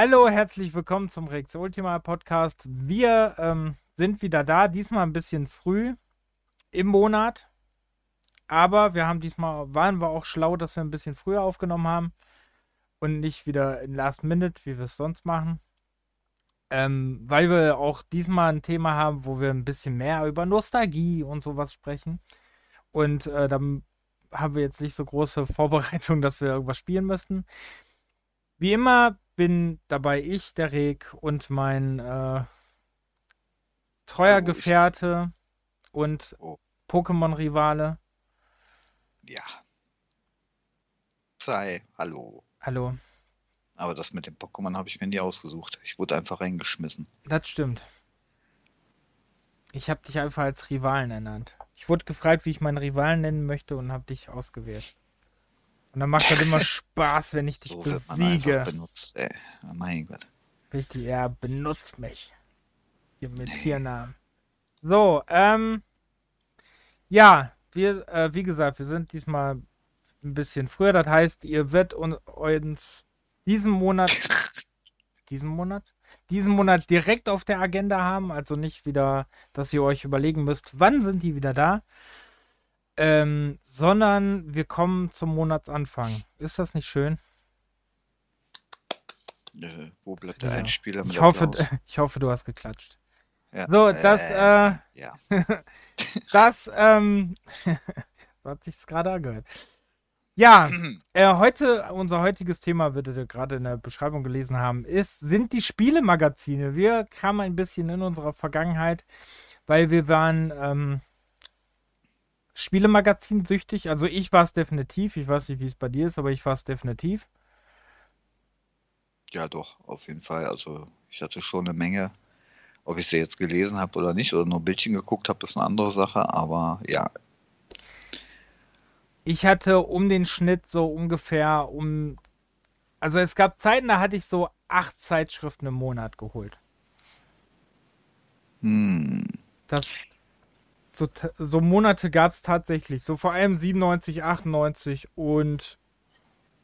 Hallo, herzlich willkommen zum Rex Ultima Podcast. Wir ähm, sind wieder da, diesmal ein bisschen früh im Monat. Aber wir haben diesmal, waren wir auch schlau, dass wir ein bisschen früher aufgenommen haben und nicht wieder in Last Minute, wie wir es sonst machen. Ähm, weil wir auch diesmal ein Thema haben, wo wir ein bisschen mehr über Nostalgie und sowas sprechen. Und äh, dann haben wir jetzt nicht so große Vorbereitung, dass wir irgendwas spielen müssten. Wie immer bin dabei ich, der Reg und mein äh, treuer oh, Gefährte und oh. Pokémon-Rivale. Ja. Sei, hallo. Hallo. Aber das mit dem Pokémon habe ich mir nie ausgesucht. Ich wurde einfach reingeschmissen. Das stimmt. Ich habe dich einfach als Rivalen ernannt. Ich wurde gefragt, wie ich meinen Rivalen nennen möchte und habe dich ausgewählt. Und dann macht das immer Spaß, wenn ich dich so besiege. benutzt, ey. Oh mein Gott. Richtig, er benutzt mich. Hier mit Tiernamen. So, ähm. Ja, wir, äh, wie gesagt, wir sind diesmal ein bisschen früher. Das heißt, ihr werdet uns diesen Monat. diesen Monat? Diesen Monat direkt auf der Agenda haben. Also nicht wieder, dass ihr euch überlegen müsst, wann sind die wieder da. Ähm, sondern wir kommen zum Monatsanfang. Ist das nicht schön? Nö, wo bleibt der ja. Einspieler ich hoffe, ich hoffe, du hast geklatscht. Ja. So, das, äh, äh ja. das, ähm, so hat sich's gerade angehört. Ja, äh, heute, unser heutiges Thema, werdet ihr gerade in der Beschreibung gelesen haben, ist, sind die Spielemagazine. Wir kamen ein bisschen in unserer Vergangenheit, weil wir waren, ähm, Spielemagazin süchtig. Also ich war es definitiv. Ich weiß nicht, wie es bei dir ist, aber ich war es definitiv. Ja, doch, auf jeden Fall. Also ich hatte schon eine Menge. Ob ich sie jetzt gelesen habe oder nicht, oder nur Bildchen geguckt habe, ist eine andere Sache. Aber ja. Ich hatte um den Schnitt so ungefähr um. Also es gab Zeiten, da hatte ich so acht Zeitschriften im Monat geholt. Hm. Das so, so Monate gab es tatsächlich. So vor allem 97, 98 und.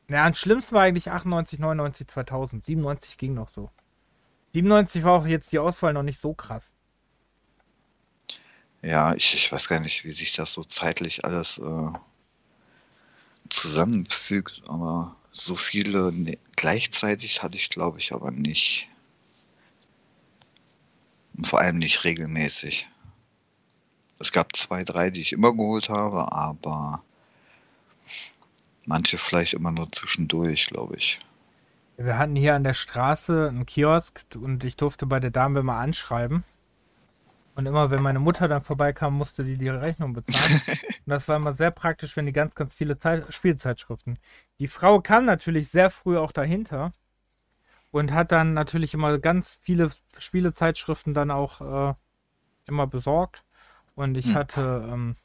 Ja, am schlimmsten war eigentlich 98, 99, 2000. 97 ging noch so. 97 war auch jetzt die Auswahl noch nicht so krass. Ja, ich, ich weiß gar nicht, wie sich das so zeitlich alles äh, zusammenfügt, aber so viele ne, gleichzeitig hatte ich, glaube ich, aber nicht. Und vor allem nicht regelmäßig. Es gab zwei, drei, die ich immer geholt habe, aber manche vielleicht immer nur zwischendurch, glaube ich. Wir hatten hier an der Straße einen Kiosk und ich durfte bei der Dame immer anschreiben. Und immer, wenn meine Mutter dann vorbeikam, musste die die Rechnung bezahlen. und das war immer sehr praktisch, wenn die ganz, ganz viele Zeit Spielzeitschriften. Die Frau kam natürlich sehr früh auch dahinter und hat dann natürlich immer ganz viele Spielezeitschriften dann auch äh, immer besorgt. Und ich hm. hatte, ähm,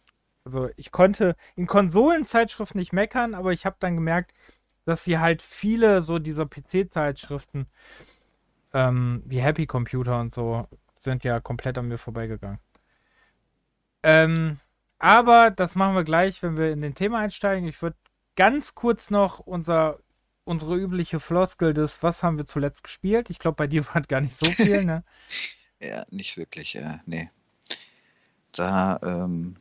also ich konnte in Konsolenzeitschriften nicht meckern, aber ich habe dann gemerkt, dass sie halt viele so dieser PC-Zeitschriften ähm, wie Happy Computer und so sind ja komplett an mir vorbeigegangen. Ähm, aber das machen wir gleich, wenn wir in den Thema einsteigen. Ich würde ganz kurz noch unser, unsere übliche Floskel des Was haben wir zuletzt gespielt? Ich glaube, bei dir war gar nicht so viel, ne? ja, nicht wirklich, ja, nee. Da, ähm,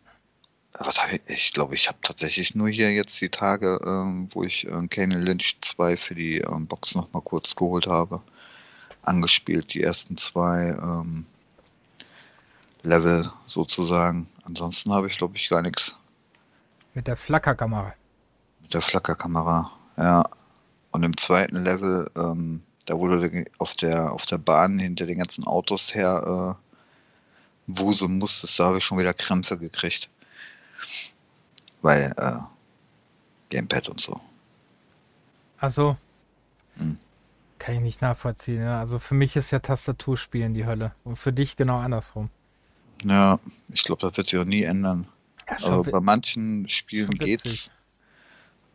was hab ich, ich glaube, ich habe tatsächlich nur hier jetzt die Tage, ähm, wo ich äh, Kane Lynch 2 für die ähm, Box nochmal kurz geholt habe, angespielt, die ersten zwei ähm, Level sozusagen. Ansonsten habe ich, glaube ich, gar nichts. Mit der Flackerkamera. Mit der Flackerkamera, ja. Und im zweiten Level, ähm, da wurde auf der, auf der Bahn hinter den ganzen Autos her äh, wuseln musstest, da habe ich schon wieder Krämpfe gekriegt. Weil, äh, Gamepad und so. Also hm. Kann ich nicht nachvollziehen. Ja. Also für mich ist ja Tastaturspielen die Hölle. Und für dich genau andersrum. Ja, ich glaube, das wird sich auch nie ändern. Ja, also bei manchen Spielen geht's.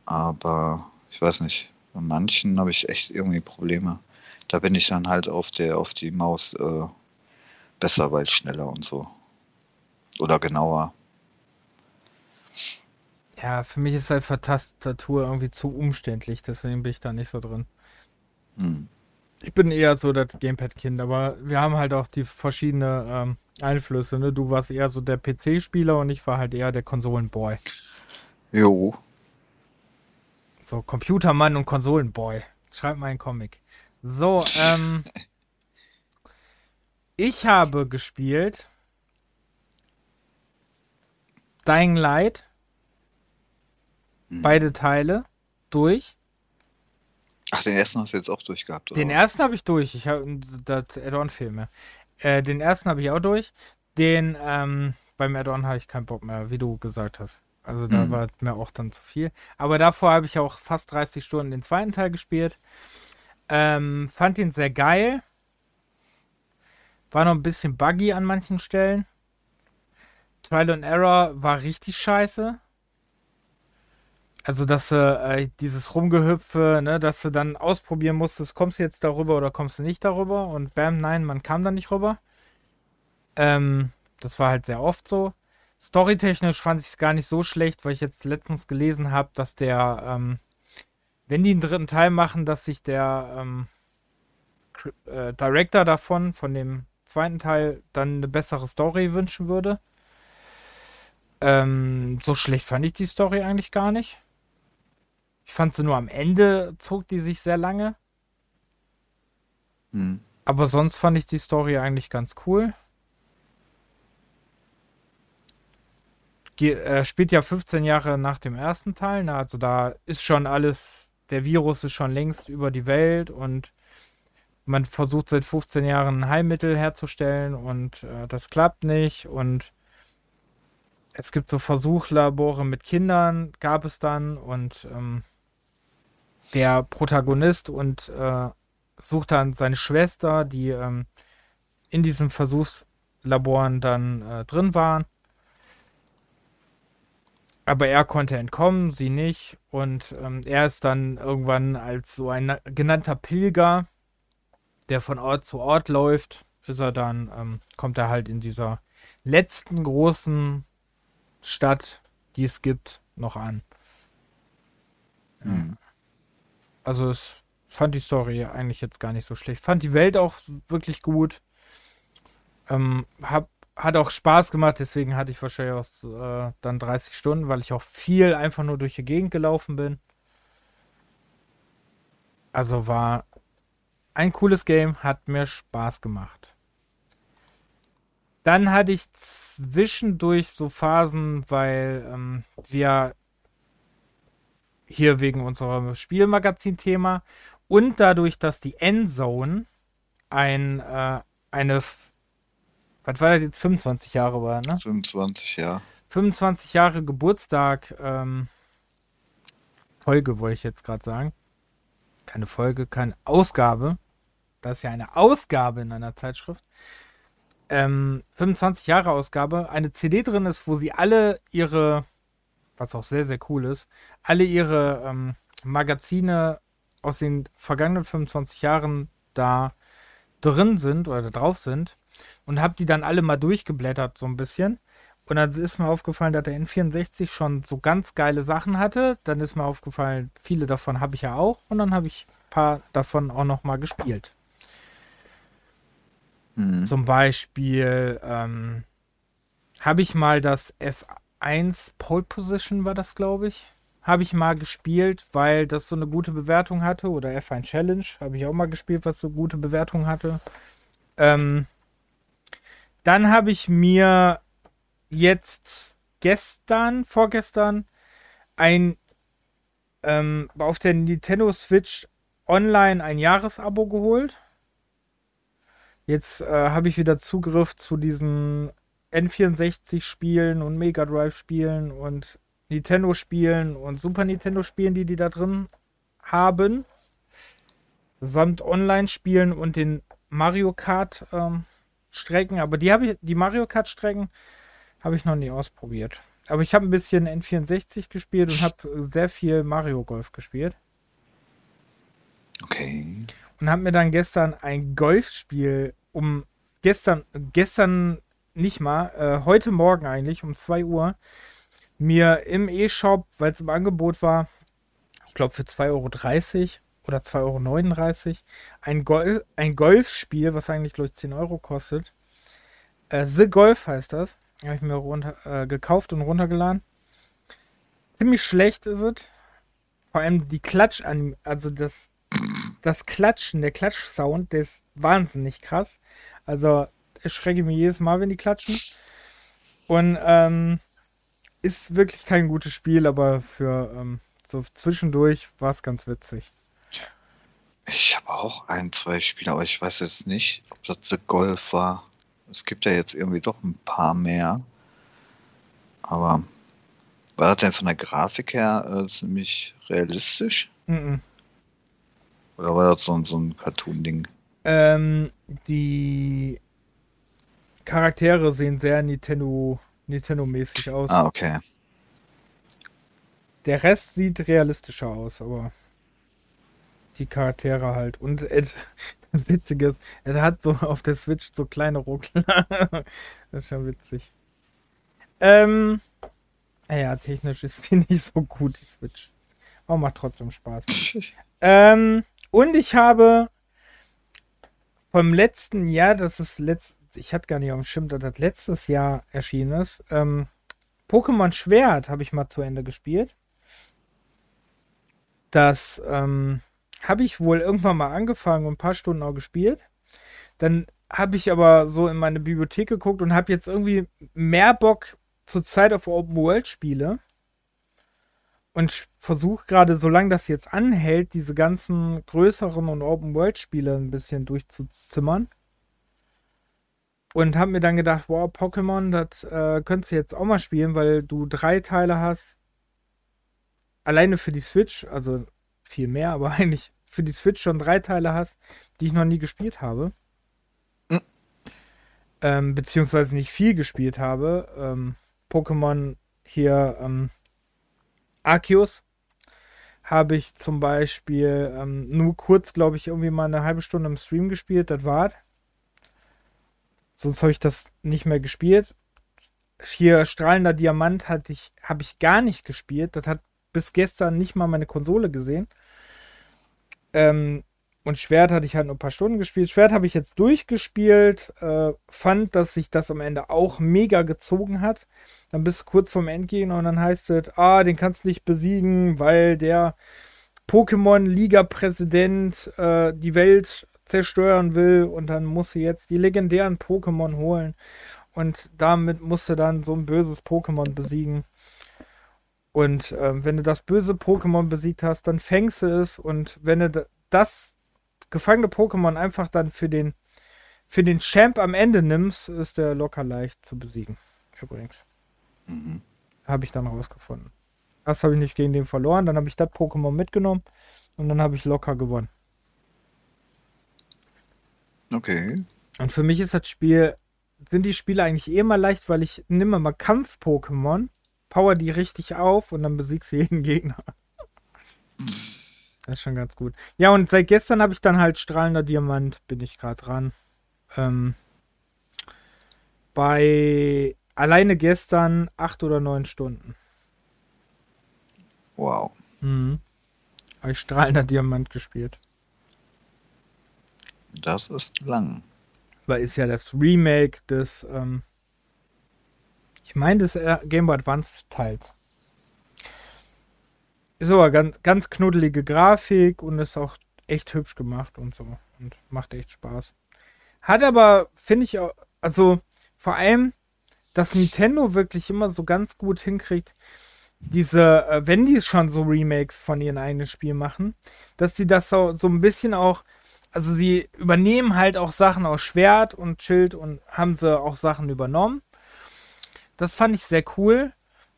Aber ich weiß nicht. Bei manchen habe ich echt irgendwie Probleme. Da bin ich dann halt auf der, auf die Maus äh, besser, weil schneller und so. Oder genauer. Ja, für mich ist halt für Tastatur irgendwie zu umständlich, deswegen bin ich da nicht so drin. Hm. Ich bin eher so das Gamepad-Kind, aber wir haben halt auch die verschiedenen ähm, Einflüsse. Ne? Du warst eher so der PC-Spieler und ich war halt eher der Konsolenboy. Jo. So, Computermann und Konsolenboy. Schreib mal einen Comic. So, ähm. ich habe gespielt Dying Light. Hm. Beide Teile durch. Ach, den ersten hast du jetzt auch durchgehabt, oder? Den ersten habe ich durch. Ich habe das Add-on-Filme. Äh, den ersten habe ich auch durch. Den, ähm, beim Add-on habe ich keinen Bock mehr, wie du gesagt hast. Also da mhm. war mir auch dann zu viel. Aber davor habe ich auch fast 30 Stunden den zweiten Teil gespielt. Ähm, fand ihn sehr geil. War noch ein bisschen buggy an manchen Stellen. Trial and Error war richtig scheiße. Also, dass äh, dieses Rumgehüpfe, ne, dass du dann ausprobieren musstest, kommst du jetzt darüber oder kommst du nicht darüber? Und bam, nein, man kam da nicht rüber. Ähm, das war halt sehr oft so. Storytechnisch fand ich es gar nicht so schlecht, weil ich jetzt letztens gelesen habe, dass der, ähm, wenn die einen dritten Teil machen, dass sich der ähm, äh, Director davon, von dem zweiten Teil, dann eine bessere Story wünschen würde. Ähm, so schlecht fand ich die Story eigentlich gar nicht. Ich fand sie nur am Ende zog die sich sehr lange. Hm. Aber sonst fand ich die Story eigentlich ganz cool. äh, spielt ja 15 Jahre nach dem ersten Teil. Ne? Also da ist schon alles, der Virus ist schon längst über die Welt und man versucht seit 15 Jahren ein Heilmittel herzustellen und äh, das klappt nicht. Und es gibt so Versuchlabore mit Kindern, gab es dann und ähm, der Protagonist und äh, sucht dann seine Schwester, die ähm, in diesen Versuchslaboren dann äh, drin waren aber er konnte entkommen, sie nicht. Und ähm, er ist dann irgendwann als so ein genannter Pilger, der von Ort zu Ort läuft, ist er dann, ähm, kommt er halt in dieser letzten großen Stadt, die es gibt, noch an. Mhm. Also es fand die Story eigentlich jetzt gar nicht so schlecht. Fand die Welt auch wirklich gut. Ähm, hab hat auch Spaß gemacht, deswegen hatte ich wahrscheinlich auch äh, dann 30 Stunden, weil ich auch viel einfach nur durch die Gegend gelaufen bin. Also war ein cooles Game, hat mir Spaß gemacht. Dann hatte ich zwischendurch so Phasen, weil ähm, wir hier wegen unserem Spielmagazin-Thema und dadurch, dass die Endzone ein, äh, eine was war das jetzt, 25 Jahre war, ne? 25, ja. 25 Jahre Geburtstag, ähm, Folge wollte ich jetzt gerade sagen. Keine Folge, keine Ausgabe. Das ist ja eine Ausgabe in einer Zeitschrift. Ähm, 25 Jahre Ausgabe, eine CD drin ist, wo sie alle ihre, was auch sehr, sehr cool ist, alle ihre ähm, Magazine aus den vergangenen 25 Jahren da drin sind oder drauf sind und habe die dann alle mal durchgeblättert so ein bisschen. Und dann ist mir aufgefallen, dass der N64 schon so ganz geile Sachen hatte. Dann ist mir aufgefallen, viele davon habe ich ja auch. Und dann habe ich ein paar davon auch noch mal gespielt. Mhm. Zum Beispiel ähm, habe ich mal das F1 Pole Position war das, glaube ich. Habe ich mal gespielt, weil das so eine gute Bewertung hatte. Oder F1 Challenge habe ich auch mal gespielt, was so gute Bewertung hatte. Ähm, dann habe ich mir jetzt gestern, vorgestern, ein ähm, auf der Nintendo Switch online ein Jahresabo geholt. Jetzt äh, habe ich wieder Zugriff zu diesen N64-Spielen und Mega Drive-Spielen und Nintendo-Spielen und Super Nintendo-Spielen, die die da drin haben. Samt Online-Spielen und den Mario Kart ähm, aber die ich, die Mario Kart Strecken habe ich noch nie ausprobiert. Aber ich habe ein bisschen N64 gespielt und habe sehr viel Mario Golf gespielt. Okay. Und habe mir dann gestern ein Golfspiel um gestern, gestern nicht mal, äh, heute Morgen eigentlich um 2 Uhr, mir im E-Shop, weil es im Angebot war, ich glaube für 2,30 Euro, oder 2,39 Euro ein, Gol ein Golfspiel, was eigentlich, glaube ich, 10 Euro kostet. Äh, The Golf heißt das. Habe ich mir runter, äh, gekauft und runtergeladen. Ziemlich schlecht ist es. Vor allem die Klatsch, also das, das Klatschen, der Klatschsound, der ist wahnsinnig krass. Also ich schrecke mich jedes Mal, wenn die klatschen. Und ähm, ist wirklich kein gutes Spiel, aber für ähm, so zwischendurch war es ganz witzig. Ich habe auch ein, zwei Spiele, aber ich weiß jetzt nicht, ob das The Golf war. Es gibt ja jetzt irgendwie doch ein paar mehr. Aber war das denn von der Grafik her äh, ziemlich realistisch? Mm, -mm. Oder war das so, so ein Cartoon-Ding? Ähm, die Charaktere sehen sehr Nintendo, Nintendo-mäßig aus. Ah, okay. Der Rest sieht realistischer aus, aber die Charaktere halt. Und Ed, das Witzige ist, er hat so auf der Switch so kleine Ruckler. das ist schon witzig. Ähm, ja, technisch ist sie nicht so gut, die Switch. Aber macht trotzdem Spaß. ähm, und ich habe vom letzten Jahr, das ist letzt, ich hatte gar nicht auf dem Schirm, dass das letztes Jahr erschienen ist, ähm, Pokémon Schwert habe ich mal zu Ende gespielt. Das ähm, habe ich wohl irgendwann mal angefangen und ein paar Stunden auch gespielt. Dann habe ich aber so in meine Bibliothek geguckt und habe jetzt irgendwie mehr Bock zur Zeit auf Open World Spiele. Und versuche gerade, solange das jetzt anhält, diese ganzen größeren und Open World Spiele ein bisschen durchzuzimmern. Und habe mir dann gedacht, wow, Pokémon, das äh, könntest du jetzt auch mal spielen, weil du drei Teile hast. Alleine für die Switch, also viel mehr, aber eigentlich für die Switch schon drei Teile hast, die ich noch nie gespielt habe. Mhm. Ähm, beziehungsweise nicht viel gespielt habe. Ähm, Pokémon hier ähm, Arceus habe ich zum Beispiel ähm, nur kurz, glaube ich, irgendwie mal eine halbe Stunde im Stream gespielt. Das war's. Sonst habe ich das nicht mehr gespielt. Hier strahlender Diamant hatte ich, habe ich gar nicht gespielt. Das hat bis gestern nicht mal meine Konsole gesehen. Ähm, und Schwert hatte ich halt nur ein paar Stunden gespielt. Schwert habe ich jetzt durchgespielt. Äh, fand, dass sich das am Ende auch mega gezogen hat. Dann bist du kurz vorm Endgehen und dann heißt es, ah, den kannst du nicht besiegen, weil der Pokémon-Liga-Präsident äh, die Welt zerstören will. Und dann musst du jetzt die legendären Pokémon holen. Und damit musst du dann so ein böses Pokémon besiegen. Und äh, wenn du das böse Pokémon besiegt hast, dann fängst du es. Und wenn du das gefangene Pokémon einfach dann für den, für den Champ am Ende nimmst, ist der locker leicht zu besiegen. Übrigens. Mhm. Habe ich dann rausgefunden. Erst habe ich nicht gegen den verloren, dann habe ich das Pokémon mitgenommen und dann habe ich locker gewonnen. Okay. Und für mich ist das Spiel, sind die Spiele eigentlich eh immer leicht, weil ich nehme mal Kampf-Pokémon power die richtig auf und dann besiegst du jeden Gegner. Das ist schon ganz gut. Ja, und seit gestern habe ich dann halt strahlender Diamant, bin ich gerade dran. Ähm, bei alleine gestern acht oder neun Stunden. Wow. Mhm. Habe ich strahlender Diamant gespielt. Das ist lang. Weil ist ja das Remake des ähm, ich meine des Game Boy Advance Teils. Ist aber ganz, ganz knuddelige Grafik und ist auch echt hübsch gemacht und so. Und macht echt Spaß. Hat aber, finde ich, auch, also vor allem, dass Nintendo wirklich immer so ganz gut hinkriegt, diese, äh, wenn die schon so Remakes von ihren eigenen Spielen machen, dass sie das so, so ein bisschen auch, also sie übernehmen halt auch Sachen aus Schwert und Schild und haben sie auch Sachen übernommen. Das fand ich sehr cool.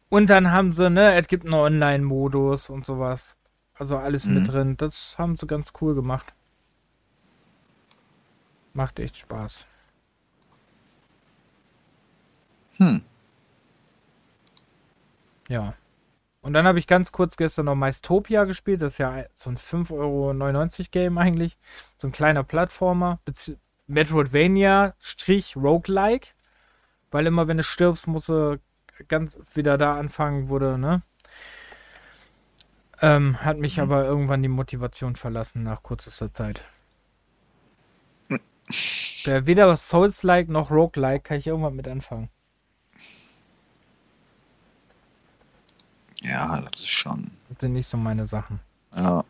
Und dann haben sie, ne, es gibt einen Online-Modus und sowas. Also alles mhm. mit drin. Das haben sie ganz cool gemacht. Macht echt Spaß. Hm. Ja. Und dann habe ich ganz kurz gestern noch Maistopia gespielt. Das ist ja so ein 5,99 Euro Game eigentlich. So ein kleiner Plattformer. Metroidvania-Roguelike. Weil immer, wenn du stirbst, musst du ganz wieder da anfangen, wurde, ne? Ähm, hat mich mhm. aber irgendwann die Motivation verlassen nach kürzester Zeit. Mhm. Weder Souls-like noch Rogue-like kann ich irgendwann mit anfangen. Ja, das ist schon. Das sind nicht so meine Sachen. Ja.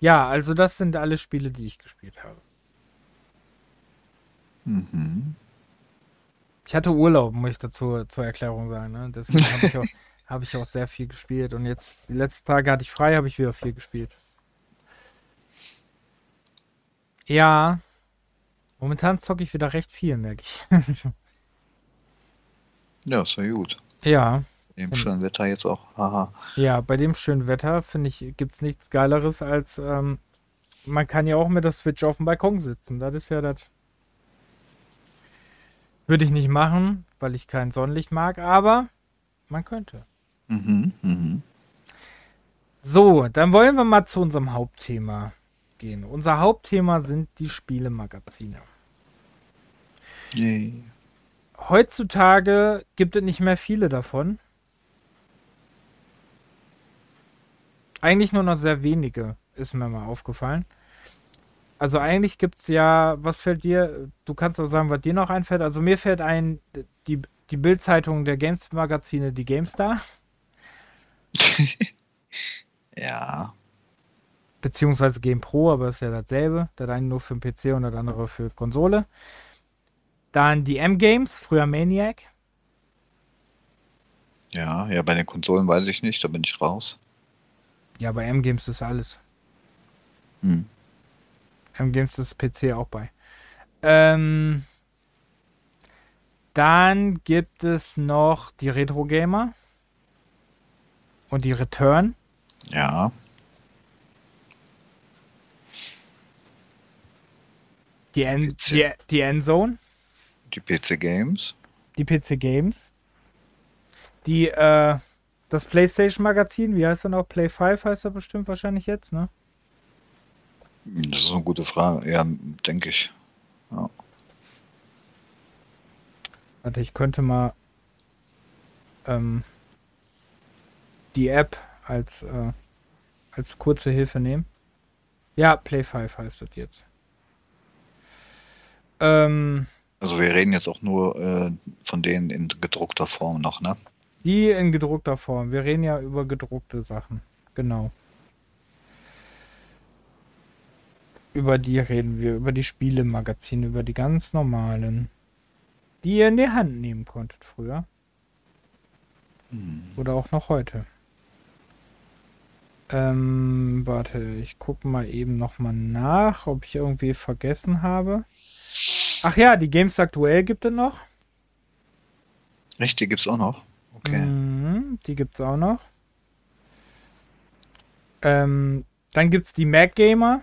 Ja, also das sind alle Spiele, die ich gespielt habe. Mhm. Ich hatte Urlaub, muss ich dazu zur Erklärung sagen. Ne? Deswegen habe ich, auch, hab ich auch sehr viel gespielt. Und jetzt, die letzten Tage hatte ich frei, habe ich wieder viel gespielt. Ja. Momentan zocke ich wieder recht viel, merke ich. ja, ist ja gut. Ja. Dem schönen Wetter jetzt auch. Haha. Ja, bei dem schönen Wetter, finde ich, gibt es nichts Geileres als, ähm, man kann ja auch mit der Switch auf dem Balkon sitzen. Das ist ja das würde ich nicht machen, weil ich kein Sonnenlicht mag, aber man könnte. Mhm, mhm. So, dann wollen wir mal zu unserem Hauptthema gehen. Unser Hauptthema sind die Spielemagazine. Yay. Heutzutage gibt es nicht mehr viele davon. Eigentlich nur noch sehr wenige, ist mir mal aufgefallen. Also eigentlich gibt es ja, was fällt dir, du kannst auch sagen, was dir noch einfällt. Also mir fällt ein, die, die Bildzeitung der Games-Magazine, die GameStar. ja. Beziehungsweise Game Pro, aber ist ja dasselbe. Der eine nur für den PC und der andere für Konsole. Dann die M-Games, früher Maniac. Ja, ja, bei den Konsolen weiß ich nicht, da bin ich raus. Ja, bei M-Games ist alles. Hm. M-Games ist PC auch bei. Ähm, dann gibt es noch die Retro Gamer und die Return. Ja. Die, N die, die Endzone. Die PC Games. Die PC Games. Die, äh, das PlayStation Magazin, wie heißt er noch? Play 5 heißt er bestimmt wahrscheinlich jetzt, ne? Das ist eine gute Frage. Ja, denke ich. Ja. Warte, ich könnte mal ähm, die App als, äh, als kurze Hilfe nehmen. Ja, Play 5 heißt das jetzt. Ähm, also wir reden jetzt auch nur äh, von denen in gedruckter Form noch, ne? Die in gedruckter Form. Wir reden ja über gedruckte Sachen. Genau. Über die reden wir, über die Spielemagazine, über die ganz normalen. Die ihr in die Hand nehmen konntet früher. Hm. Oder auch noch heute. Ähm, warte, ich gucke mal eben nochmal nach, ob ich irgendwie vergessen habe. Ach ja, die Games aktuell gibt es noch. Echt, die gibt's auch noch? Okay. Mhm, die gibt's auch noch. Ähm, dann gibt's die Mac Gamer.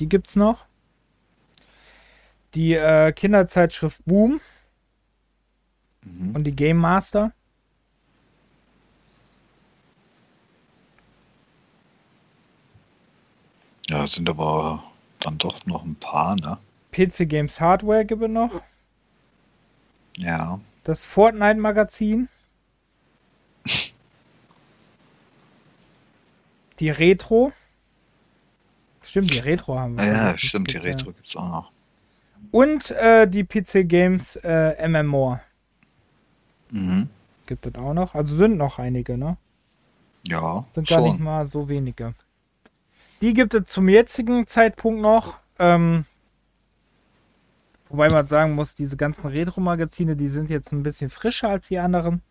Die gibt's noch. Die äh, Kinderzeitschrift Boom. Mhm. Und die Game Master. Ja, sind aber dann doch noch ein paar, ne? PC Games Hardware gibt es noch. Ja. Das Fortnite Magazin. die Retro. Stimmt, die Retro haben wir. Ja, ja stimmt, die Retro gibt es auch noch. Und äh, die PC Games äh, MMO. Mhm. Gibt es auch noch. Also sind noch einige, ne? Ja. Sind gar nicht mal so wenige. Die gibt es zum jetzigen Zeitpunkt noch. Ähm, wobei man sagen muss, diese ganzen Retro-Magazine, die sind jetzt ein bisschen frischer als die anderen.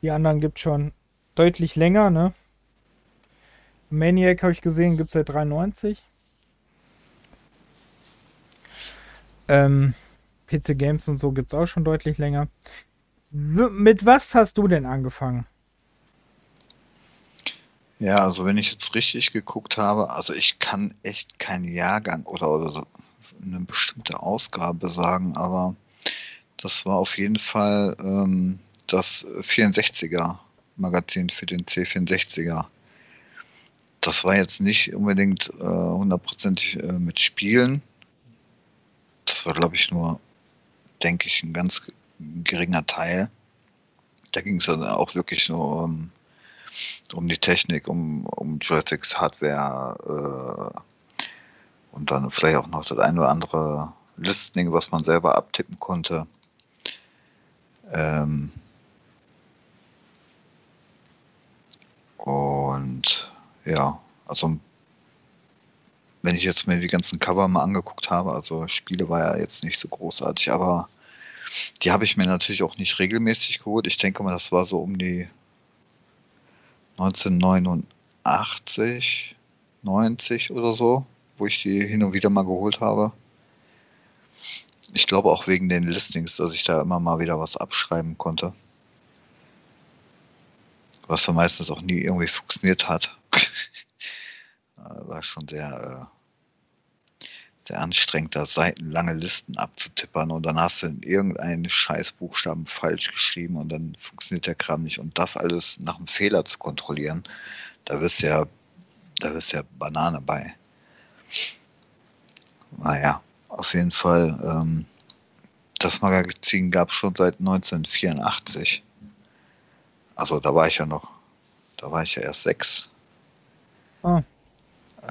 Die anderen gibt schon deutlich länger, ne? Maniac habe ich gesehen, gibt es seit 93. Ähm, PC Games und so gibt es auch schon deutlich länger. W mit was hast du denn angefangen? Ja, also wenn ich jetzt richtig geguckt habe, also ich kann echt keinen Jahrgang oder, oder so eine bestimmte Ausgabe sagen, aber das war auf jeden Fall ähm, das 64er Magazin für den C64er das war jetzt nicht unbedingt äh, hundertprozentig äh, mit Spielen. Das war, glaube ich, nur, denke ich, ein ganz geringer Teil. Da ging es dann auch wirklich nur um, um die Technik, um, um Joysticks, Hardware äh, und dann vielleicht auch noch das ein oder andere Listening, was man selber abtippen konnte. Ähm, und ja, also wenn ich jetzt mir die ganzen Cover mal angeguckt habe, also Spiele war ja jetzt nicht so großartig, aber die habe ich mir natürlich auch nicht regelmäßig geholt. Ich denke mal, das war so um die 1989, 90 oder so, wo ich die hin und wieder mal geholt habe. Ich glaube auch wegen den Listings, dass ich da immer mal wieder was abschreiben konnte. Was dann meistens auch nie irgendwie funktioniert hat. war schon sehr, äh, sehr anstrengend, da seitenlange Listen abzutippern und dann hast du in irgendeinen Scheißbuchstaben falsch geschrieben und dann funktioniert der Kram nicht und das alles nach einem Fehler zu kontrollieren, da wirst du ja, da wirst du ja Banane bei. Naja, auf jeden Fall, ähm, das Magazin gab es schon seit 1984. Also da war ich ja noch, da war ich ja erst sechs. Oh.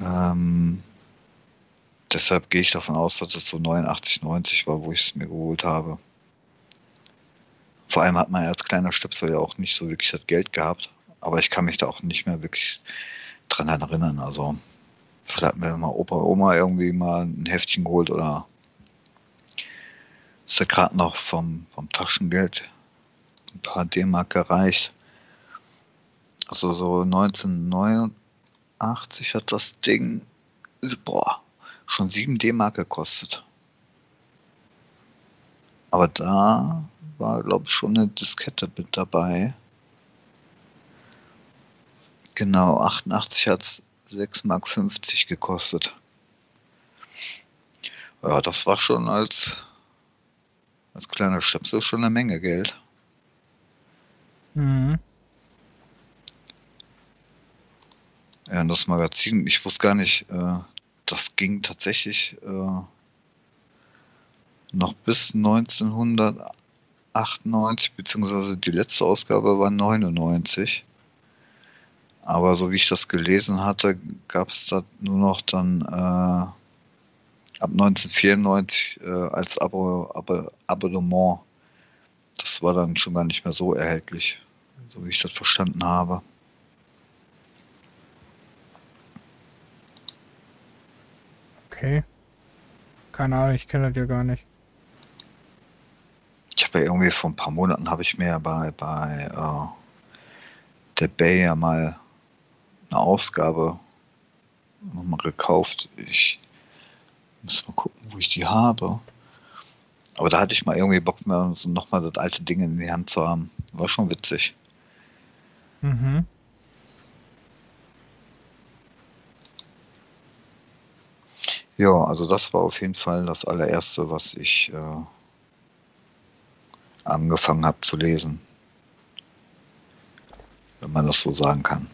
Ähm, deshalb gehe ich davon aus, dass es so 89, 90 war, wo ich es mir geholt habe. Vor allem hat man als kleiner Stöpsel ja auch nicht so wirklich das Geld gehabt. Aber ich kann mich da auch nicht mehr wirklich dran erinnern. Also, vielleicht hat mir mal Opa, Oma irgendwie mal ein Heftchen geholt oder ist ja gerade noch vom, vom Taschengeld ein paar D-Mark gereicht. Also so 1989 80 hat das Ding, boah, schon 7 D-Mark gekostet. Aber da war, glaube ich, schon eine Diskette mit dabei. Genau, 88 hat es 6,50 Mark gekostet. Ja, das war schon als, als kleiner Stöpsel schon eine Menge Geld. Mhm. Ja, das Magazin, ich wusste gar nicht, äh, das ging tatsächlich äh, noch bis 1998, beziehungsweise die letzte Ausgabe war 99. Aber so wie ich das gelesen hatte, gab es da nur noch dann äh, ab 1994 äh, als Abo, Abo, Abonnement. Das war dann schon gar nicht mehr so erhältlich, so wie ich das verstanden habe. Okay. Keine Ahnung, ich kenne das ja gar nicht. Ich habe ja irgendwie vor ein paar Monaten habe ich mir bei, bei uh, der Bay ja mal eine Ausgabe nochmal gekauft. Ich muss mal gucken, wo ich die habe. Aber da hatte ich mal irgendwie Bock mehr, so nochmal das alte Ding in die Hand zu haben. War schon witzig. Mhm. Ja, also das war auf jeden Fall das allererste, was ich äh, angefangen habe zu lesen. Wenn man das so sagen kann.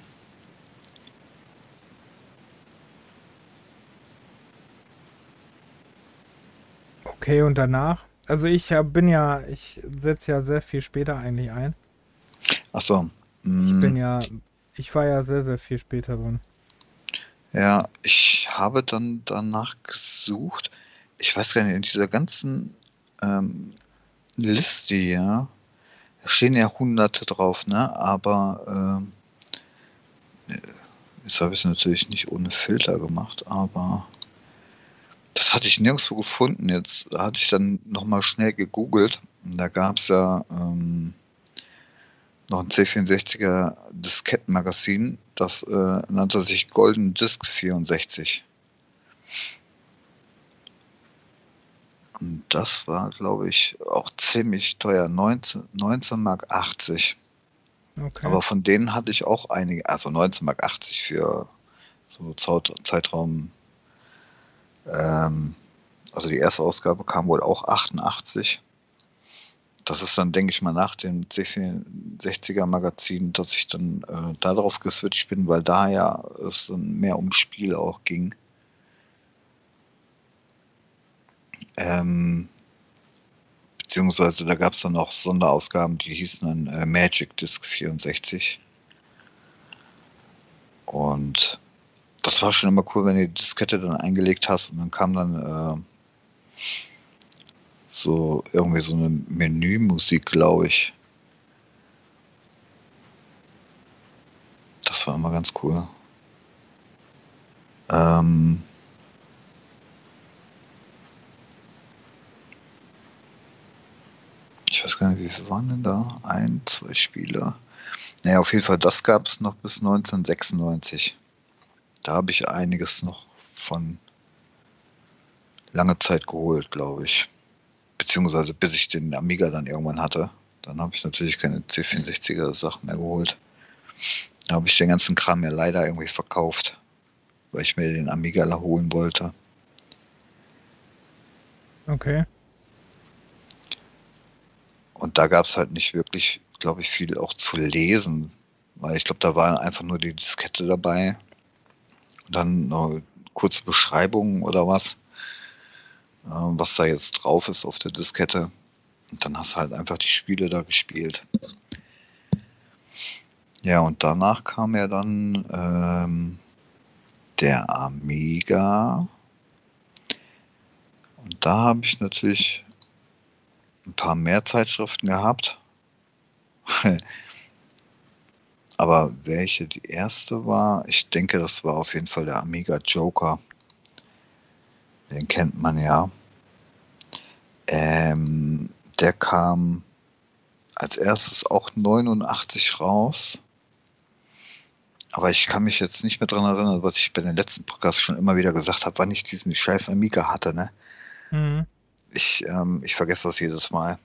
Okay, und danach? Also ich bin ja, ich setze ja sehr viel später eigentlich ein. Ach so. Mm. Ich bin ja, ich war ja sehr, sehr viel später drin. Ja, ich habe dann danach gesucht. Ich weiß gar nicht, in dieser ganzen ähm, Liste ja, stehen ja hunderte drauf, ne? Aber ähm, jetzt habe ich es natürlich nicht ohne Filter gemacht, aber das hatte ich nirgendwo gefunden. Jetzt hatte ich dann nochmal schnell gegoogelt und da gab es ja ähm, noch ein C64er Diskettenmagazin, das äh, nannte sich Golden Disc 64. Und das war, glaube ich, auch ziemlich teuer, 19, 19 Mark 80. Okay. Aber von denen hatte ich auch einige, also 19 Mark 80 für so Zeitraum, ähm, also die erste Ausgabe kam wohl auch 88 das ist dann, denke ich mal, nach dem C64er Magazin, dass ich dann äh, darauf geswitcht bin, weil da ja es mehr um Spiel auch ging. Ähm, Beziehungsweise da gab es dann noch Sonderausgaben, die hießen dann äh, Magic Disc 64. Und das war schon immer cool, wenn du die Diskette dann eingelegt hast und dann kam dann äh, so irgendwie so eine Menümusik, glaube ich. Das war immer ganz cool. Ähm, ich weiß gar nicht, wie viele waren denn da? Ein, zwei Spieler. Naja, auf jeden Fall, das gab es noch bis 1996. Da habe ich einiges noch von lange Zeit geholt, glaube ich. Beziehungsweise bis ich den Amiga dann irgendwann hatte. Dann habe ich natürlich keine C64er Sachen mehr geholt. Da habe ich den ganzen Kram ja leider irgendwie verkauft, weil ich mir den Amiga holen wollte. Okay. Und da gab es halt nicht wirklich, glaube ich, viel auch zu lesen, weil ich glaube, da war einfach nur die Diskette dabei. Dann eine kurze Beschreibung oder was, äh, was da jetzt drauf ist auf der Diskette. Und dann hast du halt einfach die Spiele da gespielt. Ja, und danach kam ja dann ähm, der Amiga. Und da habe ich natürlich ein paar mehr Zeitschriften gehabt. Aber welche die erste war, ich denke, das war auf jeden Fall der Amiga Joker. Den kennt man ja. Ähm, der kam als erstes auch 89 raus. Aber ich kann mich jetzt nicht mehr daran erinnern, was ich bei den letzten Podcasts schon immer wieder gesagt habe, wann ich diesen scheiß Amiga hatte, ne? Mhm. Ich, ähm, ich vergesse das jedes Mal.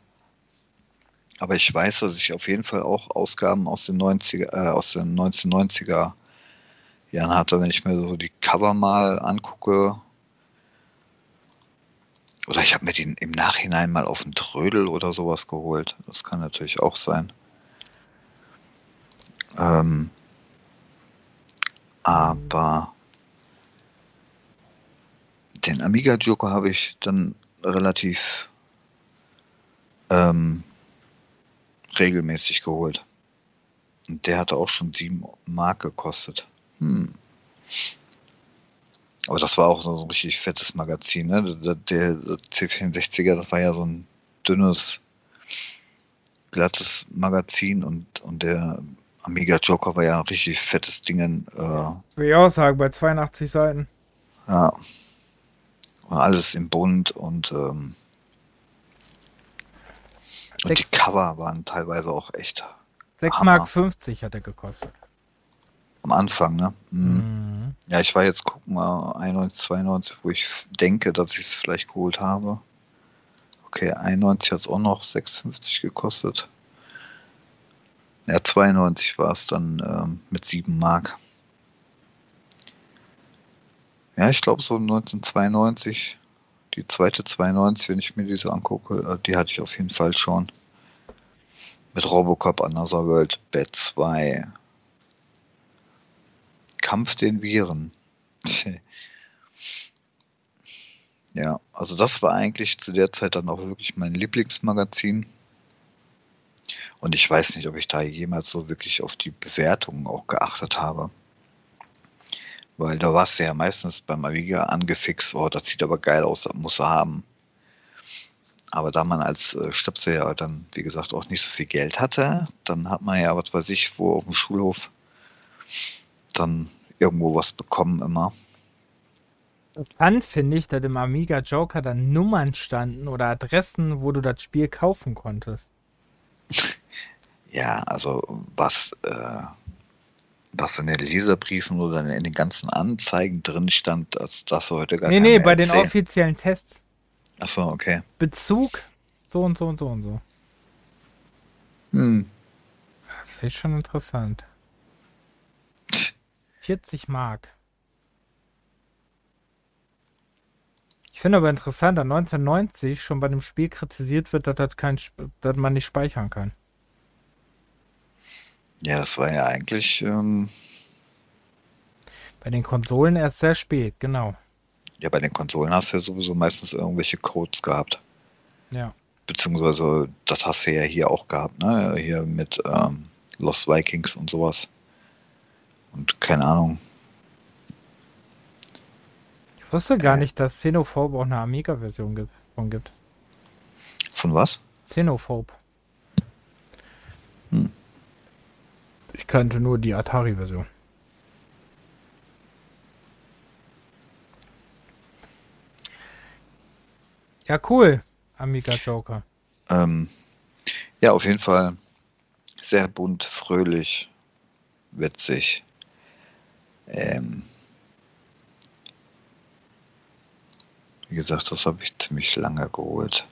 Aber ich weiß, dass ich auf jeden Fall auch Ausgaben aus den 90er, äh, aus den 1990er Jahren hatte, wenn ich mir so die Cover mal angucke. Oder ich habe mir den im Nachhinein mal auf den Trödel oder sowas geholt. Das kann natürlich auch sein. Ähm, aber den Amiga Joker habe ich dann relativ ähm, regelmäßig geholt. Und der hatte auch schon 7 Mark gekostet. Hm. Aber das war auch so ein richtig fettes Magazin. Ne? Der, der C64er, das war ja so ein dünnes, glattes Magazin und, und der Amiga Joker war ja ein richtig fettes Ding. Äh, Will ich auch sagen, bei 82 Seiten. Ja. Und alles im Bund und, ähm, und die Cover waren teilweise auch echt. 6 Mark 50 hat er gekostet. Am Anfang, ne? Mhm. Mhm. Ja, ich war jetzt, guck mal, 91, 92, wo ich denke, dass ich es vielleicht geholt habe. Okay, 91 hat es auch noch 6,50 gekostet. Ja, 92 war es dann ähm, mit 7 Mark. Ja, ich glaube so 1992, die zweite 92, wenn ich mir diese angucke, äh, die hatte ich auf jeden Fall schon. Mit Robocop Another World, Bad 2. Kampf den Viren. ja, also das war eigentlich zu der Zeit dann auch wirklich mein Lieblingsmagazin. Und ich weiß nicht, ob ich da jemals so wirklich auf die Bewertungen auch geachtet habe. Weil da warst du ja meistens beim Amiga angefixt, oh, das sieht aber geil aus, das muss er haben. Aber da man als äh, Stöpsel ja dann, wie gesagt, auch nicht so viel Geld hatte, dann hat man ja, was weiß ich, wo auf dem Schulhof dann irgendwo was bekommen immer. Spannend finde ich, dass im Amiga Joker dann Nummern standen oder Adressen, wo du das Spiel kaufen konntest. Ja, also was, äh, was in den Leserbriefen oder in den ganzen Anzeigen drin stand, als das heute gar. Nee, nee, bei erzählen. den offiziellen Tests. Achso, okay. Bezug, so und so und so und so. Hm. Finde ich schon interessant. 40 Mark. Ich finde aber interessant, dass 1990 schon bei dem Spiel kritisiert wird, dass, das kein, dass man nicht speichern kann. Ja, das war ja eigentlich. Ähm, bei den Konsolen erst sehr spät, genau. Ja, bei den Konsolen hast du ja sowieso meistens irgendwelche Codes gehabt. Ja. beziehungsweise das hast du ja hier auch gehabt, ne? Hier mit ähm, Lost Vikings und sowas. Und keine Ahnung. Ich wusste gar äh, nicht, dass Xenophobe auch eine Amiga-Version gibt, von gibt. Von was? Xenophobe. Ich kannte nur die Atari-Version. Ja, cool. Amiga Joker. Ähm, ja, auf jeden Fall sehr bunt, fröhlich, witzig. Ähm, wie gesagt, das habe ich ziemlich lange geholt.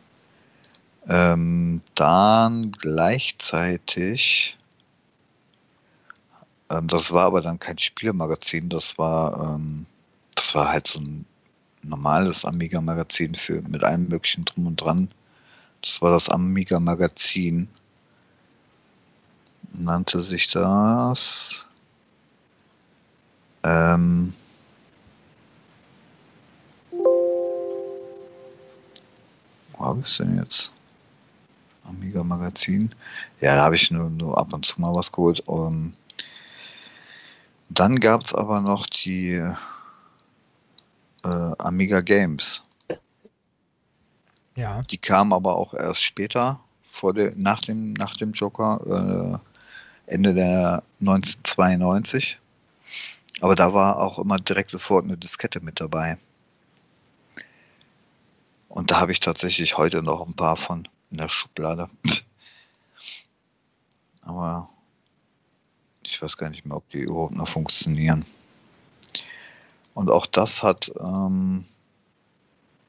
Ähm, dann gleichzeitig, ähm, das war aber dann kein Spielmagazin, das war, ähm, das war halt so ein normales Amiga-Magazin für mit allem möglichen drum und dran. Das war das Amiga Magazin. Nannte sich das. Ähm, wo habe ich es denn jetzt? Amiga Magazin. Ja, da habe ich nur, nur ab und zu mal was geholt. Um, ähm, dann gab es aber noch die äh, Amiga Games. Ja. Die kam aber auch erst später, vor der, nach, dem, nach dem Joker, äh, Ende der 1992. Aber da war auch immer direkt sofort eine Diskette mit dabei. Und da habe ich tatsächlich heute noch ein paar von in der Schublade. Aber ich weiß gar nicht mehr, ob die überhaupt noch funktionieren. Und auch das hat ähm,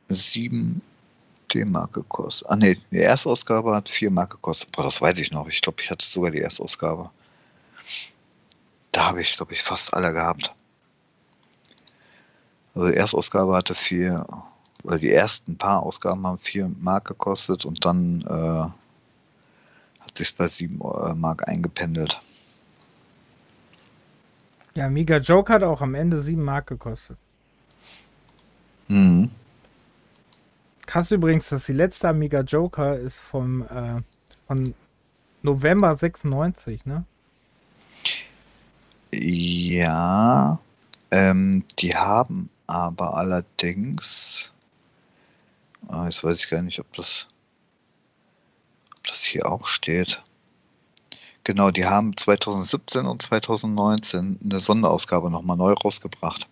sieben D-Mark gekostet. Ah ne, die Erstausgabe hat 4 Mark gekostet. Boah, das weiß ich noch. Ich glaube, ich hatte sogar die Erstausgabe. Da habe ich, glaube ich, fast alle gehabt. Also die Erstausgabe hatte 4, oder die ersten paar Ausgaben haben 4 Mark gekostet und dann äh, hat sich bei 7 äh, Mark eingependelt. Ja, Amiga Joke hat auch am Ende 7 Mark gekostet. Mhm. Krass übrigens, dass die letzte Amiga Joker ist vom äh, von November 96, ne? Ja, ähm, die haben aber allerdings, ah, jetzt weiß ich gar nicht, ob das, ob das hier auch steht. Genau, die haben 2017 und 2019 eine Sonderausgabe nochmal neu rausgebracht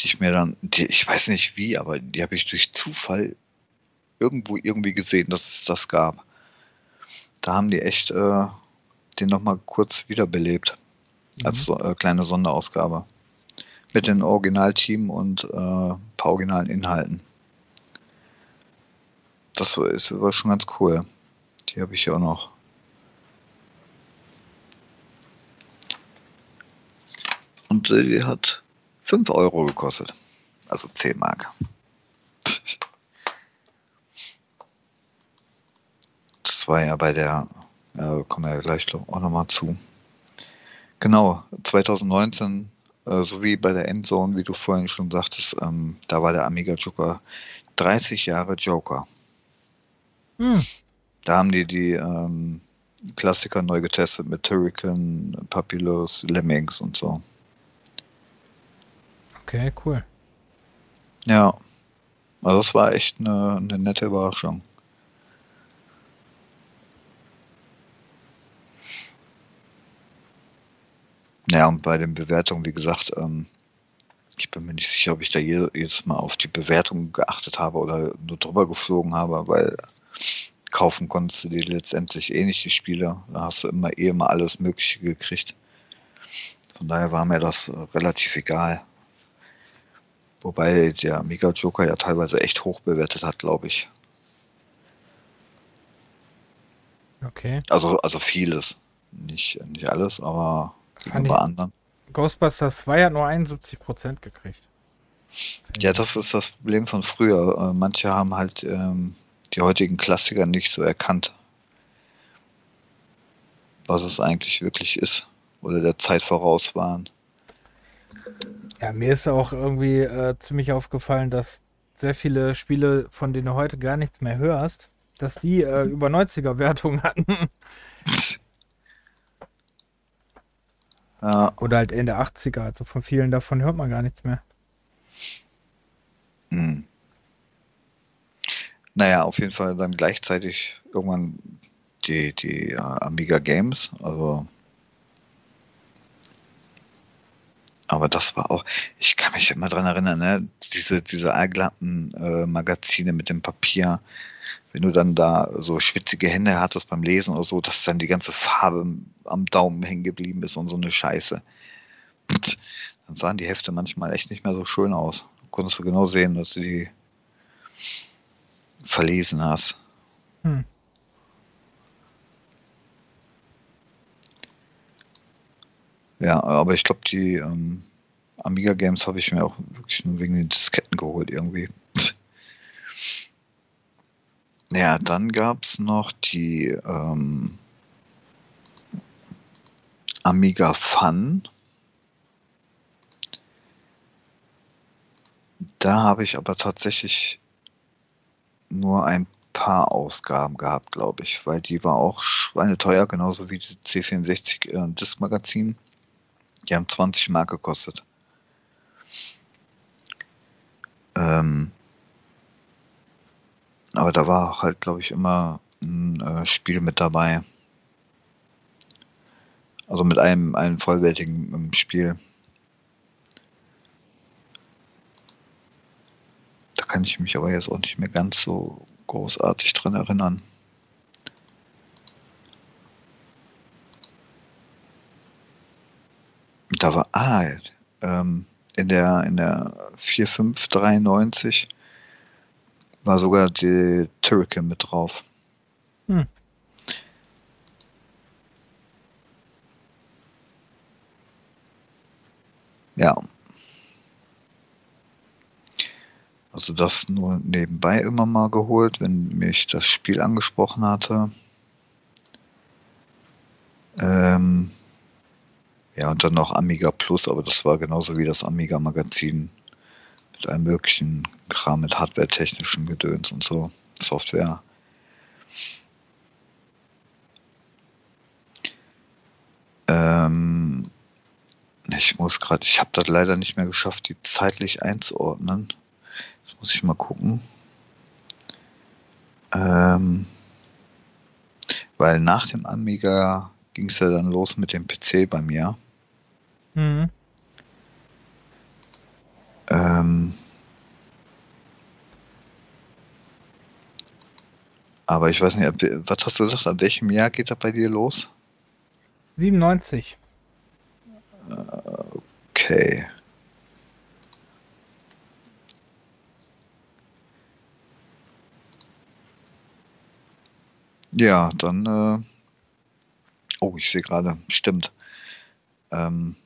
die ich mir dann, die, ich weiß nicht wie, aber die habe ich durch Zufall irgendwo irgendwie gesehen, dass es das gab. Da haben die echt äh, den nochmal kurz wiederbelebt. Mhm. Als äh, kleine Sonderausgabe. Mit dem Originalteam und äh, ein paar originalen Inhalten. Das war schon ganz cool. Die habe ich ja auch noch. Und äh, die hat 5 Euro gekostet. Also 10 Mark. Das war ja bei der, ja, kommen wir ja gleich auch nochmal zu. Genau, 2019, äh, so wie bei der Endzone, wie du vorhin schon sagtest, ähm, da war der Amiga Joker 30 Jahre Joker. Hm. Da haben die die ähm, Klassiker neu getestet mit Turrican, Papillus, Lemmings und so. Okay, cool. Ja. Also das war echt eine, eine nette Überraschung. Ja, und bei den Bewertungen, wie gesagt, ähm, ich bin mir nicht sicher, ob ich da jedes Mal auf die Bewertung geachtet habe oder nur drüber geflogen habe, weil kaufen konntest du dir letztendlich eh nicht die Spiele. Da hast du immer eh immer alles Mögliche gekriegt. Von daher war mir das relativ egal. Wobei der Mega Joker ja teilweise echt hoch bewertet hat, glaube ich. Okay. Also, also vieles. Nicht, nicht alles, aber bei anderen. Ghostbusters 2 hat nur 71% gekriegt. Ja, das ist das Problem von früher. Äh, manche haben halt ähm, die heutigen Klassiker nicht so erkannt, was es eigentlich wirklich ist oder der Zeit voraus waren. Ja, mir ist auch irgendwie äh, ziemlich aufgefallen, dass sehr viele Spiele, von denen du heute gar nichts mehr hörst, dass die äh, über 90er Wertungen hatten. Ja. Oder halt Ende 80er, also von vielen davon hört man gar nichts mehr. Hm. Naja, auf jeden Fall dann gleichzeitig irgendwann die, die uh, Amiga Games, also aber das war auch, ich kann mich immer dran erinnern, ne? diese, diese allglatten äh, Magazine mit dem Papier, wenn du dann da so schwitzige Hände hattest beim Lesen oder so, dass dann die ganze Farbe am Daumen hängen geblieben ist und so eine Scheiße. Dann sahen die Hefte manchmal echt nicht mehr so schön aus. Konntest du genau sehen, dass du die verlesen hast. Hm. Ja, aber ich glaube, die ähm, Amiga Games habe ich mir auch wirklich nur wegen den Disketten geholt irgendwie. Ja, dann gab es noch die ähm, Amiga Fun. Da habe ich aber tatsächlich nur ein paar Ausgaben gehabt, glaube ich, weil die war auch schweineteuer, genauso wie die C64 äh, Disk Magazin. Die haben 20 Mark gekostet. Ähm, aber da war halt, glaube ich, immer ein äh, Spiel mit dabei. Also mit einem, einem vollwertigen ähm, Spiel. Da kann ich mich aber jetzt auch nicht mehr ganz so großartig dran erinnern. Da war, ah, ähm, in der, in der 4593 war sogar die Turrican mit drauf. Hm. Ja. Also das nur nebenbei immer mal geholt, wenn mich das Spiel angesprochen hatte. Ähm ja, und dann noch Amiga Plus, aber das war genauso wie das Amiga Magazin mit allem möglichen Kram, mit hardware-technischen Gedöns und so, Software. Ähm, ich muss gerade, ich habe das leider nicht mehr geschafft, die zeitlich einzuordnen. Das muss ich mal gucken. Ähm, weil nach dem Amiga ging es ja dann los mit dem PC bei mir. Mhm. Ähm, aber ich weiß nicht, was hast du gesagt, ab welchem Jahr geht das bei dir los? 97. Okay. Ja, dann. Äh oh, ich sehe gerade, stimmt. Ähm,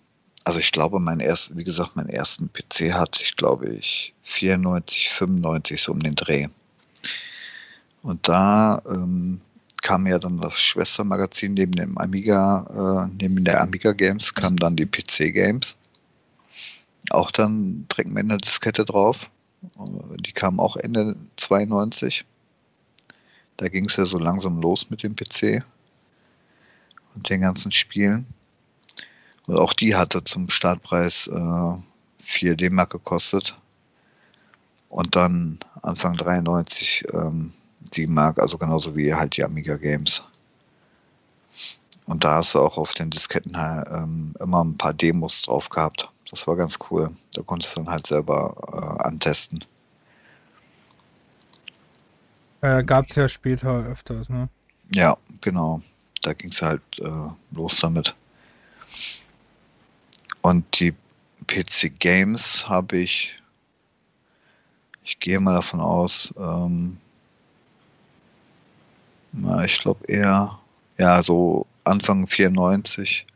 also ich glaube, mein erst, wie gesagt, meinen ersten PC hatte ich, glaube ich, 94, 95 so um den Dreh. Und da ähm, kam ja dann das Schwestermagazin neben dem Amiga, äh, neben der Amiga Games kam dann die PC Games. Auch dann direkt mit einer Diskette drauf. Äh, die kam auch Ende 92. Da ging es ja so langsam los mit dem PC und den ganzen Spielen. Und auch die hatte zum Startpreis äh, 4 D-Mark gekostet. Und dann Anfang 93 ähm, 7 Mark, also genauso wie halt die Amiga Games. Und da hast du auch auf den Disketten halt, ähm, immer ein paar Demos drauf gehabt. Das war ganz cool. Da konntest du dann halt selber äh, antesten. Äh, Gab es ja später öfters, ne? Ja, genau. Da ging es halt äh, los damit. Und die PC Games habe ich, ich gehe mal davon aus, ähm, na, ich glaube eher, ja, so Anfang 94,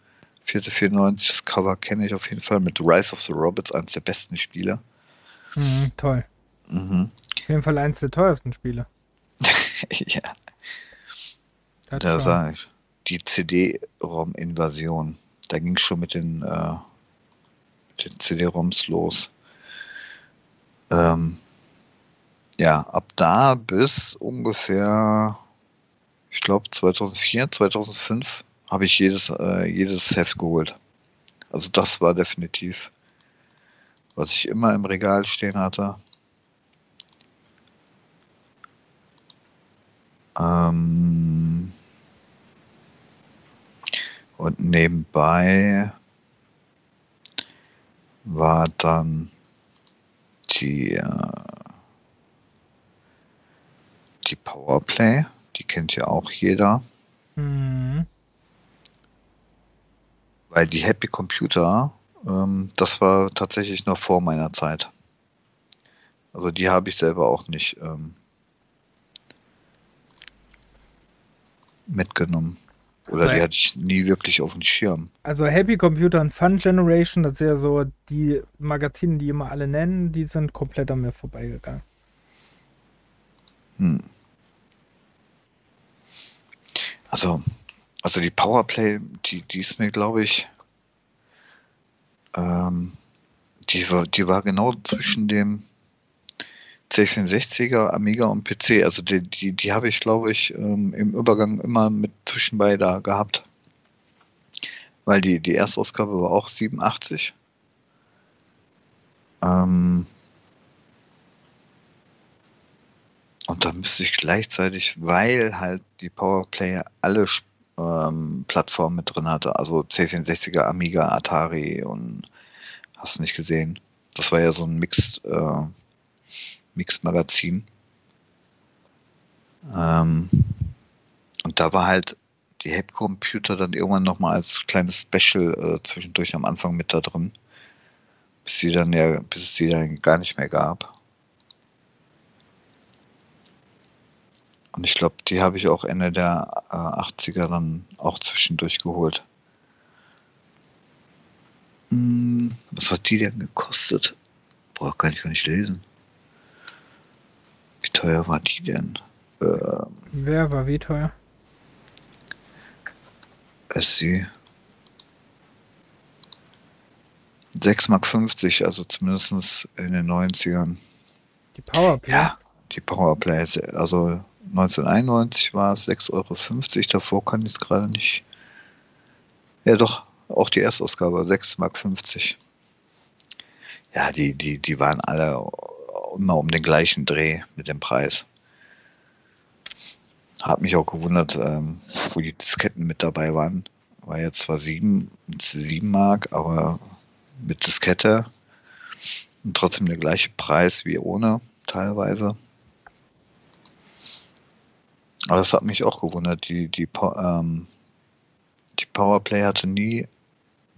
4. 94, das Cover kenne ich auf jeden Fall mit Rise of the Robots, eines der besten Spiele. Mhm, toll. Mhm. Auf jeden Fall eines der teuersten Spiele. ja. Das da sage ich, die CD-ROM-Invasion. Da ging es schon mit den äh, den CD-ROMs los. Ähm, ja, ab da bis ungefähr, ich glaube 2004, 2005 habe ich jedes, äh, jedes Heft geholt. Also das war definitiv, was ich immer im Regal stehen hatte. Ähm und nebenbei war dann die, äh, die Powerplay, die kennt ja auch jeder. Mhm. Weil die Happy Computer, ähm, das war tatsächlich noch vor meiner Zeit. Also die habe ich selber auch nicht ähm, mitgenommen. Oder die hatte ich nie wirklich auf dem Schirm. Also Happy Computer und Fun Generation, das sind ja so die Magazine, die immer alle nennen, die sind komplett an mir vorbeigegangen. Hm. Also, also die Powerplay, die, die ist mir, glaube ich, ähm, die, war, die war genau zwischen dem C64er, Amiga und PC. Also die, die, die habe ich, glaube ich, ähm, im Übergang immer mit zwischenbei da gehabt. Weil die, die Erstausgabe war auch 87. Ähm und da müsste ich gleichzeitig, weil halt die Powerplay alle ähm, Plattformen mit drin hatte, also C64er, Amiga, Atari und hast nicht gesehen. Das war ja so ein Mixed äh, Mix-Magazin. Ähm, und da war halt die Happy Computer dann irgendwann nochmal als kleines Special äh, zwischendurch am Anfang mit da drin. Bis sie dann ja, bis es sie dann gar nicht mehr gab. Und ich glaube, die habe ich auch Ende der äh, 80er dann auch zwischendurch geholt. Hm, was hat die denn gekostet? Boah, kann ich gar nicht lesen. Wie teuer war die denn? Ähm, Wer war wie teuer? Sie 6,50 Mark, also zumindest in den 90ern. Die Powerplay? Ja, die Powerplay. Also 1991 war es 6,50 Euro. Davor kann ich es gerade nicht. Ja, doch, auch die Erstausgabe, 6,50 Mark. Ja, die, die, die waren alle immer um den gleichen Dreh mit dem Preis. Hat mich auch gewundert, ähm, wo die Disketten mit dabei waren. War jetzt zwar 7, 7 Mark, aber mit Diskette und trotzdem der gleiche Preis wie ohne teilweise. Aber das hat mich auch gewundert. Die, die, ähm, die Powerplay hatte nie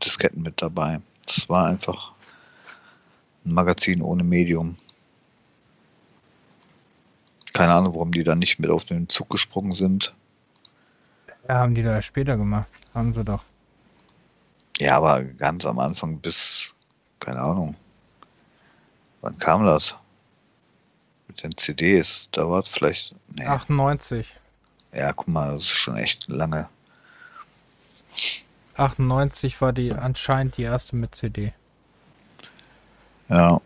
Disketten mit dabei. Das war einfach ein Magazin ohne Medium. Keine Ahnung, warum die da nicht mit auf den Zug gesprungen sind. Ja, haben die da später gemacht. Haben sie doch. Ja, aber ganz am Anfang bis, keine Ahnung. Wann kam das? Mit den CDs. Da war es vielleicht. Nee. 98. Ja, guck mal, das ist schon echt lange. 98 war die anscheinend die erste mit CD. Ja.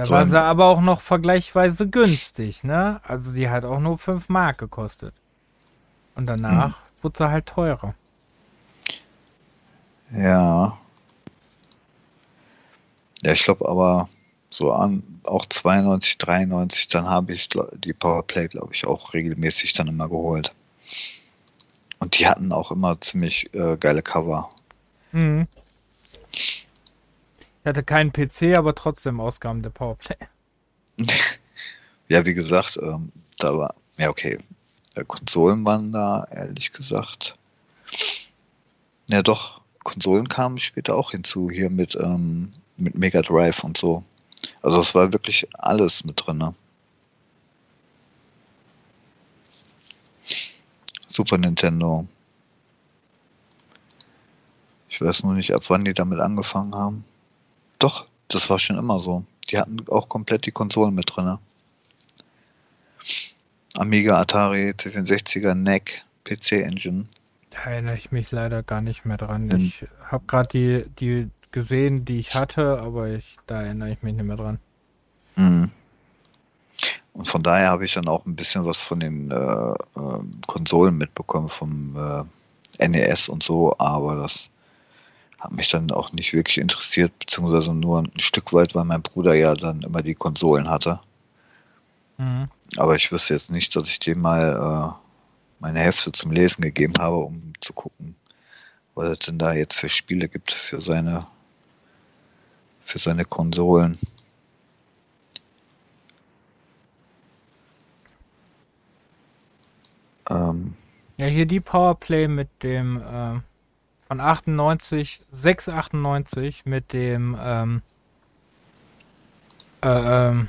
Da war sie aber auch noch vergleichsweise günstig, ne? Also die hat auch nur 5 Mark gekostet. Und danach hm. wurde sie halt teurer. Ja. Ja, ich glaube aber so an, auch 92, 93, dann habe ich die Powerplay, glaube ich, auch regelmäßig dann immer geholt. Und die hatten auch immer ziemlich äh, geile Cover. Mhm. Ich hatte keinen PC, aber trotzdem Ausgaben der Powerplay. ja, wie gesagt, ähm, da war, ja, okay. Äh, Konsolen waren da, ehrlich gesagt. Ja, doch, Konsolen kamen später auch hinzu, hier mit, ähm, mit Mega Drive und so. Also, es war wirklich alles mit drin. Ne? Super Nintendo. Ich weiß nur nicht, ab wann die damit angefangen haben. Doch, das war schon immer so. Die hatten auch komplett die Konsolen mit drin. Amiga, Atari, C64er, NEC, PC Engine. Da erinnere ich mich leider gar nicht mehr dran. Hm. Ich habe gerade die, die gesehen, die ich hatte, aber ich, da erinnere ich mich nicht mehr dran. Hm. Und von daher habe ich dann auch ein bisschen was von den äh, äh, Konsolen mitbekommen, vom äh, NES und so, aber das hat mich dann auch nicht wirklich interessiert, beziehungsweise nur ein Stück weit, weil mein Bruder ja dann immer die Konsolen hatte. Mhm. Aber ich wüsste jetzt nicht, dass ich dem mal äh, meine Hefte zum Lesen gegeben habe, um zu gucken, was es denn da jetzt für Spiele gibt für seine für seine Konsolen. Ähm, ja, hier die Powerplay mit dem äh, von 98, 698 mit dem ähm, äh, ähm,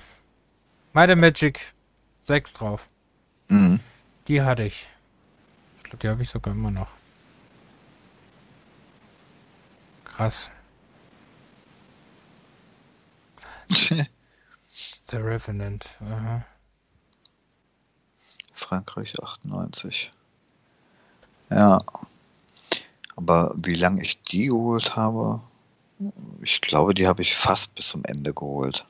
Might Magic 6 drauf. Mhm. Die hatte ich. Ich glaube, die habe ich sogar immer noch. Krass. The Revenant. Aha. Frankreich 98. Ja. Aber wie lange ich die geholt habe, ich glaube, die habe ich fast bis zum Ende geholt.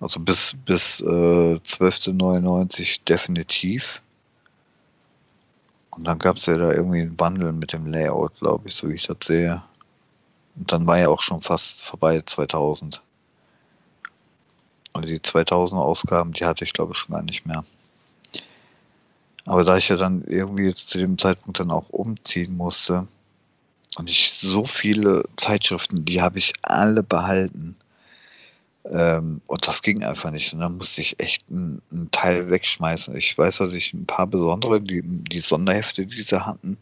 Also bis, bis äh, 12.99 definitiv. Und dann gab es ja da irgendwie einen Wandel mit dem Layout, glaube ich, so wie ich das sehe. Und dann war ja auch schon fast vorbei 2000. Und die 2000er Ausgaben, die hatte ich glaube ich schon gar nicht mehr. Aber da ich ja dann irgendwie zu dem Zeitpunkt dann auch umziehen musste und ich so viele Zeitschriften, die habe ich alle behalten. Ähm, und das ging einfach nicht. Und dann musste ich echt einen, einen, Teil wegschmeißen. Ich weiß, dass ich ein paar besondere, die, die Sonderhefte, die sie hatten,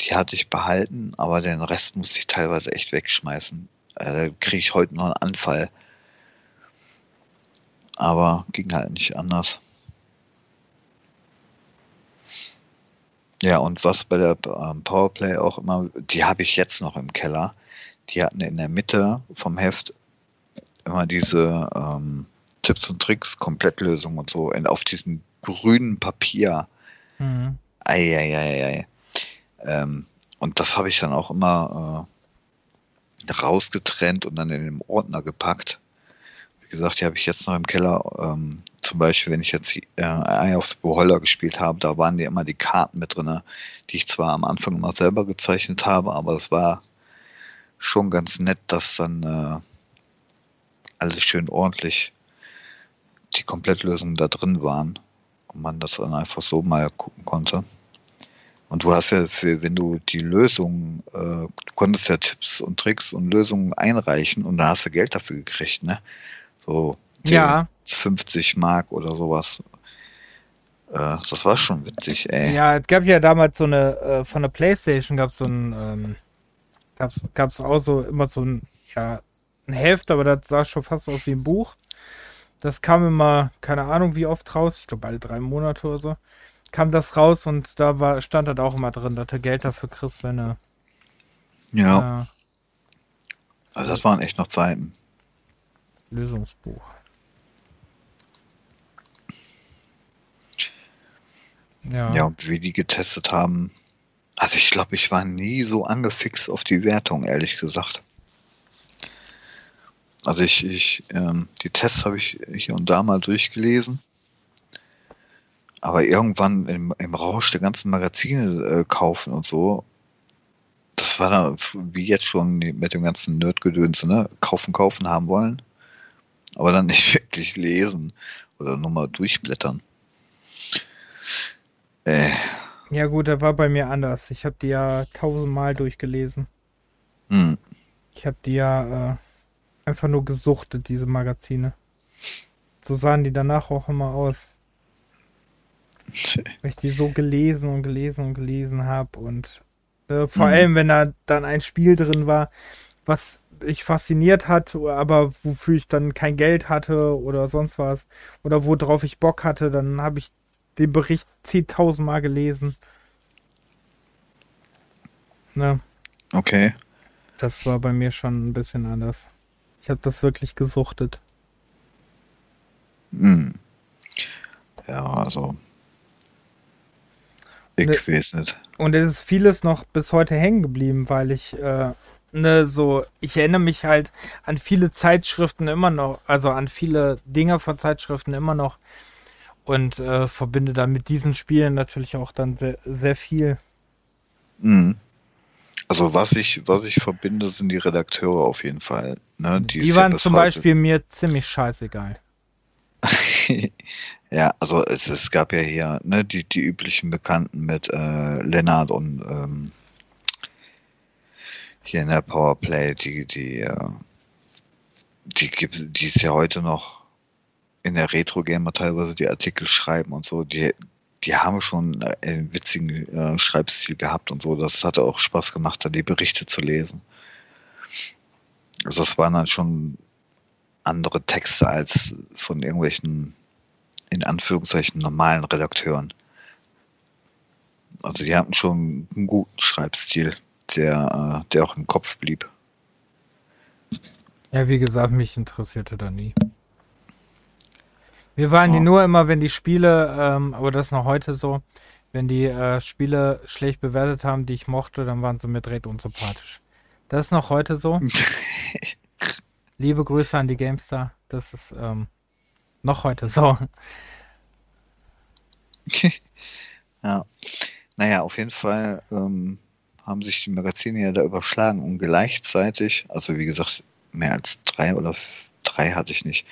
die hatte ich behalten, aber den Rest musste ich teilweise echt wegschmeißen. Äh, da kriege ich heute noch einen Anfall. Aber ging halt nicht anders. Ja, und was bei der ähm, Powerplay auch immer, die habe ich jetzt noch im Keller. Die hatten in der Mitte vom Heft immer diese ähm, Tipps und Tricks, Komplettlösung und so, auf diesem grünen Papier. Mhm. Eieiei. Ähm, und das habe ich dann auch immer äh, rausgetrennt und dann in den Ordner gepackt. Wie gesagt, die habe ich jetzt noch im Keller. Ähm, zum Beispiel, wenn ich jetzt äh, Eye of the Beholder gespielt habe, da waren die immer die Karten mit drin, die ich zwar am Anfang immer selber gezeichnet habe, aber es war schon ganz nett, dass dann äh, alles schön ordentlich die Komplettlösungen da drin waren und man das dann einfach so mal gucken konnte. Und du hast ja, wenn du die Lösung, äh, du konntest ja Tipps und Tricks und Lösungen einreichen und dann hast du Geld dafür gekriegt, ne? So 10, ja. 50 Mark oder sowas. Äh, das war schon witzig, ey. Ja, es gab ja damals so eine, äh, von der Playstation gab es so ein, ähm, gab's, gab's auch so immer so ein, ja, ein Heft, aber das sah schon fast aus wie ein Buch. Das kam immer, keine Ahnung wie oft raus, ich glaube alle drei Monate oder so kam das raus und da war, stand halt auch immer drin, dass du Geld dafür kriegst, wenn du. Ja. Äh, also das waren echt noch Zeiten. Lösungsbuch. Ja. Ja, und wie die getestet haben. Also ich glaube, ich war nie so angefixt auf die Wertung, ehrlich gesagt. Also ich, ich ähm, die Tests habe ich hier und da mal durchgelesen. Aber irgendwann im, im Rausch der ganzen Magazine äh, kaufen und so, das war dann wie jetzt schon mit dem ganzen Nerdgedöns, ne? Kaufen, kaufen haben wollen, aber dann nicht wirklich lesen oder nur mal durchblättern. Äh. Ja gut, da war bei mir anders. Ich habe die ja tausendmal durchgelesen. Hm. Ich habe die ja äh, einfach nur gesuchtet, diese Magazine. So sahen die danach auch immer aus. Weil ich die so gelesen und gelesen und gelesen habe und äh, vor mhm. allem, wenn da dann ein Spiel drin war, was mich fasziniert hat, aber wofür ich dann kein Geld hatte oder sonst was oder worauf ich Bock hatte, dann habe ich den Bericht 10.000 Mal gelesen. Ne? Okay. Das war bei mir schon ein bisschen anders. Ich habe das wirklich gesuchtet. Hm. Ja, also ich weiß nicht. Und es ist vieles noch bis heute hängen geblieben, weil ich äh, ne, so, ich erinnere mich halt an viele Zeitschriften immer noch, also an viele Dinge von Zeitschriften immer noch und äh, verbinde dann mit diesen Spielen natürlich auch dann sehr, sehr viel. Mhm. Also was ich, was ich verbinde, sind die Redakteure auf jeden Fall. Ne? Die, die waren zum Beispiel mir ziemlich scheißegal. ja, also es, es gab ja hier ne, die, die üblichen Bekannten mit äh, Lennart und ähm, hier in der Powerplay, die, die, äh, die gibt, die ist ja heute noch in der Retro-Gamer teilweise die Artikel schreiben und so, die, die haben schon einen witzigen äh, Schreibstil gehabt und so. Das hatte auch Spaß gemacht, da die Berichte zu lesen. Also das waren dann schon andere Texte als von irgendwelchen, in Anführungszeichen, normalen Redakteuren. Also die hatten schon einen guten Schreibstil der, äh, der auch im Kopf blieb. Ja, wie gesagt, mich interessierte da nie. Wir waren oh. die nur immer, wenn die Spiele, ähm, aber das ist noch heute so, wenn die äh, Spiele schlecht bewertet haben, die ich mochte, dann waren sie mir direkt unsympathisch. Das ist noch heute so. Liebe Grüße an die GameStar. Das ist ähm, noch heute so. ja. Naja, auf jeden Fall ähm, haben sich die Magazine ja da überschlagen und gleichzeitig, also wie gesagt, mehr als drei oder drei hatte ich nicht.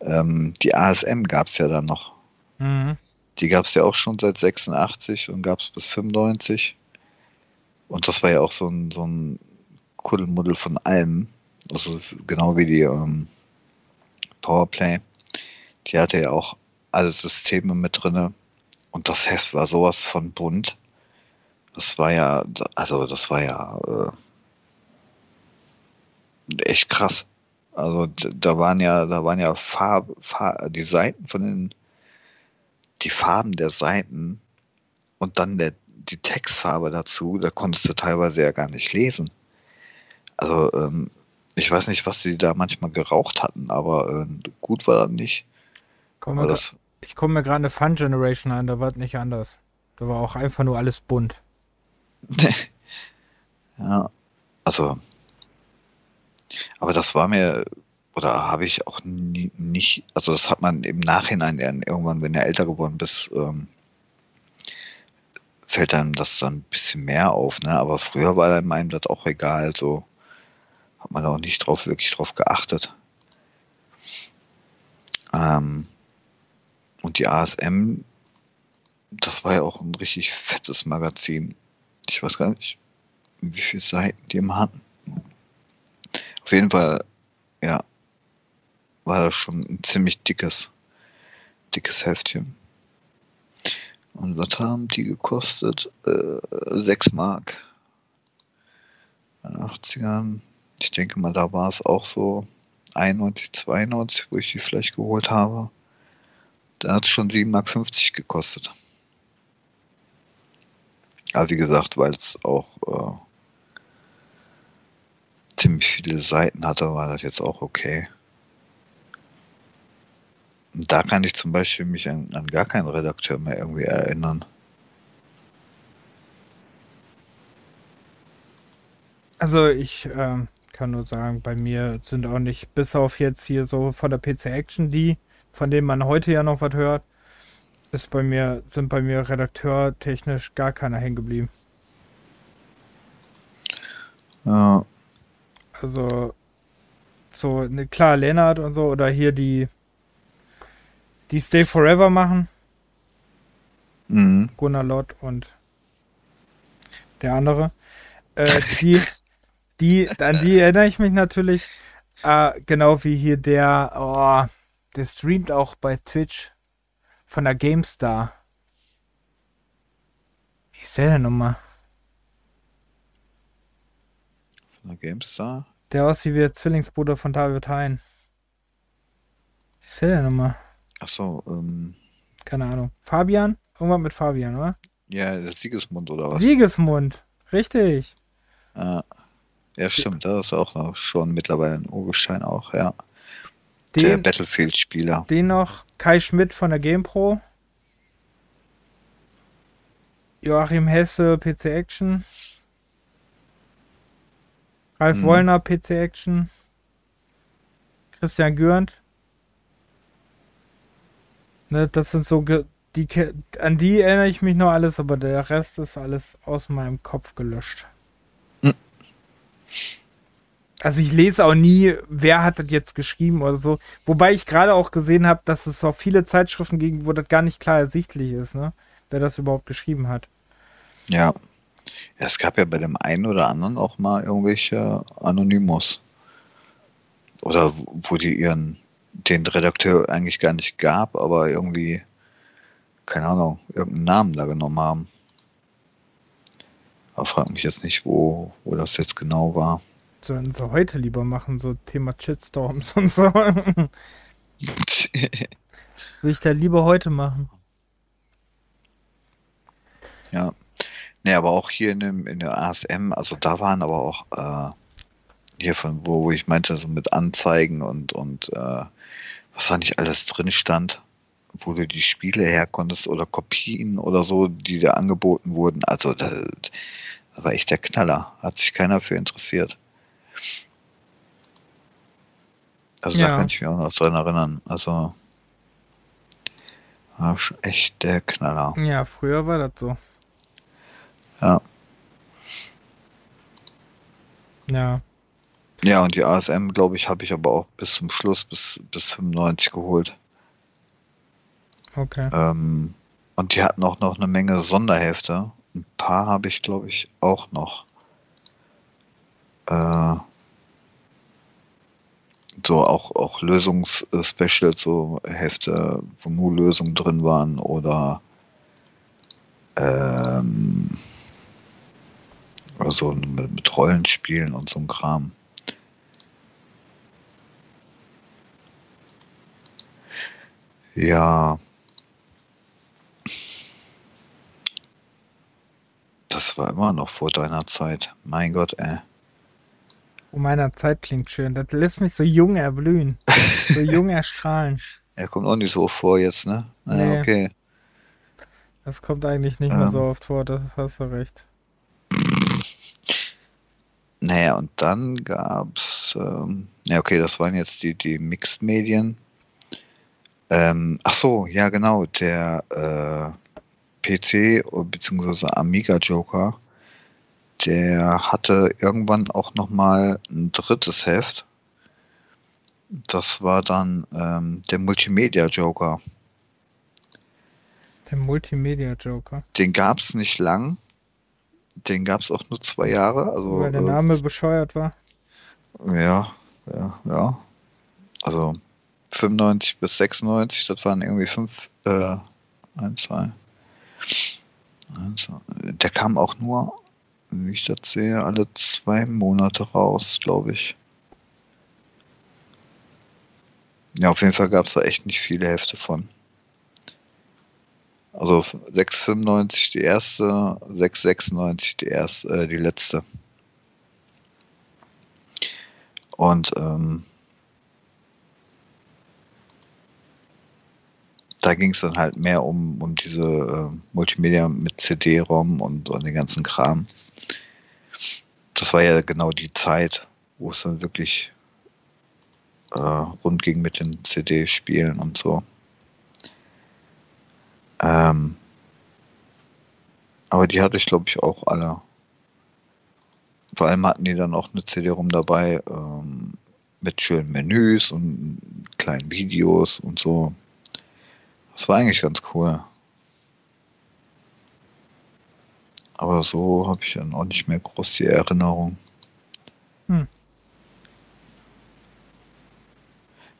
Ähm, die ASM gab es ja dann noch. Mhm. Die gab es ja auch schon seit 86 und gab es bis 95. Und das war ja auch so ein, so ein Kuddelmuddel von allem. Also genau wie die ähm, Powerplay. Die hatte ja auch alle Systeme mit drinne. Und das Heft war sowas von bunt. Das war ja, also das war ja äh, echt krass. Also da waren ja, da waren ja Farb, Farb, die Seiten von den, die Farben der Seiten und dann der, die Textfarbe dazu, da konntest du teilweise ja gar nicht lesen. Also ähm, ich weiß nicht, was sie da manchmal geraucht hatten, aber äh, gut war das nicht. Komm das, ich komme mir gerade eine Fun Generation an, da war es nicht anders. Da war auch einfach nur alles bunt. ja, also, aber das war mir, oder habe ich auch nie, nicht, also das hat man im Nachhinein irgendwann, wenn du älter geworden bist, ähm, fällt einem das dann ein bisschen mehr auf, ne? Aber früher war einem das auch egal, so hat man auch nicht drauf, wirklich drauf geachtet. Ähm, und die ASM, das war ja auch ein richtig fettes Magazin. Ich weiß gar nicht, wie viele Seiten die immer hatten. Auf jeden Fall, ja, war das schon ein ziemlich dickes, dickes Heftchen. Und was haben die gekostet? Äh, 6 Mark. In den 80ern. Ich denke mal, da war es auch so 91, 92, wo ich die vielleicht geholt habe. Da hat es schon 7,50 Mark gekostet. Aber wie gesagt, weil es auch äh, ziemlich viele Seiten hatte, war das jetzt auch okay. Und da kann ich zum Beispiel mich an, an gar keinen Redakteur mehr irgendwie erinnern. Also ich äh, kann nur sagen, bei mir sind auch nicht, bis auf jetzt hier so von der PC Action die, von denen man heute ja noch was hört, ist bei mir, sind bei mir redakteurtechnisch gar keiner hängen geblieben. Ja. Also, so, ne, klar, Lennart und so, oder hier die, die Stay Forever machen. Mhm. Gunnar Lott und der andere. Äh, die, die, an die erinnere ich mich natürlich. Äh, genau wie hier der, oh, der streamt auch bei Twitch von der GameStar. Wie ist der denn nochmal? Von der GameStar? Der aussieht wie der Zwillingsbruder von David Hein. Wie ist der denn nochmal? Achso, ähm. Keine Ahnung. Fabian? Irgendwas mit Fabian, oder? Ja, der Siegesmund oder was? Siegesmund, richtig. Ja, ja stimmt, das ist auch noch schon mittlerweile ein Urgestein auch, ja. Den, der Battlefield-Spieler. Den noch Kai Schmidt von der GamePro. Joachim Hesse, PC Action. Ralf hm. Wollner, PC Action. Christian Gürnt. Ne, das sind so die an die erinnere ich mich noch alles, aber der Rest ist alles aus meinem Kopf gelöscht. Hm. Also ich lese auch nie, wer hat das jetzt geschrieben oder so. Wobei ich gerade auch gesehen habe, dass es auch viele Zeitschriften gibt, wo das gar nicht klar ersichtlich ist, ne? Wer das überhaupt geschrieben hat. Ja. Ja. Es gab ja bei dem einen oder anderen auch mal irgendwelche Anonymous. Oder wo die ihren, den Redakteur eigentlich gar nicht gab, aber irgendwie keine Ahnung, irgendeinen Namen da genommen haben. Aber frag mich jetzt nicht, wo, wo das jetzt genau war. Sollen sie heute lieber machen, so Thema Shitstorms und so. Würde ich da lieber heute machen. Ja. Ne, aber auch hier in, dem, in der ASM, also da waren aber auch äh, hier von wo, wo ich meinte, so mit Anzeigen und, und äh, was da nicht alles drin stand wo du die Spiele herkonntest oder Kopien oder so, die dir angeboten wurden. Also das, das war echt der Knaller. Hat sich keiner für interessiert. Also ja. da kann ich mich auch noch dran erinnern. Also war echt der Knaller. Ja, früher war das so. Ja. Ja. Ja, und die ASM, glaube ich, habe ich aber auch bis zum Schluss, bis, bis 95 geholt. Okay. Ähm, und die hatten auch noch eine Menge Sonderhefte. Ein paar habe ich, glaube ich, auch noch. Äh, so auch, auch Lösungs-Specials, so Hefte, wo nur Lösungen drin waren oder ähm, also mit, mit Rollenspielen und so ein Kram. Ja, Das war immer noch vor deiner Zeit. Mein Gott, ey. Vor meiner Zeit klingt schön. Das lässt mich so jung erblühen. so jung erstrahlen. Er kommt auch nicht so vor jetzt, ne? Naja, nee. okay. Das kommt eigentlich nicht ähm. mehr so oft vor, das hast du recht. Naja, und dann gab's, ähm, ja okay, das waren jetzt die, die Mixed-Medien. Ähm, ach so, ja genau, der äh, PC bzw. Amiga Joker, der hatte irgendwann auch nochmal ein drittes Heft. Das war dann ähm, der Multimedia Joker. Der Multimedia Joker. Den gab es nicht lang. Den gab es auch nur zwei Jahre. Also, Weil der Name äh, bescheuert war. Ja, ja, ja. Also 95 bis 96, das waren irgendwie fünf, äh, ein, zwei, also, der kam auch nur, wie ich das sehe, alle zwei Monate raus, glaube ich. Ja, auf jeden Fall gab es da echt nicht viele Hefte von. Also 6,95 die erste, 6,96 die erste, äh, die letzte. Und ähm, da ging es dann halt mehr um, um diese äh, Multimedia mit CD-ROM und, und den ganzen Kram. Das war ja genau die Zeit, wo es dann wirklich äh, rund ging mit den CD-Spielen und so. Ähm, aber die hatte ich, glaube ich, auch alle. Vor allem hatten die dann auch eine CD-ROM dabei ähm, mit schönen Menüs und kleinen Videos und so. Das war eigentlich ganz cool. Aber so habe ich dann auch nicht mehr groß die Erinnerung. Hm.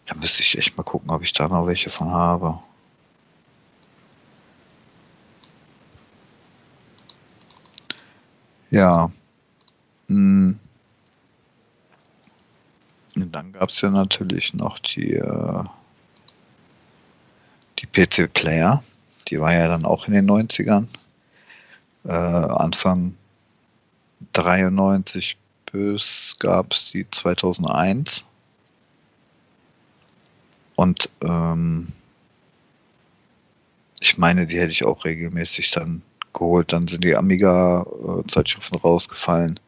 Da müsste ich echt mal gucken, ob ich da noch welche von habe. Ja. Hm. Und dann gab es ja natürlich noch die äh, die PC Player, die war ja dann auch in den 90ern. Äh, Anfang 93 bis gab es die 2001. Und ähm, ich meine, die hätte ich auch regelmäßig dann geholt. Dann sind die Amiga-Zeitschriften rausgefallen.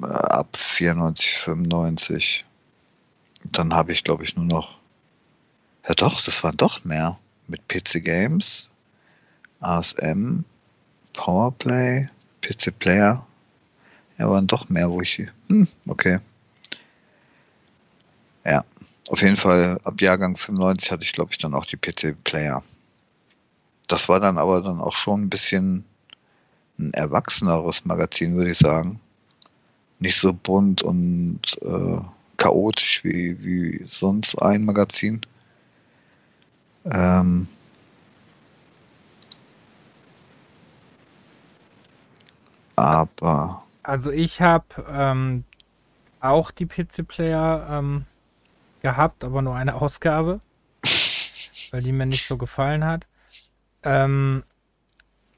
ab 94, 95. Dann habe ich, glaube ich, nur noch. Ja, doch, das waren doch mehr. Mit PC Games, ASM, Powerplay, PC Player. Ja, waren doch mehr, wo ich. Hm, okay. Ja, auf jeden Fall ab Jahrgang 95 hatte ich, glaube ich, dann auch die PC Player. Das war dann aber dann auch schon ein bisschen ein erwachseneres Magazin, würde ich sagen. Nicht so bunt und äh, chaotisch wie, wie sonst ein Magazin. Ähm, aber. Also ich habe ähm, auch die PC-Player ähm, gehabt, aber nur eine Ausgabe, weil die mir nicht so gefallen hat. Ähm,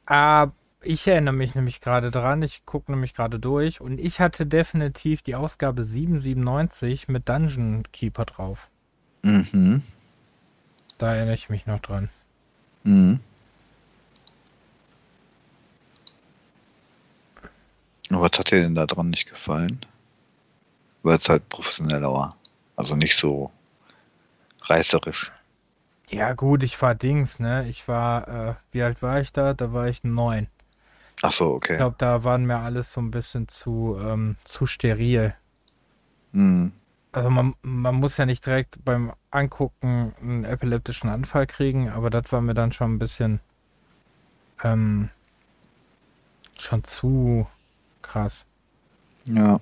aber ich erinnere mich nämlich gerade dran, ich gucke nämlich gerade durch und ich hatte definitiv die Ausgabe 797 mit Dungeon Keeper drauf. Mhm. Da erinnere ich mich noch dran. Mhm. Was hat dir denn da dran nicht gefallen? Weil es halt professioneller war. Also nicht so reißerisch. Ja, gut, ich war Dings, ne? Ich war, äh, wie alt war ich da? Da war ich neun. Ach so, okay. Ich glaube, da waren mir alles so ein bisschen zu, ähm, zu steril. Mhm. Also man, man muss ja nicht direkt beim Angucken einen epileptischen Anfall kriegen, aber das war mir dann schon ein bisschen ähm, schon zu krass. Ja.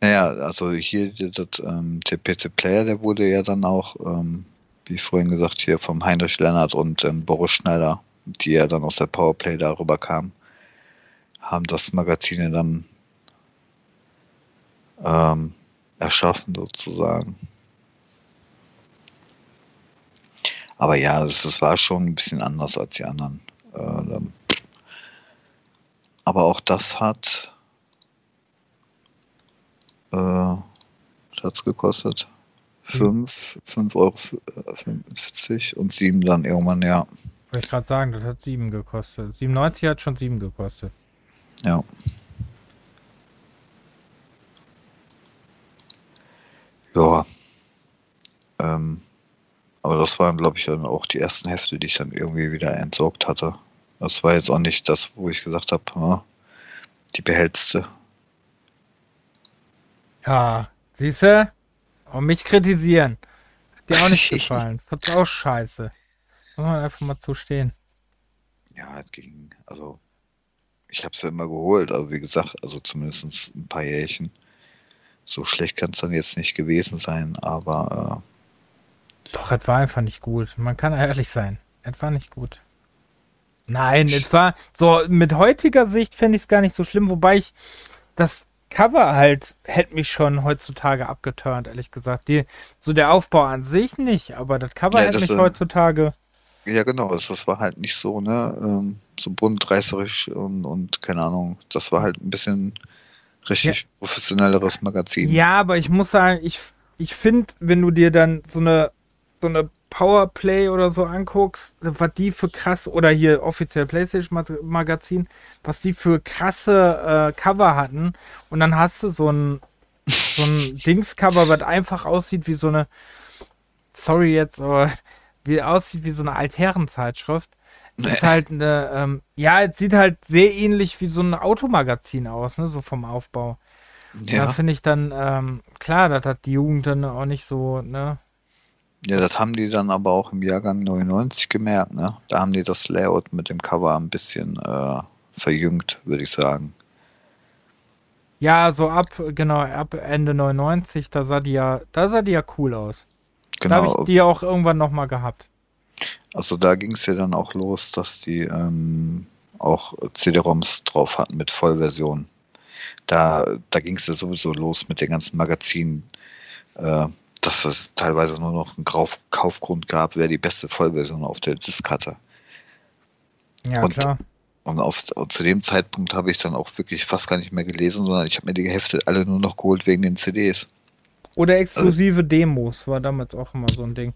Naja, also hier das, ähm, der PC Player, der wurde ja dann auch, ähm, wie vorhin gesagt, hier vom Heinrich Lennart und ähm, Boris Schneider, die ja dann aus der Powerplay darüber kamen, haben das Magazin ja dann ähm, erschaffen sozusagen. Aber ja, das, das war schon ein bisschen anders als die anderen. Äh, aber auch das hat äh, es gekostet? 5, 5 Euro 50 und 7 dann irgendwann, ja. Wollte ich gerade sagen, das hat 7 gekostet. 97 hat schon 7 gekostet. Ja. Ja. Ähm, aber das waren, glaube ich, dann auch die ersten Hefte, die ich dann irgendwie wieder entsorgt hatte. Das war jetzt auch nicht das, wo ich gesagt habe, ja, die behältste. Ja, siehst du? Und mich kritisieren. Hat dir auch nicht gefallen. Fand's auch scheiße. Muss man einfach mal zustehen. Ja, es ging. Also, ich hab's ja immer geholt. Also, wie gesagt, also zumindest ein paar Jährchen. So schlecht kann es dann jetzt nicht gewesen sein, aber. Äh, Doch, es war einfach nicht gut. Man kann ehrlich sein. Es war nicht gut. Nein, es war so mit heutiger Sicht fände ich es gar nicht so schlimm, wobei ich das Cover halt hätte mich schon heutzutage abgeturnt, ehrlich gesagt. Die, so der Aufbau an sich nicht, aber das Cover ja, hätte mich äh, heutzutage. Ja, genau, das, das, war halt nicht so, ne, ähm, so bunt, reißerisch und, und keine Ahnung. Das war halt ein bisschen richtig ja. professionelleres Magazin. Ja, aber ich muss sagen, ich, ich finde, wenn du dir dann so eine, so eine Powerplay oder so anguckst, was die für krass, oder hier offiziell PlayStation Magazin, was die für krasse äh, Cover hatten. Und dann hast du so ein, so ein Dings-Cover, was einfach aussieht wie so eine, sorry jetzt, aber wie aussieht wie so eine Altherrenzeitschrift. Nee. Ist halt eine, ähm, ja, es sieht halt sehr ähnlich wie so ein Automagazin aus, ne, so vom Aufbau. Ja. Da finde ich dann, ähm, klar, das hat die Jugend dann auch nicht so, ne, ja, das haben die dann aber auch im Jahrgang 99 gemerkt, ne? Da haben die das Layout mit dem Cover ein bisschen äh, verjüngt, würde ich sagen. Ja, so ab, genau, ab Ende 99, da sah die ja, da sah die ja cool aus. Genau. Da habe ich die auch irgendwann nochmal gehabt. Also da ging es ja dann auch los, dass die ähm, auch CD-ROMs drauf hatten mit Vollversion. Da, da ging es ja sowieso los mit den ganzen Magazinen. Äh, dass es teilweise nur noch einen Kauf Kaufgrund gab, wer die beste Vollversion auf der Disk hatte. Ja, und, klar. Und, auf, und zu dem Zeitpunkt habe ich dann auch wirklich fast gar nicht mehr gelesen, sondern ich habe mir die Hefte alle nur noch geholt wegen den CDs. Oder exklusive also, Demos war damals auch immer so ein Ding.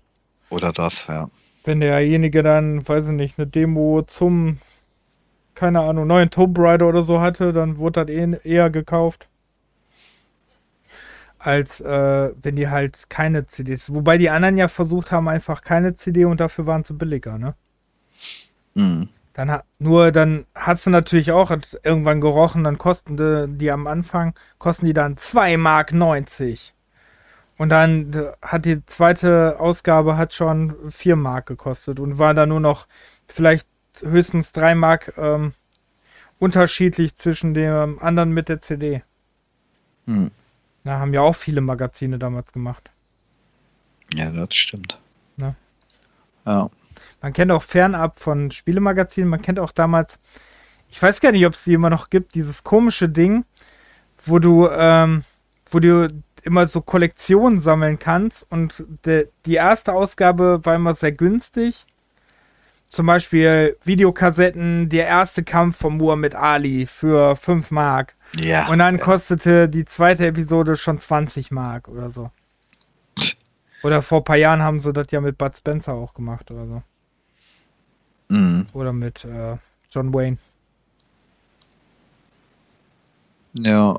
Oder das, ja. Wenn derjenige dann, weiß ich nicht, eine Demo zum keine Ahnung, neuen Tomb Raider oder so hatte, dann wurde das eh, eher gekauft. Als äh, wenn die halt keine CDs. Wobei die anderen ja versucht haben, einfach keine CD und dafür waren sie billiger, ne? Mhm. Dann hat, nur dann hat sie natürlich auch irgendwann gerochen, dann kosten die, die am Anfang, kosten die dann 2 Mark 90. Und dann hat die zweite Ausgabe hat schon 4 Mark gekostet und war da nur noch vielleicht höchstens 3 Mark ähm, unterschiedlich zwischen dem anderen mit der CD. Hm. Da haben ja auch viele Magazine damals gemacht. Ja, das stimmt. Ne? Ja. Man kennt auch fernab von Spielemagazinen, man kennt auch damals, ich weiß gar nicht, ob es die immer noch gibt, dieses komische Ding, wo du, ähm, wo du immer so Kollektionen sammeln kannst und de, die erste Ausgabe war immer sehr günstig. Zum Beispiel Videokassetten, der erste Kampf von Muhammad Ali für 5 Mark. Ja. Und dann kostete die zweite Episode schon 20 Mark oder so. Oder vor ein paar Jahren haben sie das ja mit Bud Spencer auch gemacht oder so. Mhm. Oder mit äh, John Wayne. Ja.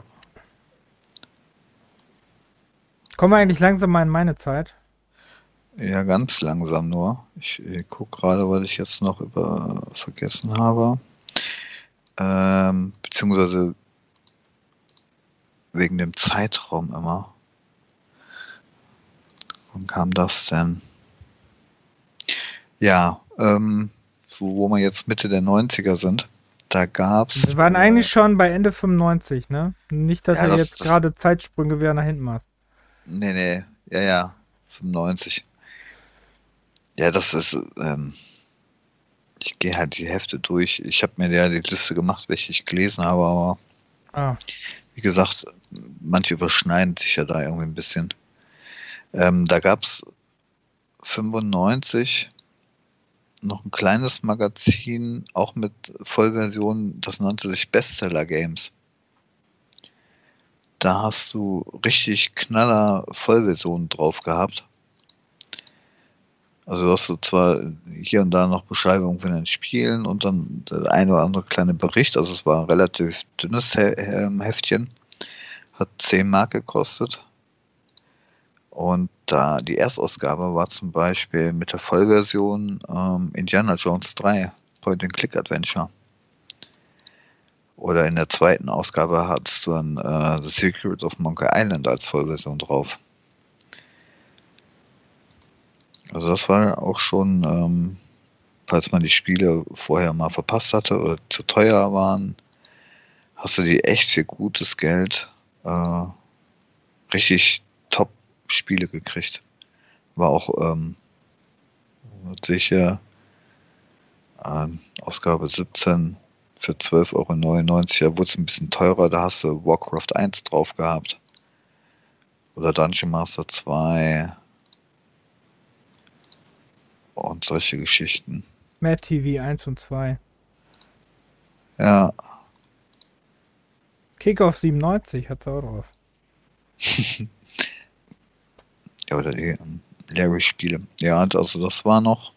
Kommen wir eigentlich langsam mal in meine Zeit? Ja, ganz langsam nur. Ich, ich gucke gerade, was ich jetzt noch über vergessen habe. Ähm, beziehungsweise wegen dem Zeitraum immer. Wann kam das denn? Ja, ähm, wo, wo wir jetzt Mitte der 90er sind, da gab's. Wir waren äh, eigentlich schon bei Ende 95, ne? Nicht, dass ja, er jetzt gerade Zeitsprünge wieder nach hinten macht. Nee, nee, ja, ja, 95. Ja, das ist, ähm, ich gehe halt die Hefte durch. Ich habe mir ja die Liste gemacht, welche ich gelesen habe, aber ah. wie gesagt, manche überschneiden sich ja da irgendwie ein bisschen. Ähm, da gab es 95 noch ein kleines Magazin, auch mit Vollversion, das nannte sich Bestseller Games da hast du richtig knaller Vollversionen drauf gehabt. Also hast du zwar hier und da noch Beschreibungen von den Spielen und dann der ein oder andere kleine Bericht. Also es war ein relativ dünnes ähm, Heftchen. Hat 10 Mark gekostet. Und da die Erstausgabe war zum Beispiel mit der Vollversion ähm, Indiana Jones 3, Point-and-Click-Adventure. Oder in der zweiten Ausgabe hattest du dann äh, The Secret of Monkey Island als Vollversion drauf. Also das war auch schon, ähm, falls man die Spiele vorher mal verpasst hatte oder zu teuer waren, hast du die echt für gutes Geld äh, richtig Top-Spiele gekriegt. War auch ähm, sicher äh, Ausgabe 17 für 12,99 Euro. Da wurde es ein bisschen teurer, da hast du Warcraft 1 drauf gehabt. Oder Dungeon Master 2. Und solche Geschichten. Mad TV 1 und 2. Ja. Kickoff 97 hat's auch drauf. ja, oder die ähm, Larry-Spiele. Ja, also das war noch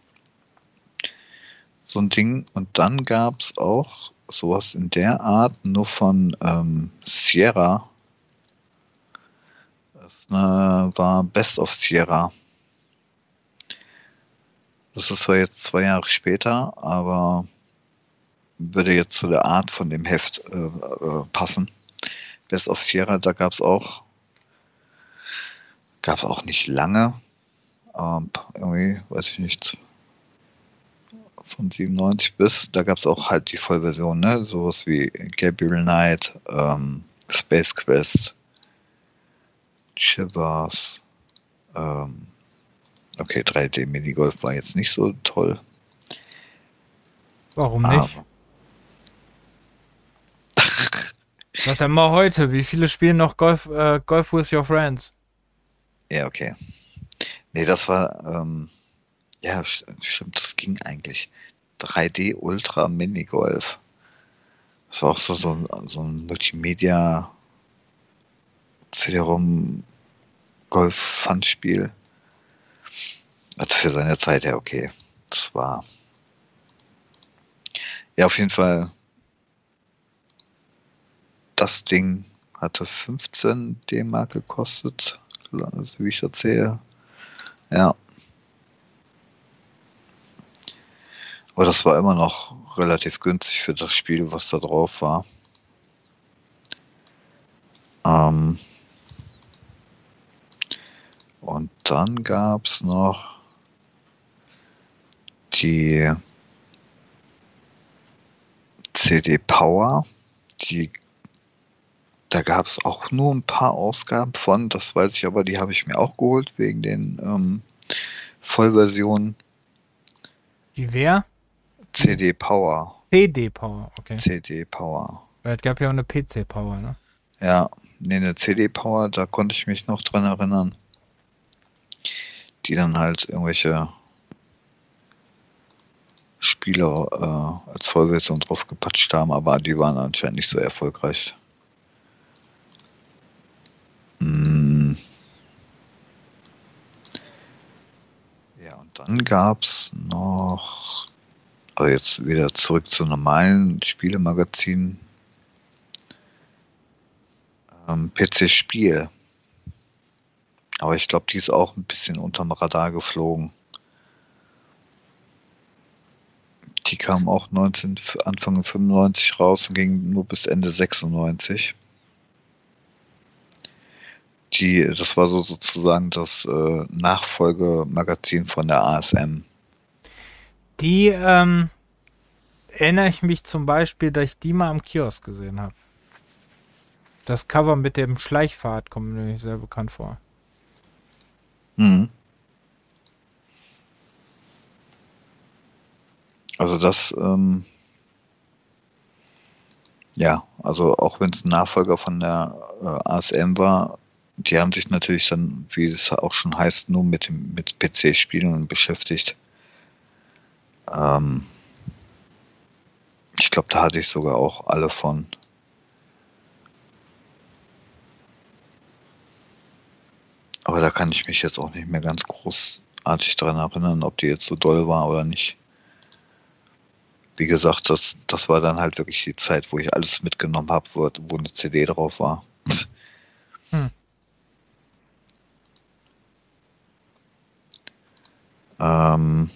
so ein Ding. Und dann gab es auch sowas in der Art, nur von ähm, Sierra. Das ne, war Best of Sierra. Das ist zwar jetzt zwei Jahre später, aber würde jetzt zu der Art von dem Heft äh, äh, passen. Best of Sierra, da gab es auch, gab es auch nicht lange, ähm, irgendwie, weiß ich nicht, von 97 bis, da gab es auch halt die Vollversion, ne? Sowas wie Gabriel Knight, ähm, Space Quest, Shivers, ähm, okay, 3D Minigolf war jetzt nicht so toll. Warum nicht? Sag dann mal heute, wie viele spielen noch Golf, äh, Golf with Your Friends? Ja, okay. Nee, das war, ähm, ja, stimmt, das ging eigentlich. 3D Ultra Minigolf. Das war auch so, so, so ein Multimedia CD-ROM Golf Fun-Spiel. Also für seine Zeit ja okay. Das war. Ja, auf jeden Fall das Ding hatte 15 D-Mark gekostet, wie ich erzähle. Ja. Aber das war immer noch relativ günstig für das Spiel, was da drauf war. Ähm und dann gab es noch die CD Power. Die, da gab es auch nur ein paar Ausgaben von, das weiß ich aber, die habe ich mir auch geholt wegen den ähm, Vollversionen. Die wer? CD Power. CD Power, okay. CD Power. Weil es gab ja auch eine PC Power, ne? Ja, nee, eine CD Power, da konnte ich mich noch dran erinnern. Die dann halt irgendwelche Spiele äh, als Vollversion draufgepatscht haben, aber die waren anscheinend nicht so erfolgreich. Mm. Ja, und dann gab es noch, also jetzt wieder zurück zu normalen Spielemagazinen. Ähm, PC Spiel. Aber ich glaube, die ist auch ein bisschen unterm Radar geflogen. Die kam auch 19, Anfang 95 raus und ging nur bis Ende 96. Die, das war so sozusagen das äh, Nachfolgemagazin von der ASM. Die ähm, erinnere ich mich zum Beispiel, dass ich die mal am Kiosk gesehen habe. Das Cover mit dem Schleichfahrt kommt mir sehr bekannt vor. Mhm. Also das, ähm, ja, also auch wenn es ein Nachfolger von der äh, ASM war, die haben sich natürlich dann, wie es auch schon heißt, nur mit dem mit PC-Spielen beschäftigt. Ähm, ich glaube, da hatte ich sogar auch alle von. Aber da kann ich mich jetzt auch nicht mehr ganz großartig daran erinnern, ob die jetzt so doll war oder nicht wie gesagt, das, das war dann halt wirklich die Zeit, wo ich alles mitgenommen habe, wo, wo eine CD drauf war. Hm. Ähm,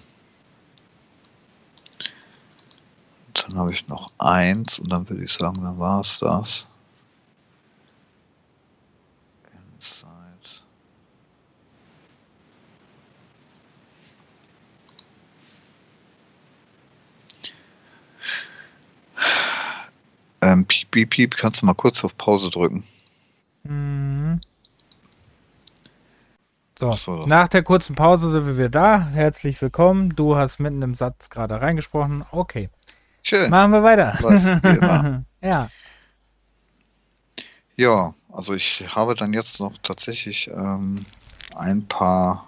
dann habe ich noch eins und dann würde ich sagen, dann war es das. Ähm, piep, piep, piep, kannst du mal kurz auf Pause drücken? Mhm. So, so, nach der kurzen Pause sind wir wieder da. Herzlich willkommen. Du hast mitten im Satz gerade reingesprochen. Okay. Schön. Machen wir weiter. ja. Ja, also ich habe dann jetzt noch tatsächlich ähm, ein paar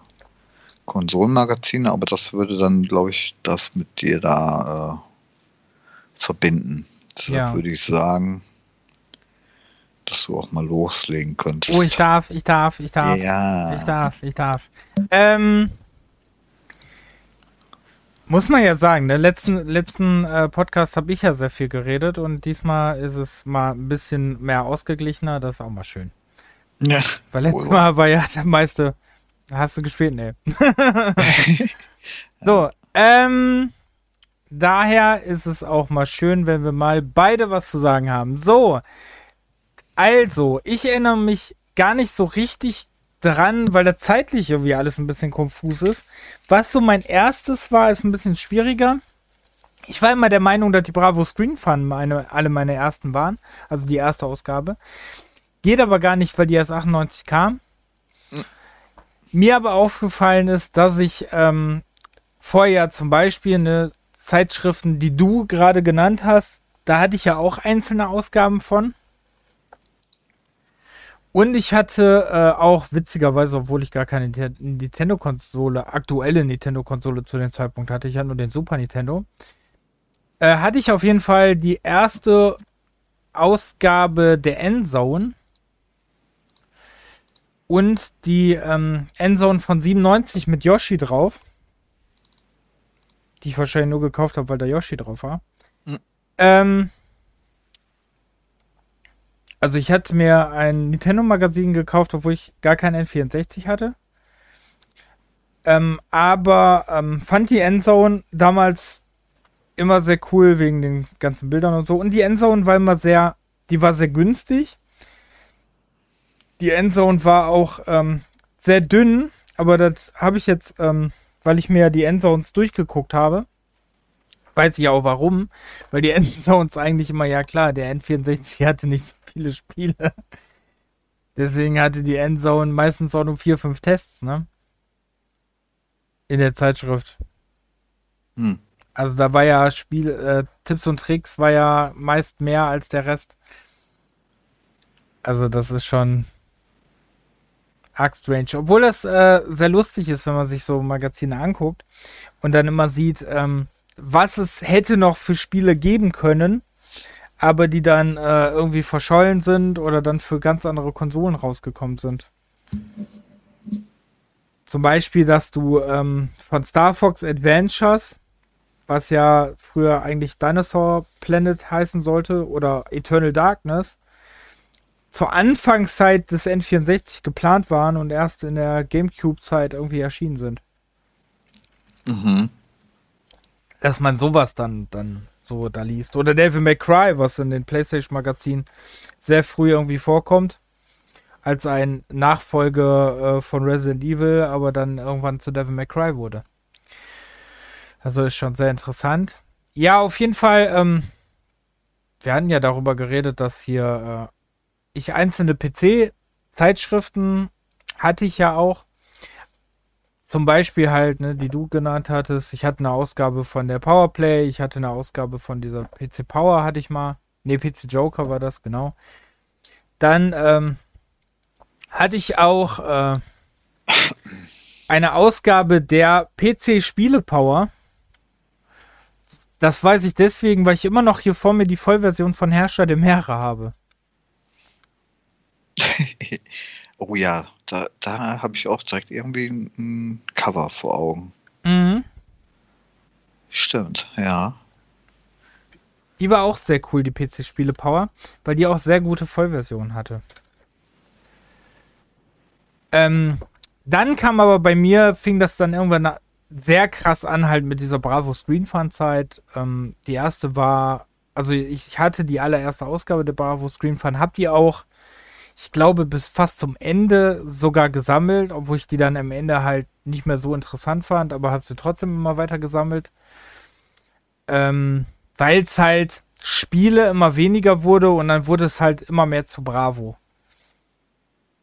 Konsolenmagazine, aber das würde dann, glaube ich, das mit dir da äh, verbinden. Deshalb ja. würde ich sagen, dass du auch mal loslegen könntest. Oh, ich darf, ich darf, ich darf. Ja. Ich darf, ich darf. Ähm, muss man ja sagen, der letzten, letzten äh, Podcast habe ich ja sehr viel geredet und diesmal ist es mal ein bisschen mehr ausgeglichener. Das ist auch mal schön. Ja. Weil letztes oh, Mal war ja der meiste. Hast du gespielt? Nee. so, ähm daher ist es auch mal schön, wenn wir mal beide was zu sagen haben. So, also, ich erinnere mich gar nicht so richtig dran, weil da zeitlich irgendwie alles ein bisschen konfus ist. Was so mein erstes war, ist ein bisschen schwieriger. Ich war immer der Meinung, dass die Bravo Screen Fun meine, alle meine ersten waren. Also die erste Ausgabe. Geht aber gar nicht, weil die erst 98 kam. Mir aber aufgefallen ist, dass ich ähm, vorher zum Beispiel eine Zeitschriften, die du gerade genannt hast, da hatte ich ja auch einzelne Ausgaben von. Und ich hatte äh, auch witzigerweise, obwohl ich gar keine Nintendo-Konsole, aktuelle Nintendo-Konsole zu dem Zeitpunkt hatte, ich ja nur den Super Nintendo, äh, hatte ich auf jeden Fall die erste Ausgabe der Endzone und die ähm, Endzone von 97 mit Yoshi drauf die ich wahrscheinlich nur gekauft habe, weil da Yoshi drauf war. Mhm. Ähm, Also ich hatte mir ein Nintendo-Magazin gekauft, obwohl ich gar kein N64 hatte. Ähm, aber ähm, fand die Endzone damals immer sehr cool wegen den ganzen Bildern und so. Und die Endzone war immer sehr, die war sehr günstig. Die Endzone war auch ähm, sehr dünn, aber das habe ich jetzt, ähm, weil ich mir die Endzones durchgeguckt habe, weiß ich auch warum, weil die Endzones eigentlich immer, ja klar, der N64 hatte nicht so viele Spiele. Deswegen hatte die Endzone meistens auch nur vier, fünf Tests, ne? In der Zeitschrift. Hm. Also da war ja Spiel, äh, Tipps und Tricks war ja meist mehr als der Rest. Also das ist schon arg strange. Obwohl das äh, sehr lustig ist, wenn man sich so Magazine anguckt und dann immer sieht, ähm, was es hätte noch für Spiele geben können, aber die dann äh, irgendwie verschollen sind oder dann für ganz andere Konsolen rausgekommen sind. Zum Beispiel, dass du ähm, von Star Fox Adventures, was ja früher eigentlich Dinosaur Planet heißen sollte, oder Eternal Darkness, zur Anfangszeit des N64 geplant waren und erst in der GameCube-Zeit irgendwie erschienen sind. Mhm. Dass man sowas dann, dann so da liest. Oder Devil May Cry, was in den PlayStation-Magazinen sehr früh irgendwie vorkommt. Als ein Nachfolger äh, von Resident Evil, aber dann irgendwann zu Devil May Cry wurde. Also ist schon sehr interessant. Ja, auf jeden Fall, ähm, wir hatten ja darüber geredet, dass hier äh, ich einzelne PC-Zeitschriften hatte ich ja auch. Zum Beispiel halt, ne, die du genannt hattest. Ich hatte eine Ausgabe von der Powerplay, ich hatte eine Ausgabe von dieser PC Power, hatte ich mal. Ne, PC Joker war das, genau. Dann ähm, hatte ich auch äh, eine Ausgabe der PC Spiele Power. Das weiß ich deswegen, weil ich immer noch hier vor mir die Vollversion von Herrscher der Meere habe. oh ja, da, da habe ich auch direkt irgendwie ein, ein Cover vor Augen. Mhm. Stimmt, ja. Die war auch sehr cool, die PC-Spiele Power, weil die auch sehr gute Vollversionen hatte. Ähm, dann kam aber bei mir, fing das dann irgendwann sehr krass an, halt mit dieser Bravo Screen Fun Zeit. Ähm, die erste war, also ich hatte die allererste Ausgabe der Bravo Screen Fun, hab die auch ich glaube, bis fast zum Ende sogar gesammelt, obwohl ich die dann am Ende halt nicht mehr so interessant fand, aber habe sie trotzdem immer weiter gesammelt. Ähm, Weil es halt Spiele immer weniger wurde und dann wurde es halt immer mehr zu Bravo.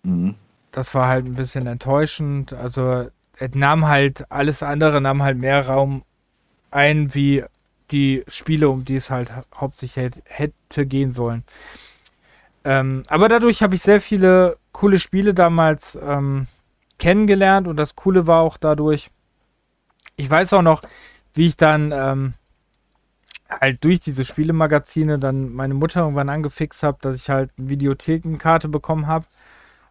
Mhm. Das war halt ein bisschen enttäuschend. Also, es nahm halt, alles andere nahm halt mehr Raum ein, wie die Spiele, um die es halt hauptsächlich hätte gehen sollen. Ähm, aber dadurch habe ich sehr viele coole Spiele damals ähm, kennengelernt und das Coole war auch dadurch, ich weiß auch noch, wie ich dann ähm, halt durch diese Spielemagazine dann meine Mutter irgendwann angefixt habe, dass ich halt eine Videothekenkarte bekommen habe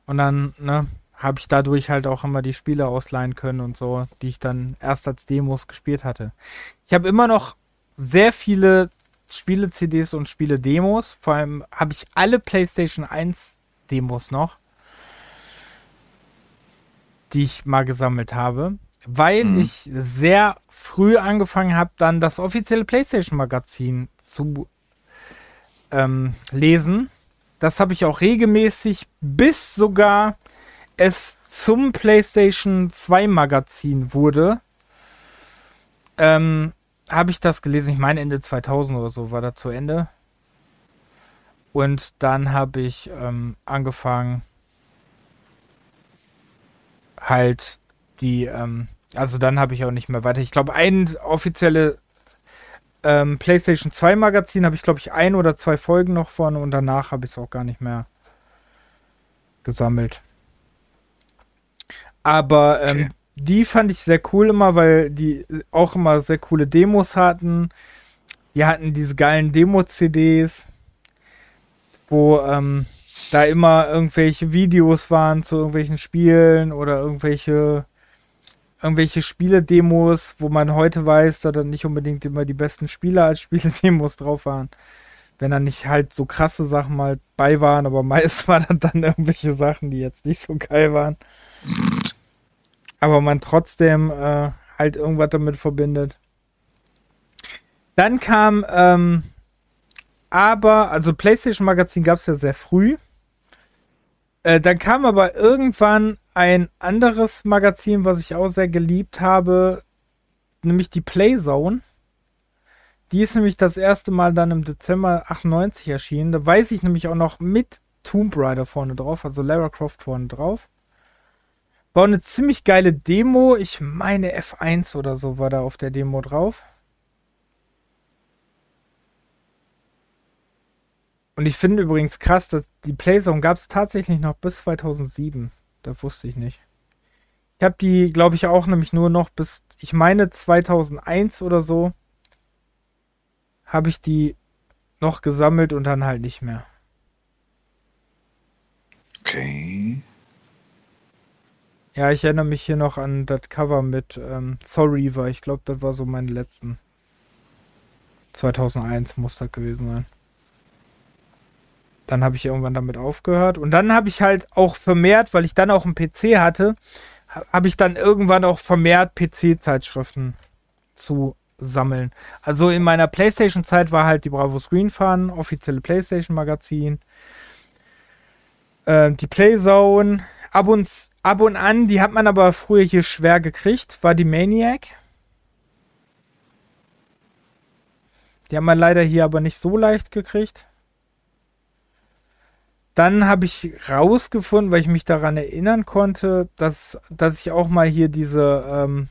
und dann ne, habe ich dadurch halt auch immer die Spiele ausleihen können und so, die ich dann erst als Demos gespielt hatte. Ich habe immer noch sehr viele Spiele-CDs und Spiele-Demos. Vor allem habe ich alle PlayStation 1 Demos noch, die ich mal gesammelt habe, weil mhm. ich sehr früh angefangen habe, dann das offizielle PlayStation-Magazin zu ähm, lesen. Das habe ich auch regelmäßig, bis sogar es zum PlayStation 2 Magazin wurde. Ähm, habe ich das gelesen. Ich meine, Ende 2000 oder so war das zu Ende. Und dann habe ich ähm, angefangen, halt die, ähm, also dann habe ich auch nicht mehr weiter. Ich glaube, ein offizielle ähm, PlayStation 2 Magazin habe ich, glaube ich, ein oder zwei Folgen noch von und danach habe ich es auch gar nicht mehr gesammelt. Aber ähm, okay die fand ich sehr cool immer, weil die auch immer sehr coole Demos hatten. Die hatten diese geilen Demo-CDs, wo ähm, da immer irgendwelche Videos waren zu irgendwelchen Spielen oder irgendwelche irgendwelche Spiele-Demos, wo man heute weiß, dass dann nicht unbedingt immer die besten Spieler als Spiele-Demos drauf waren. Wenn da nicht halt so krasse Sachen mal bei waren, aber meist waren dann irgendwelche Sachen, die jetzt nicht so geil waren. Aber man trotzdem äh, halt irgendwas damit verbindet. Dann kam ähm, aber, also PlayStation Magazin gab es ja sehr früh. Äh, dann kam aber irgendwann ein anderes Magazin, was ich auch sehr geliebt habe, nämlich die Playzone. Die ist nämlich das erste Mal dann im Dezember 98 erschienen. Da weiß ich nämlich auch noch mit Tomb Raider vorne drauf, also Lara Croft vorne drauf. War eine ziemlich geile Demo. Ich meine F1 oder so war da auf der Demo drauf. Und ich finde übrigens krass, dass die Playzone gab es tatsächlich noch bis 2007. Das wusste ich nicht. Ich habe die, glaube ich, auch nämlich nur noch bis, ich meine 2001 oder so, habe ich die noch gesammelt und dann halt nicht mehr. Okay. Ja, ich erinnere mich hier noch an das Cover mit ähm, Sorry war. Ich glaube, das war so meine letzten. 2001 muss das gewesen sein dann habe ich irgendwann damit aufgehört. Und dann habe ich halt auch vermehrt, weil ich dann auch einen PC hatte, habe ich dann irgendwann auch vermehrt PC-Zeitschriften zu sammeln. Also in meiner PlayStation-Zeit war halt die Bravo Screen Fun, offizielle PlayStation-Magazin, äh, die Playzone, ab und, ab und an, die hat man aber früher hier schwer gekriegt, war die Maniac. Die haben wir leider hier aber nicht so leicht gekriegt. Dann habe ich rausgefunden, weil ich mich daran erinnern konnte, dass, dass ich auch mal hier diese ähm,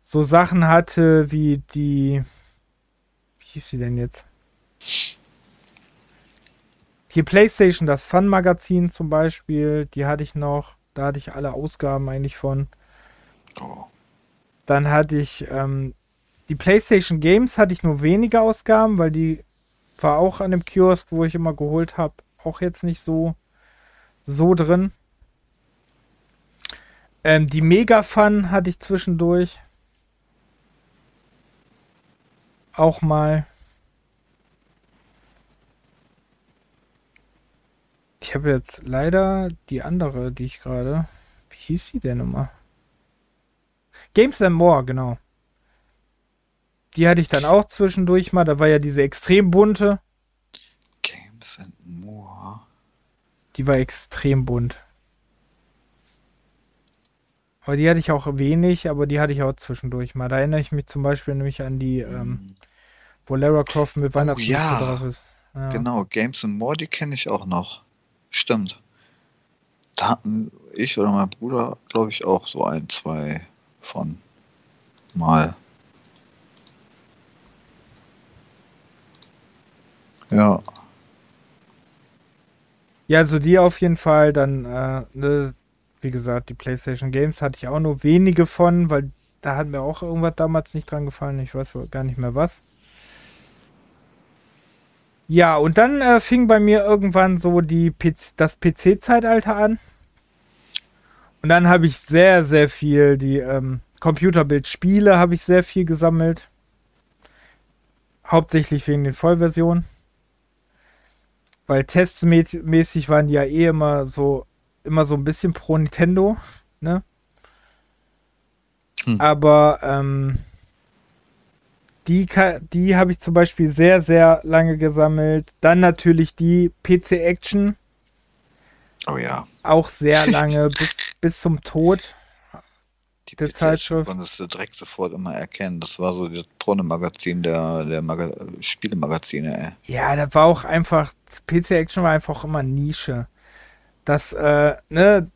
so Sachen hatte wie die. Wie hieß sie denn jetzt? Hier PlayStation, das Fun-Magazin zum Beispiel, die hatte ich noch. Da hatte ich alle Ausgaben eigentlich von. Oh. Dann hatte ich ähm, die PlayStation Games hatte ich nur wenige Ausgaben, weil die war auch an dem Kiosk, wo ich immer geholt habe auch jetzt nicht so, so drin. Ähm, die Mega Fun hatte ich zwischendurch. Auch mal. Ich habe jetzt leider die andere, die ich gerade. Wie hieß sie denn immer? Games and More, genau. Die hatte ich dann auch zwischendurch mal. Da war ja diese extrem bunte. Games and More. Die war extrem bunt. Aber die hatte ich auch wenig, aber die hatte ich auch zwischendurch mal. Da erinnere ich mich zum Beispiel nämlich an die, ähm, hm. wo Lara Croft mit Weihnachtsmütze oh, ja. drauf ist. Ja. Genau, Games and More, die kenne ich auch noch. Stimmt. Da hatten ich oder mein Bruder, glaube ich, auch so ein, zwei von mal. Ja. Ja, also die auf jeden Fall. Dann, äh, ne, wie gesagt, die PlayStation Games hatte ich auch nur wenige von, weil da hat mir auch irgendwas damals nicht dran gefallen. Ich weiß gar nicht mehr was. Ja, und dann äh, fing bei mir irgendwann so die PC, das PC-Zeitalter an. Und dann habe ich sehr, sehr viel die ähm, Computerbildspiele habe ich sehr viel gesammelt. Hauptsächlich wegen den Vollversionen weil testmäßig waren die ja eh immer so, immer so ein bisschen pro Nintendo, ne? Hm. Aber ähm, die, die habe ich zum Beispiel sehr, sehr lange gesammelt. Dann natürlich die PC Action. Oh ja. Auch sehr lange, bis, bis zum Tod die der Zeitschrift. konntest du direkt sofort immer erkennen. Das war so das Porno-Magazin der, der Maga Spielemagazine, ey. Ja, das war auch einfach, PC Action war einfach immer Nische. Das, äh, ne,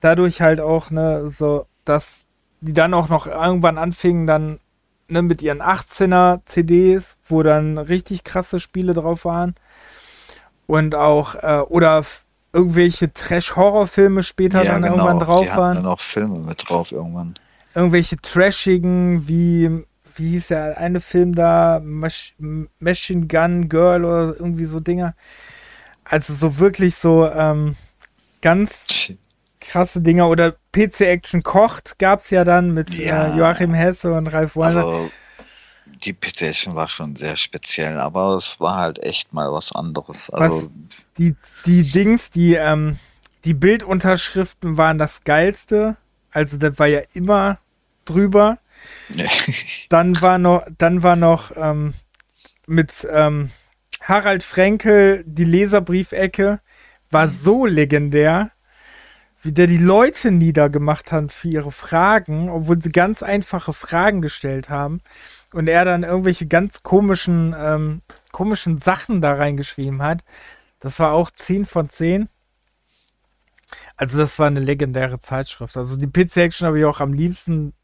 dadurch halt auch, ne, so, dass die dann auch noch irgendwann anfingen, dann, ne, mit ihren 18er CDs, wo dann richtig krasse Spiele drauf waren. Und auch, äh, oder irgendwelche Trash-Horror-Filme später ja, dann genau. irgendwann drauf die waren. dann auch Filme mit drauf irgendwann. Irgendwelche trashigen, wie, wie hieß der eine Film da, Mach Machine Gun Girl oder irgendwie so Dinger. Also so wirklich so ähm, ganz krasse Dinger. Oder PC Action Kocht gab es ja dann mit äh, ja. äh, Joachim Hesse und Ralf Warner. Also, die PlayStation war schon sehr speziell, aber es war halt echt mal was anderes. Also was, die, die Dings, die, ähm, die Bildunterschriften waren das geilste. Also das war ja immer drüber. dann war noch, dann war noch ähm, mit ähm, Harald Frenkel die Leserbriefecke war so legendär, wie der die Leute niedergemacht hat für ihre Fragen, obwohl sie ganz einfache Fragen gestellt haben und er dann irgendwelche ganz komischen, ähm, komischen Sachen da reingeschrieben hat. Das war auch 10 von 10. Also das war eine legendäre Zeitschrift. Also die PC Action habe ich auch am liebsten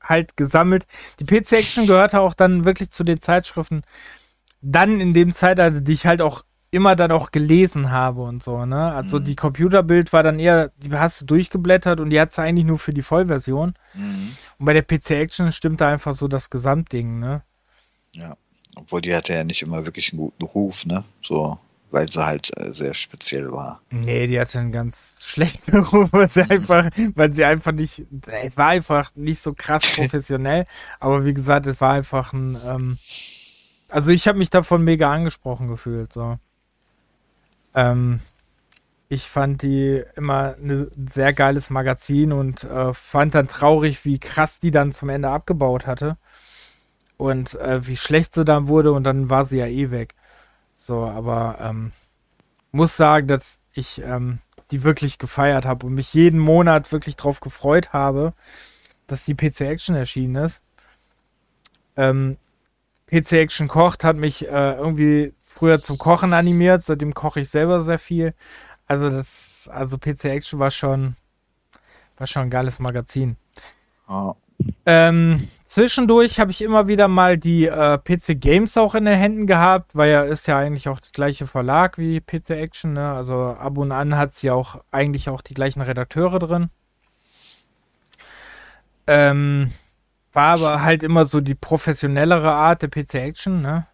halt gesammelt. Die PC Action gehörte auch dann wirklich zu den Zeitschriften, dann in dem Zeitalter, die ich halt auch immer dann auch gelesen habe und so, ne? Also mhm. die Computerbild war dann eher, die hast du durchgeblättert und die hat es eigentlich nur für die Vollversion. Mhm. Und bei der PC Action stimmt da einfach so das Gesamtding, ne? Ja, obwohl die hatte ja nicht immer wirklich einen guten Ruf, ne? So, weil sie halt äh, sehr speziell war. Nee, die hatte einen ganz schlechten Ruf, weil sie einfach, weil sie einfach nicht, es war einfach nicht so krass professionell, aber wie gesagt, es war einfach ein, ähm, also ich habe mich davon mega angesprochen gefühlt, so. Ähm, ich fand die immer ein sehr geiles Magazin und äh, fand dann traurig, wie krass die dann zum Ende abgebaut hatte. Und äh, wie schlecht sie dann wurde und dann war sie ja eh weg. So, aber ähm, muss sagen, dass ich ähm, die wirklich gefeiert habe und mich jeden Monat wirklich drauf gefreut habe, dass die PC Action erschienen ist. Ähm, PC Action kocht hat mich äh, irgendwie früher zum Kochen animiert, seitdem koche ich selber sehr viel. Also das, also PC Action war schon, war schon ein geiles Magazin. Oh. Ähm, zwischendurch habe ich immer wieder mal die äh, PC Games auch in den Händen gehabt, weil ja ist ja eigentlich auch der gleiche Verlag wie PC Action, ne? Also ab und an hat sie auch eigentlich auch die gleichen Redakteure drin. Ähm, war aber halt immer so die professionellere Art der PC Action, ne?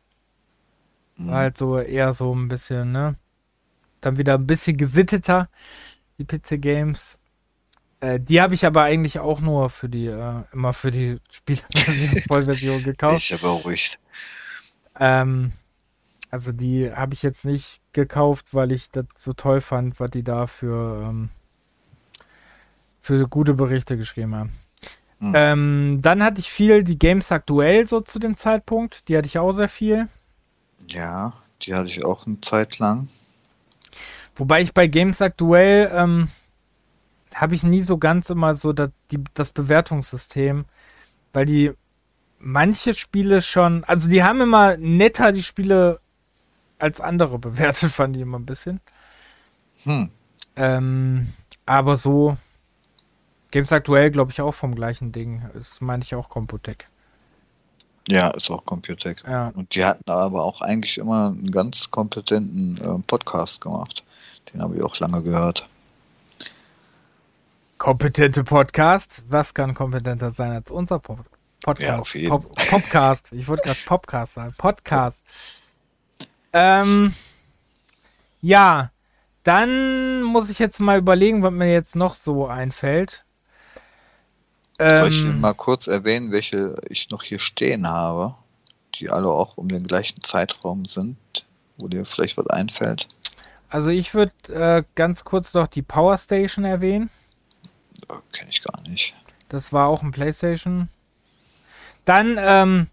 Mhm. Halt so eher so ein bisschen, ne? Dann wieder ein bisschen gesitteter, die PC Games. Äh, die habe ich aber eigentlich auch nur für die, äh, immer für die Spielversion, Vollversion gekauft. Ich aber ruhig. Ähm, also die habe ich jetzt nicht gekauft, weil ich das so toll fand, was die da für, ähm, für gute Berichte geschrieben haben. Hm. Ähm, dann hatte ich viel die Games aktuell so zu dem Zeitpunkt. Die hatte ich auch sehr viel. Ja, die hatte ich auch eine Zeit lang. Wobei ich bei Games aktuell ähm, habe ich nie so ganz immer so das, die, das Bewertungssystem, weil die manche Spiele schon, also die haben immer netter die Spiele als andere bewertet, fand ich immer ein bisschen. Hm. Ähm, aber so Games aktuell, glaube ich, auch vom gleichen Ding. Das meine ich auch Computec. Ja, ist auch Computec. Ja. Und die hatten aber auch eigentlich immer einen ganz kompetenten äh, Podcast gemacht. Den habe ich auch lange gehört. Kompetente Podcast? Was kann kompetenter sein als unser Pod Podcast? Ja, auf jeden. Pop Podcast. Ich wollte gerade Podcast sagen. Podcast. Ähm, ja, dann muss ich jetzt mal überlegen, was mir jetzt noch so einfällt. Soll ich ähm, mal kurz erwähnen, welche ich noch hier stehen habe, die alle auch um den gleichen Zeitraum sind, wo dir vielleicht was einfällt? Also ich würde äh, ganz kurz noch die Power Station erwähnen. Oh, Kenne ich gar nicht. Das war auch ein PlayStation. Dann ähm,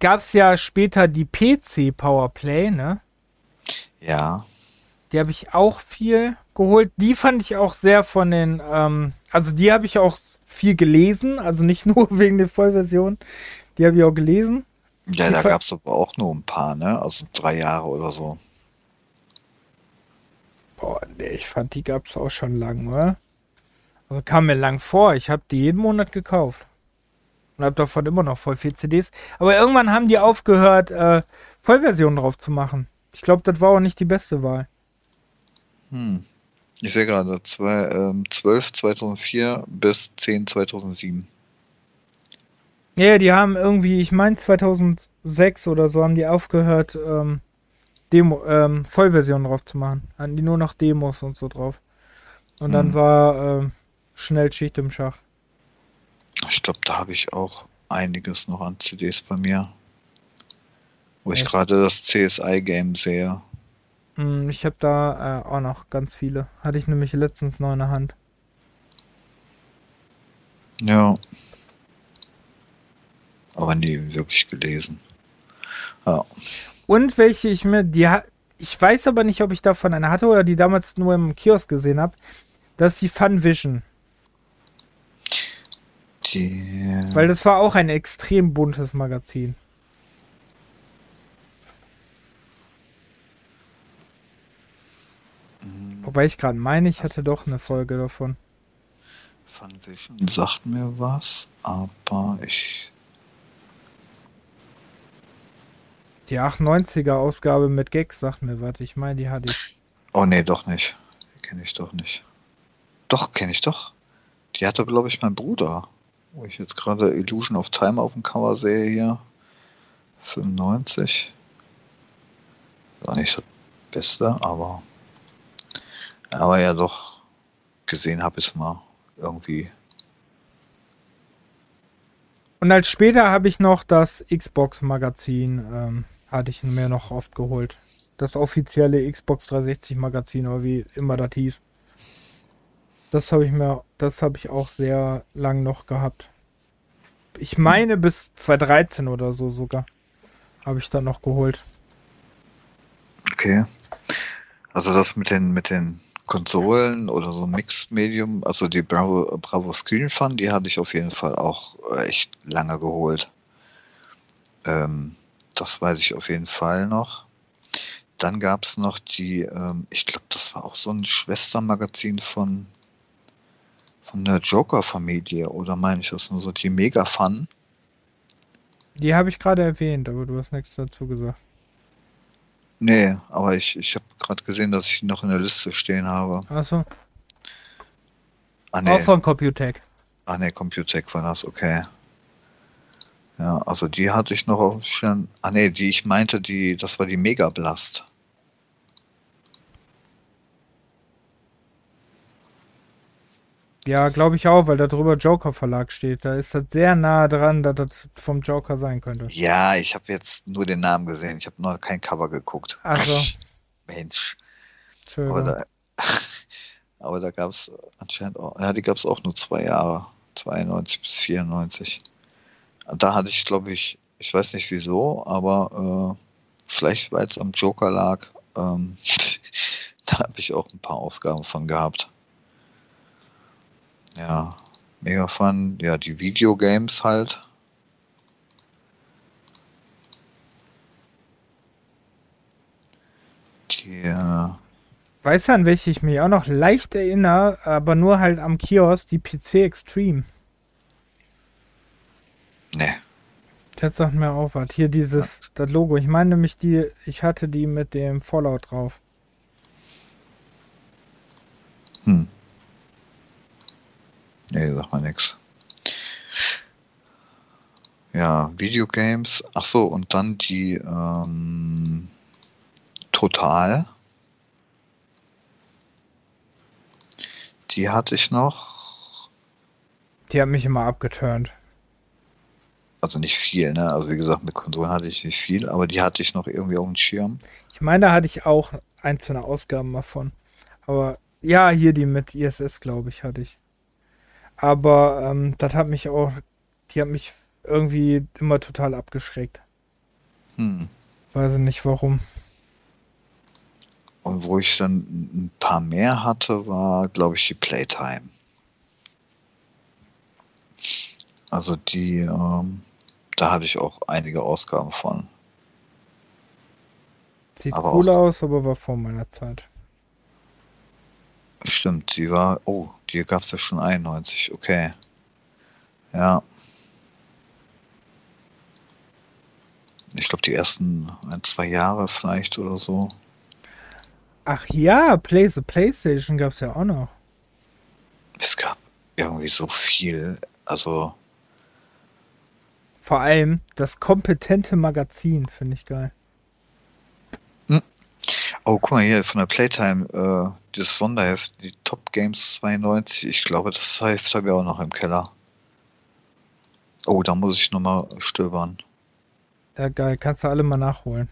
gab es ja später die PC Powerplay, ne? Ja. Die habe ich auch viel geholt. Die fand ich auch sehr von den, ähm, also die habe ich auch viel gelesen, also nicht nur wegen der Vollversion. Die habe ich auch gelesen. Ja, die da gab es aber auch nur ein paar, ne? Also drei Jahre oder so. Boah, nee, ich fand, die gab es auch schon lang, oder? Also kam mir lang vor. Ich habe die jeden Monat gekauft. Und habe davon immer noch voll viel CDs. Aber irgendwann haben die aufgehört, äh, Vollversionen drauf zu machen. Ich glaube, das war auch nicht die beste Wahl. Hm. Ich sehe gerade, ähm, 12 2004 bis 10 2007. Ja, die haben irgendwie, ich meine 2006 oder so, haben die aufgehört, ähm, Demo, ähm, Vollversion drauf zu machen. Hatten die nur noch Demos und so drauf. Und hm. dann war ähm, schnell Schicht im Schach. Ich glaube, da habe ich auch einiges noch an CDs bei mir. Wo Echt? ich gerade das CSI-Game sehe. Hm, ich habe da äh, auch noch ganz viele. Hatte ich nämlich letztens noch in der Hand. Ja. Aber nie wirklich gelesen. Ja. Und welche ich mir, die ich weiß aber nicht, ob ich davon eine hatte oder die damals nur im Kiosk gesehen habe. Das ist die Fun Vision. Die. Weil das war auch ein extrem buntes Magazin. Wobei ich gerade meine, ich hatte doch eine Folge davon. Funvision sagt mir was, aber ich. Die 98er Ausgabe mit Gags sagt mir was. Ich meine, die hatte ich. Oh nee, doch nicht. Die kenne ich doch nicht. Doch, kenne ich doch. Die hatte, glaube ich, mein Bruder. Wo ich jetzt gerade Illusion of Time auf dem Cover sehe hier. 95. War nicht das Beste, aber. Aber ja, doch. Gesehen habe ich es mal irgendwie. Und als später habe ich noch das Xbox-Magazin, ähm, hatte ich mir noch oft geholt. Das offizielle Xbox 360-Magazin, oder wie immer das hieß. Das habe ich mir, das habe ich auch sehr lang noch gehabt. Ich meine bis 2013 oder so sogar. Habe ich dann noch geholt. Okay. Also das mit den, mit den Konsolen oder so Mixed Medium, also die Bravo, Bravo Screen Fun, die hatte ich auf jeden Fall auch äh, echt lange geholt. Ähm, das weiß ich auf jeden Fall noch. Dann gab es noch die, ähm, ich glaube, das war auch so ein Schwestermagazin von, von der Joker-Familie, oder meine ich das nur so, die Mega Fun. Die habe ich gerade erwähnt, aber du hast nichts dazu gesagt. Nee, aber ich, ich habe gerade gesehen, dass ich ihn noch in der Liste stehen habe. Achso. Ah, nee. Auch von Computec. Ah ne, Computec war das, okay. Ja, also die hatte ich noch auf schon. Ah ne, die ich meinte, die, das war die Mega Blast. Ja, glaube ich auch, weil da drüber Joker Verlag steht. Da ist das sehr nah dran, dass das vom Joker sein könnte. Ja, ich habe jetzt nur den Namen gesehen. Ich habe noch kein Cover geguckt. Also. Mensch. Aber da, aber da gab es anscheinend auch, ja, die gab es auch nur zwei Jahre. 92 bis 94. Da hatte ich, glaube ich, ich weiß nicht wieso, aber äh, vielleicht weil es am Joker lag, ähm, da habe ich auch ein paar Ausgaben von gehabt. Ja, mega fun. Ja, die Videogames halt. Die, äh Weißt du, an welche ich mich auch noch leicht erinnere, aber nur halt am Kiosk, die PC Extreme. Nee. Das sagt mir auch was. Hier dieses, das Logo. Ich meine nämlich die, ich hatte die mit dem Fallout drauf. Hm. Nee, sag mal nix. Ja, Videogames. Ach so, und dann die ähm, Total. Die hatte ich noch. Die hat mich immer abgeturnt. Also nicht viel, ne? Also wie gesagt, mit Konsolen hatte ich nicht viel, aber die hatte ich noch irgendwie auf dem Schirm. Ich meine, da hatte ich auch einzelne Ausgaben davon. Aber ja, hier die mit ISS, glaube ich, hatte ich. Aber ähm, das hat mich auch, die hat mich irgendwie immer total abgeschreckt. Hm. Weiß nicht warum. Und wo ich dann ein paar mehr hatte, war, glaube ich, die Playtime. Also die, ähm, da hatte ich auch einige Ausgaben von. Sieht aber cool aus, aber war vor meiner Zeit. Stimmt, die war. Oh, die gab es ja schon 91, okay. Ja. Ich glaube, die ersten ein, zwei Jahre vielleicht oder so. Ach ja, Play the PlayStation gab es ja auch noch. Es gab irgendwie so viel. Also. Vor allem das kompetente Magazin finde ich geil. Oh, guck mal hier von der Playtime, äh, dieses Sonderheft, die Top Games 92. Ich glaube, das Heft habe ich auch noch im Keller. Oh, da muss ich nochmal stöbern. Ja, geil. Kannst du alle mal nachholen.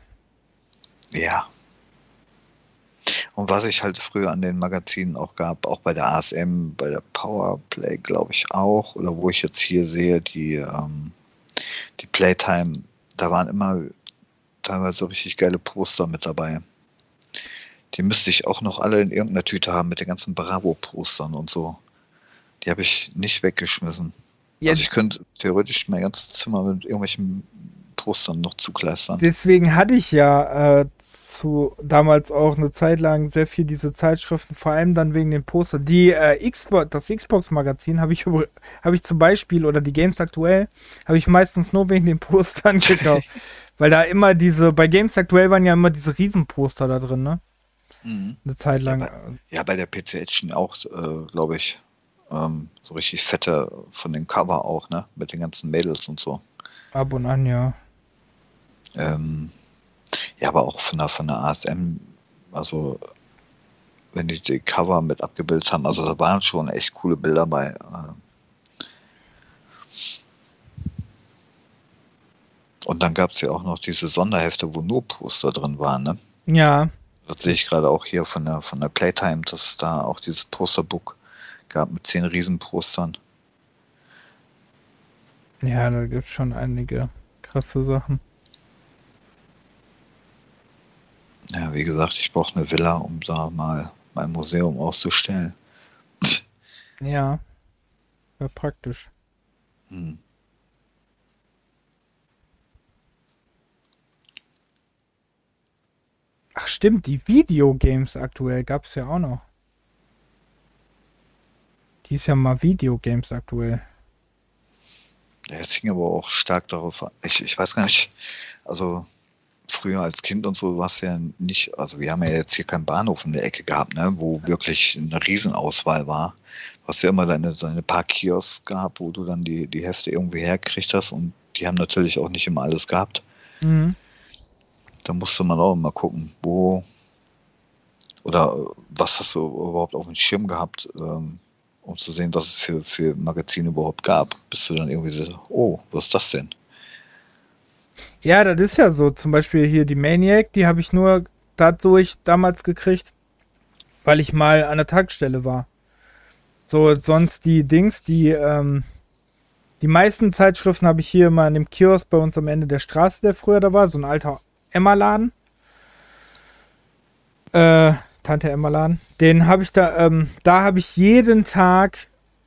Ja. Und was ich halt früher an den Magazinen auch gab, auch bei der ASM, bei der Powerplay, glaube ich auch, oder wo ich jetzt hier sehe, die, ähm, die Playtime, da waren immer teilweise richtig geile Poster mit dabei. Die müsste ich auch noch alle in irgendeiner Tüte haben mit den ganzen Bravo-Postern und so. Die habe ich nicht weggeschmissen. Ja, also ich könnte theoretisch mein ganzes Zimmer mit irgendwelchen Postern noch zukleistern. Deswegen hatte ich ja äh, zu damals auch eine Zeit lang sehr viel diese Zeitschriften, vor allem dann wegen den Postern. Die äh, Xbox, das Xbox-Magazin habe ich habe ich zum Beispiel oder die Games aktuell habe ich meistens nur wegen den Postern gekauft, weil da immer diese bei Games aktuell waren ja immer diese Riesenposter da drin, ne? Mhm. Eine Zeit lang. Ja, bei, ja, bei der PC Action auch, äh, glaube ich. Ähm, so richtig fette von dem Cover auch, ne? Mit den ganzen Mädels und so. Ab und an, ja. Ähm, ja, aber auch von der, von der ASM, also wenn die die Cover mit abgebildet haben, also da waren schon echt coole Bilder bei. Äh. Und dann gab es ja auch noch diese Sonderhefte, wo nur Poster drin waren, ne? Ja. Das sehe ich gerade auch hier von der, von der Playtime, dass es da auch dieses Posterbook gab mit zehn Riesenpostern. Ja, da gibt es schon einige krasse Sachen. Ja, wie gesagt, ich brauche eine Villa, um da mal mein Museum auszustellen. Ja, wäre praktisch. Hm. Ach stimmt, die Videogames aktuell gab es ja auch noch. Die ist ja mal Videogames aktuell. Ja, es hing aber auch stark darauf an. Ich, ich weiß gar nicht, also früher als Kind und so war es ja nicht, also wir haben ja jetzt hier keinen Bahnhof in der Ecke gehabt, ne, wo wirklich eine Riesenauswahl war. Du hast ja immer deine, deine paar Kiosks gehabt, wo du dann die, die Hefte irgendwie herkriegt hast und die haben natürlich auch nicht immer alles gehabt. Mhm. Da musste man auch immer gucken, wo oder was hast du überhaupt auf dem Schirm gehabt, ähm, um zu sehen, was es für, für Magazine überhaupt gab. Bis du dann irgendwie so, oh, was ist das denn? Ja, das ist ja so. Zum Beispiel hier die Maniac, die habe ich nur dadurch damals gekriegt, weil ich mal an der Tankstelle war. So, sonst die Dings, die, ähm, die meisten Zeitschriften habe ich hier immer in dem Kiosk bei uns am Ende der Straße, der früher da war, so ein alter Emma-Laden. Äh, Tante Emma-Laden. Den habe ich da, ähm, da habe ich jeden Tag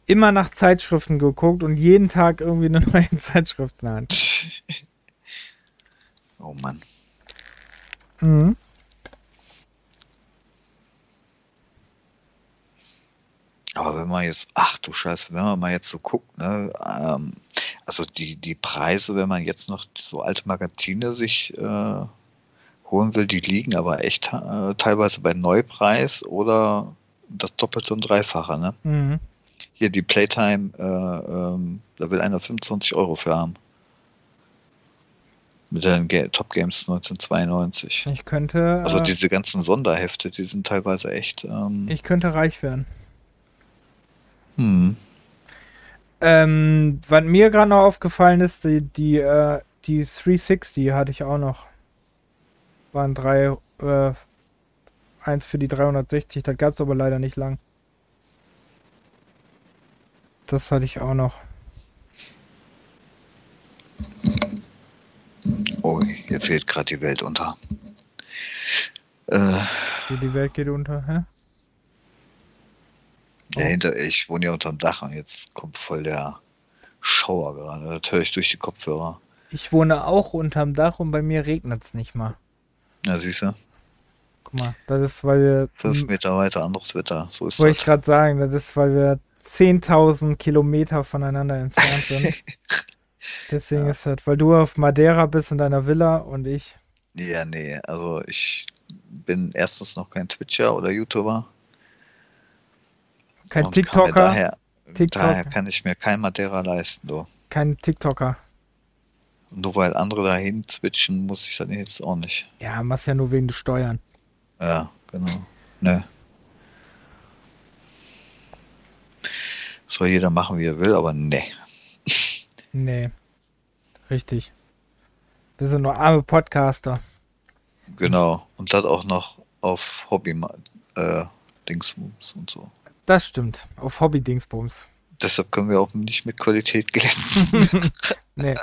immer nach Zeitschriften geguckt und jeden Tag irgendwie eine neue Zeitschrift in der Hand. Oh Mann. Mhm. Aber wenn man jetzt, ach du Scheiße, wenn man mal jetzt so guckt, ne, ähm, also die, die Preise, wenn man jetzt noch so alte Magazine sich äh, holen will, die liegen aber echt äh, teilweise bei Neupreis oder das Doppelte und Dreifache, ne? Mhm. Hier die Playtime, äh, ähm, da will einer 25 Euro für haben. Mit den Top Games 1992. Ich könnte. Also äh, diese ganzen Sonderhefte, die sind teilweise echt. Ähm, ich könnte reich werden. Hm. Ähm, was mir gerade noch aufgefallen ist, die, die, äh, die 360 hatte ich auch noch waren drei, äh, eins für die 360, das gab es aber leider nicht lang. Das hatte ich auch noch. Oh, jetzt geht gerade die Welt unter. Äh, die Welt geht unter, hä? Ja, hinter, ich wohne ja unterm Dach und jetzt kommt voll der Schauer gerade. Das höre ich durch die Kopfhörer. Ich wohne auch unterm Dach und bei mir regnet es nicht mal. Ja, siehst du. Guck mal, das ist, weil wir. Fünf Meter weiter anderes Wetter. So ist Wollte ich gerade sagen, das ist, weil wir 10.000 Kilometer voneinander entfernt sind. Deswegen ja. ist das, weil du auf Madeira bist in deiner Villa und ich. Ja, nee, also ich bin erstens noch kein Twitcher oder YouTuber. Kein und TikToker. Daher, TikToker. daher kann ich mir kein Madeira leisten, du. Kein TikToker. Nur weil andere dahin switchen, muss ich dann jetzt auch nicht. Ja, machst ja nur wegen des Steuern. Ja, genau. Ne. Soll jeder machen, wie er will, aber ne. Nee. Richtig. Wir sind nur arme Podcaster. Genau. Und das auch noch auf Hobby äh, Dingsbums und so. Das stimmt. Auf Hobby Dingsbums. Deshalb können wir auch nicht mit Qualität glänzen. nee.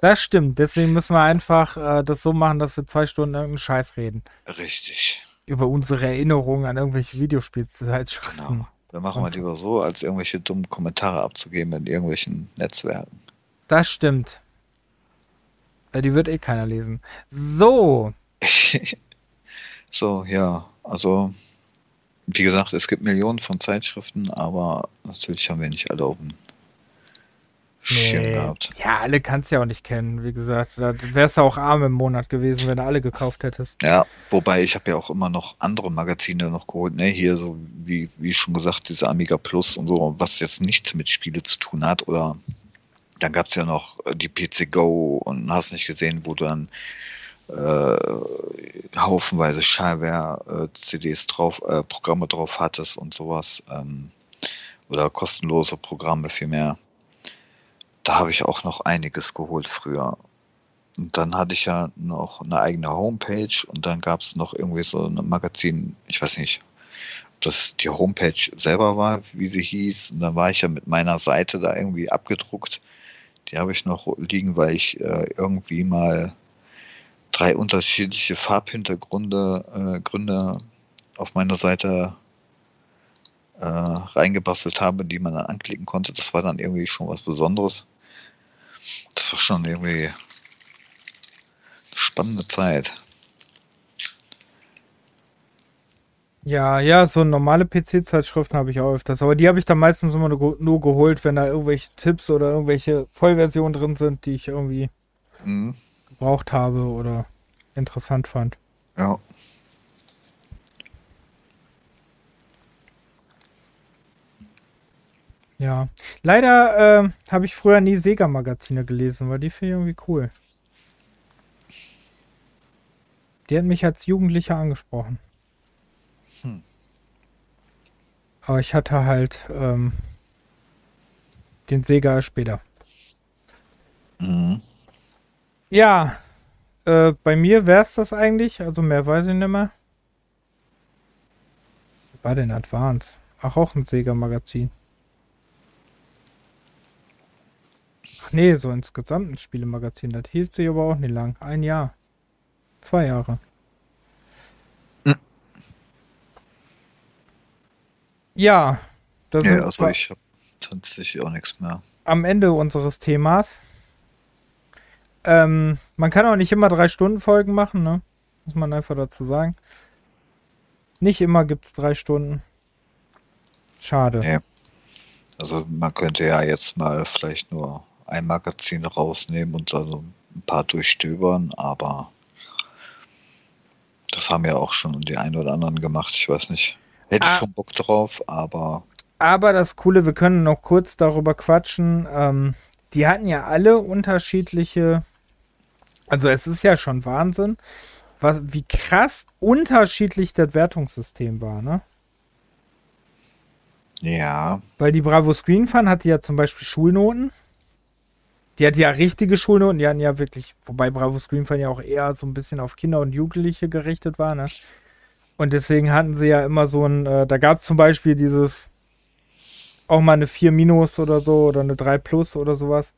Das stimmt. Deswegen müssen wir einfach äh, das so machen, dass wir zwei Stunden irgendeinen Scheiß reden. Richtig. Über unsere Erinnerungen an irgendwelche Videospielzeitschriften. Genau. Dann machen wir lieber so, als irgendwelche dummen Kommentare abzugeben in irgendwelchen Netzwerken. Das stimmt. Weil die wird eh keiner lesen. So. so, ja. Also, wie gesagt, es gibt Millionen von Zeitschriften, aber natürlich haben wir nicht alle auf dem Schirm nee. gehabt. Ja, alle kannst du ja auch nicht kennen. Wie gesagt, da wärst du auch arm im Monat gewesen, wenn du alle gekauft hättest. Ja, wobei ich habe ja auch immer noch andere Magazine noch geholt, ne? Hier so wie, wie schon gesagt, diese Amiga Plus und so, was jetzt nichts mit Spiele zu tun hat. Oder dann gab es ja noch die PC Go und hast nicht gesehen, wo du dann äh, haufenweise Shareware-CDs äh, drauf, äh, Programme drauf hattest und sowas. Ähm, oder kostenlose Programme vielmehr. Da habe ich auch noch einiges geholt früher. Und dann hatte ich ja noch eine eigene Homepage und dann gab es noch irgendwie so ein Magazin, ich weiß nicht, ob das die Homepage selber war, wie sie hieß. Und dann war ich ja mit meiner Seite da irgendwie abgedruckt. Die habe ich noch liegen, weil ich äh, irgendwie mal drei unterschiedliche Farbhintergründe äh, Gründe auf meiner Seite äh, reingebastelt habe, die man dann anklicken konnte. Das war dann irgendwie schon was Besonderes. Das war schon irgendwie eine spannende Zeit. Ja, ja, so normale PC-Zeitschriften habe ich auch öfters. Aber die habe ich dann meistens immer nur, nur, geholt, wenn da irgendwelche Tipps oder irgendwelche Vollversionen drin sind, die ich irgendwie mhm gebraucht habe oder interessant fand. Ja. Ja. Leider äh, habe ich früher nie Sega-Magazine gelesen, weil die finde irgendwie cool. Die hat mich als Jugendlicher angesprochen. Hm. Aber ich hatte halt ähm, den Sega später. Mhm. Ja, äh, bei mir wäre es das eigentlich. Also mehr weiß ich nicht mehr. Was war denn Advance? Ach, auch ein Sega-Magazin. Ach nee, so insgesamt ein Spielemagazin. Das hielt sich aber auch nicht lang. Ein Jahr. Zwei Jahre. Hm. Ja. Das ja, also ich habe tatsächlich auch nichts mehr. Am Ende unseres Themas. Ähm, man kann auch nicht immer drei Stunden Folgen machen, ne? Muss man einfach dazu sagen. Nicht immer gibt es drei Stunden. Schade. Nee. Also man könnte ja jetzt mal vielleicht nur ein Magazin rausnehmen und dann ein paar durchstöbern, aber das haben ja auch schon die einen oder anderen gemacht. Ich weiß nicht. Hätte ah. ich schon Bock drauf, aber. Aber das Coole, wir können noch kurz darüber quatschen. Ähm, die hatten ja alle unterschiedliche also es ist ja schon Wahnsinn, was, wie krass unterschiedlich das Wertungssystem war, ne? Ja. Weil die Bravo Screen Fun hatte ja zum Beispiel Schulnoten. Die hatte ja richtige Schulnoten, die hatten ja wirklich, wobei Bravo Screen Fun ja auch eher so ein bisschen auf Kinder und Jugendliche gerichtet war, ne? Und deswegen hatten sie ja immer so ein, äh, da gab es zum Beispiel dieses, auch mal eine 4 Minus oder so oder eine 3 Plus oder sowas.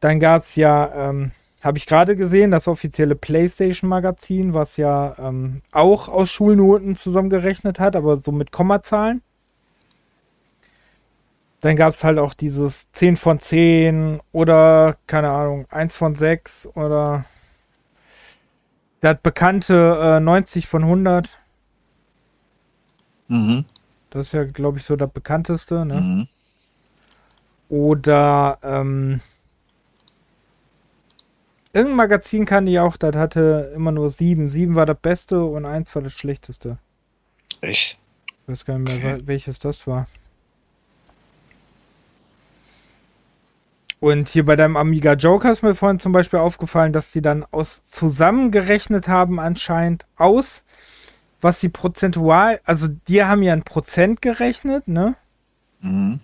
Dann gab es ja ähm, habe ich gerade gesehen, das offizielle PlayStation-Magazin, was ja ähm, auch aus Schulnoten zusammengerechnet hat, aber so mit Kommazahlen. Dann gab es halt auch dieses 10 von 10 oder, keine Ahnung, 1 von 6 oder das bekannte äh, 90 von 100. Mhm. Das ist ja, glaube ich, so das bekannteste. Ne? Mhm. Oder ähm, Irgendein Magazin kann ich auch, das hatte immer nur sieben. Sieben war das Beste und eins war das Schlechteste. Echt? Ich weiß gar nicht mehr, okay. welches das war. Und hier bei deinem Amiga Joker ist mir vorhin zum Beispiel aufgefallen, dass die dann aus zusammengerechnet haben anscheinend aus, was sie prozentual, also die haben ja ein Prozent gerechnet, ne? Mhm.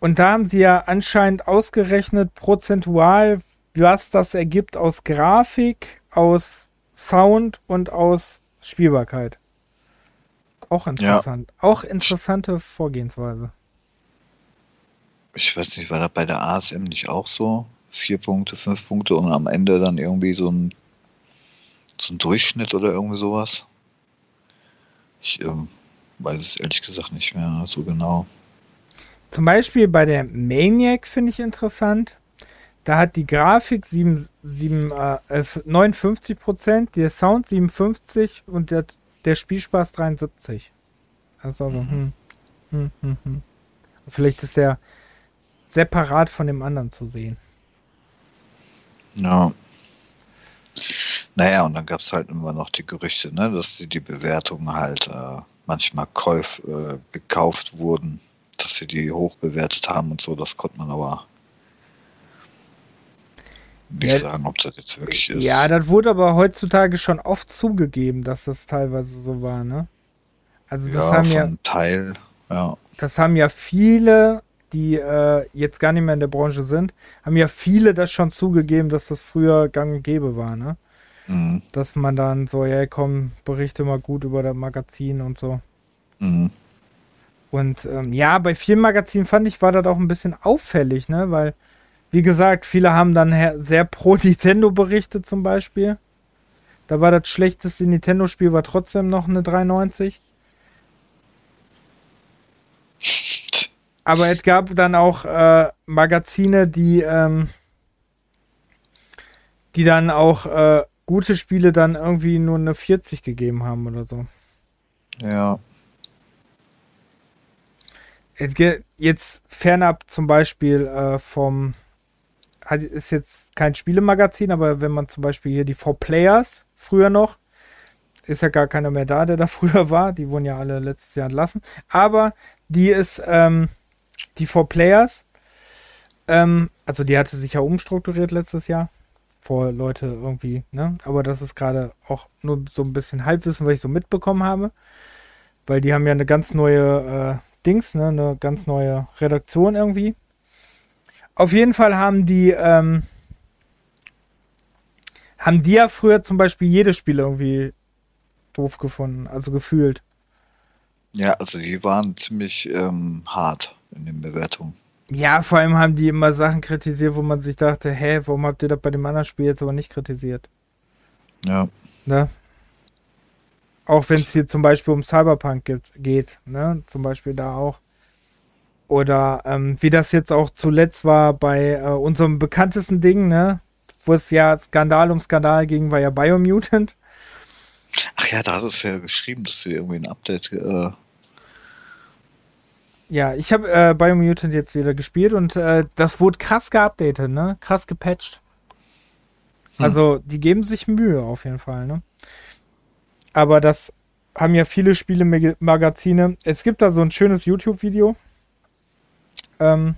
Und da haben sie ja anscheinend ausgerechnet, prozentual, was das ergibt aus Grafik, aus Sound und aus Spielbarkeit. Auch interessant. Ja. Auch interessante Vorgehensweise. Ich weiß nicht, war das bei der ASM nicht auch so? Vier Punkte, fünf Punkte und am Ende dann irgendwie so ein, so ein Durchschnitt oder irgendwie sowas? Ich ähm, weiß es ehrlich gesagt nicht mehr so genau. Zum Beispiel bei der Maniac finde ich interessant. Da hat die Grafik 7, 7, äh, 59 Prozent, der Sound 57 und der, der Spielspaß 73. Also, mhm. hm, hm, hm, hm. Vielleicht ist der separat von dem anderen zu sehen. Ja. Naja, und dann gab es halt immer noch die Gerüchte, ne, dass die, die Bewertungen halt äh, manchmal Käuf, äh, gekauft wurden, dass sie die hoch bewertet haben und so. Das konnte man aber nicht ja, sagen, ob das jetzt wirklich ist. Ja, das wurde aber heutzutage schon oft zugegeben, dass das teilweise so war, ne? Also das ja, haben ja Teil, ja. Das haben ja viele, die äh, jetzt gar nicht mehr in der Branche sind, haben ja viele das schon zugegeben, dass das früher gang und gäbe war, ne? Mhm. Dass man dann so, ja komm, berichte mal gut über das Magazin und so. Mhm. Und ähm, ja, bei vielen Magazinen fand ich, war das auch ein bisschen auffällig, ne? Weil wie gesagt, viele haben dann sehr pro Nintendo berichtet zum Beispiel. Da war das schlechteste Nintendo-Spiel war trotzdem noch eine 93. Aber es gab dann auch äh, Magazine, die, ähm, die dann auch äh, gute Spiele dann irgendwie nur eine 40 gegeben haben oder so. Ja. Jetzt fernab zum Beispiel äh, vom ist jetzt kein Spielemagazin, aber wenn man zum Beispiel hier die Four Players früher noch, ist ja gar keiner mehr da, der da früher war. Die wurden ja alle letztes Jahr entlassen. Aber die ist, ähm, die Four Players, ähm, also die hatte sich ja umstrukturiert letztes Jahr. Vor Leute irgendwie, ne? Aber das ist gerade auch nur so ein bisschen Halbwissen, was ich so mitbekommen habe. Weil die haben ja eine ganz neue äh, Dings, ne? Eine ganz neue Redaktion irgendwie. Auf jeden Fall haben die, ähm, haben die ja früher zum Beispiel jedes Spiel irgendwie doof gefunden, also gefühlt. Ja, also die waren ziemlich ähm, hart in den Bewertungen. Ja, vor allem haben die immer Sachen kritisiert, wo man sich dachte, hä, warum habt ihr das bei dem anderen Spiel jetzt aber nicht kritisiert? Ja. Ne? Auch wenn es hier zum Beispiel um Cyberpunk geht, geht, ne? Zum Beispiel da auch. Oder ähm, wie das jetzt auch zuletzt war bei äh, unserem bekanntesten Ding, ne? Wo es ja Skandal um Skandal ging, war ja Biomutant. Ach ja, da hat es ja geschrieben, dass wir irgendwie ein Update. Äh ja, ich habe äh, Biomutant jetzt wieder gespielt und äh, das wurde krass geupdatet, ne? Krass gepatcht. Hm. Also, die geben sich Mühe auf jeden Fall, ne? Aber das haben ja viele Spiele-Magazine. Es gibt da so ein schönes YouTube-Video ähm,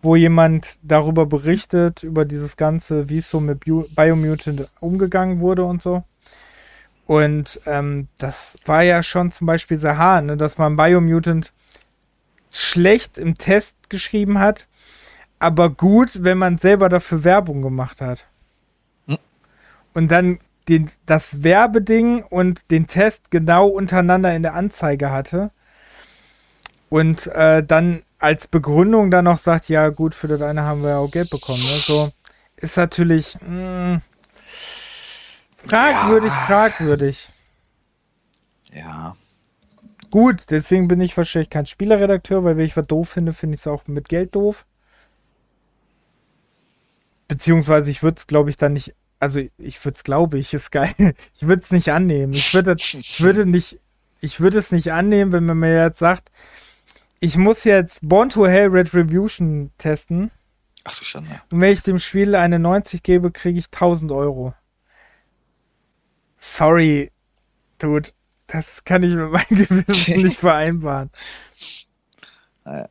wo jemand darüber berichtet, über dieses Ganze, wie es so mit Biomutant umgegangen wurde und so. Und ähm, das war ja schon zum Beispiel sehr hart, ne, dass man Biomutant schlecht im Test geschrieben hat, aber gut, wenn man selber dafür Werbung gemacht hat. Hm. Und dann den, das Werbeding und den Test genau untereinander in der Anzeige hatte. Und äh, dann als Begründung dann noch sagt, ja gut, für das eine haben wir ja auch Geld bekommen. Ne? So ist natürlich mh, hm, fragwürdig, ja. fragwürdig. Ja. Gut, deswegen bin ich wahrscheinlich kein Spielerredakteur, weil wenn ich was doof finde, finde ich es auch mit Geld doof. Beziehungsweise ich würde es, glaube ich, dann nicht, also ich würde es, glaube ich, ist geil. Ich würde es nicht annehmen. Ich würde, ich würde nicht, ich würde es nicht annehmen, wenn man mir jetzt sagt, ich muss jetzt Born to Hell Retribution testen. Ach du Schande. Und wenn ich dem Spiel eine 90 gebe, kriege ich 1000 Euro. Sorry, Dude. Das kann ich mit meinem Gewissen nicht vereinbaren. Naja.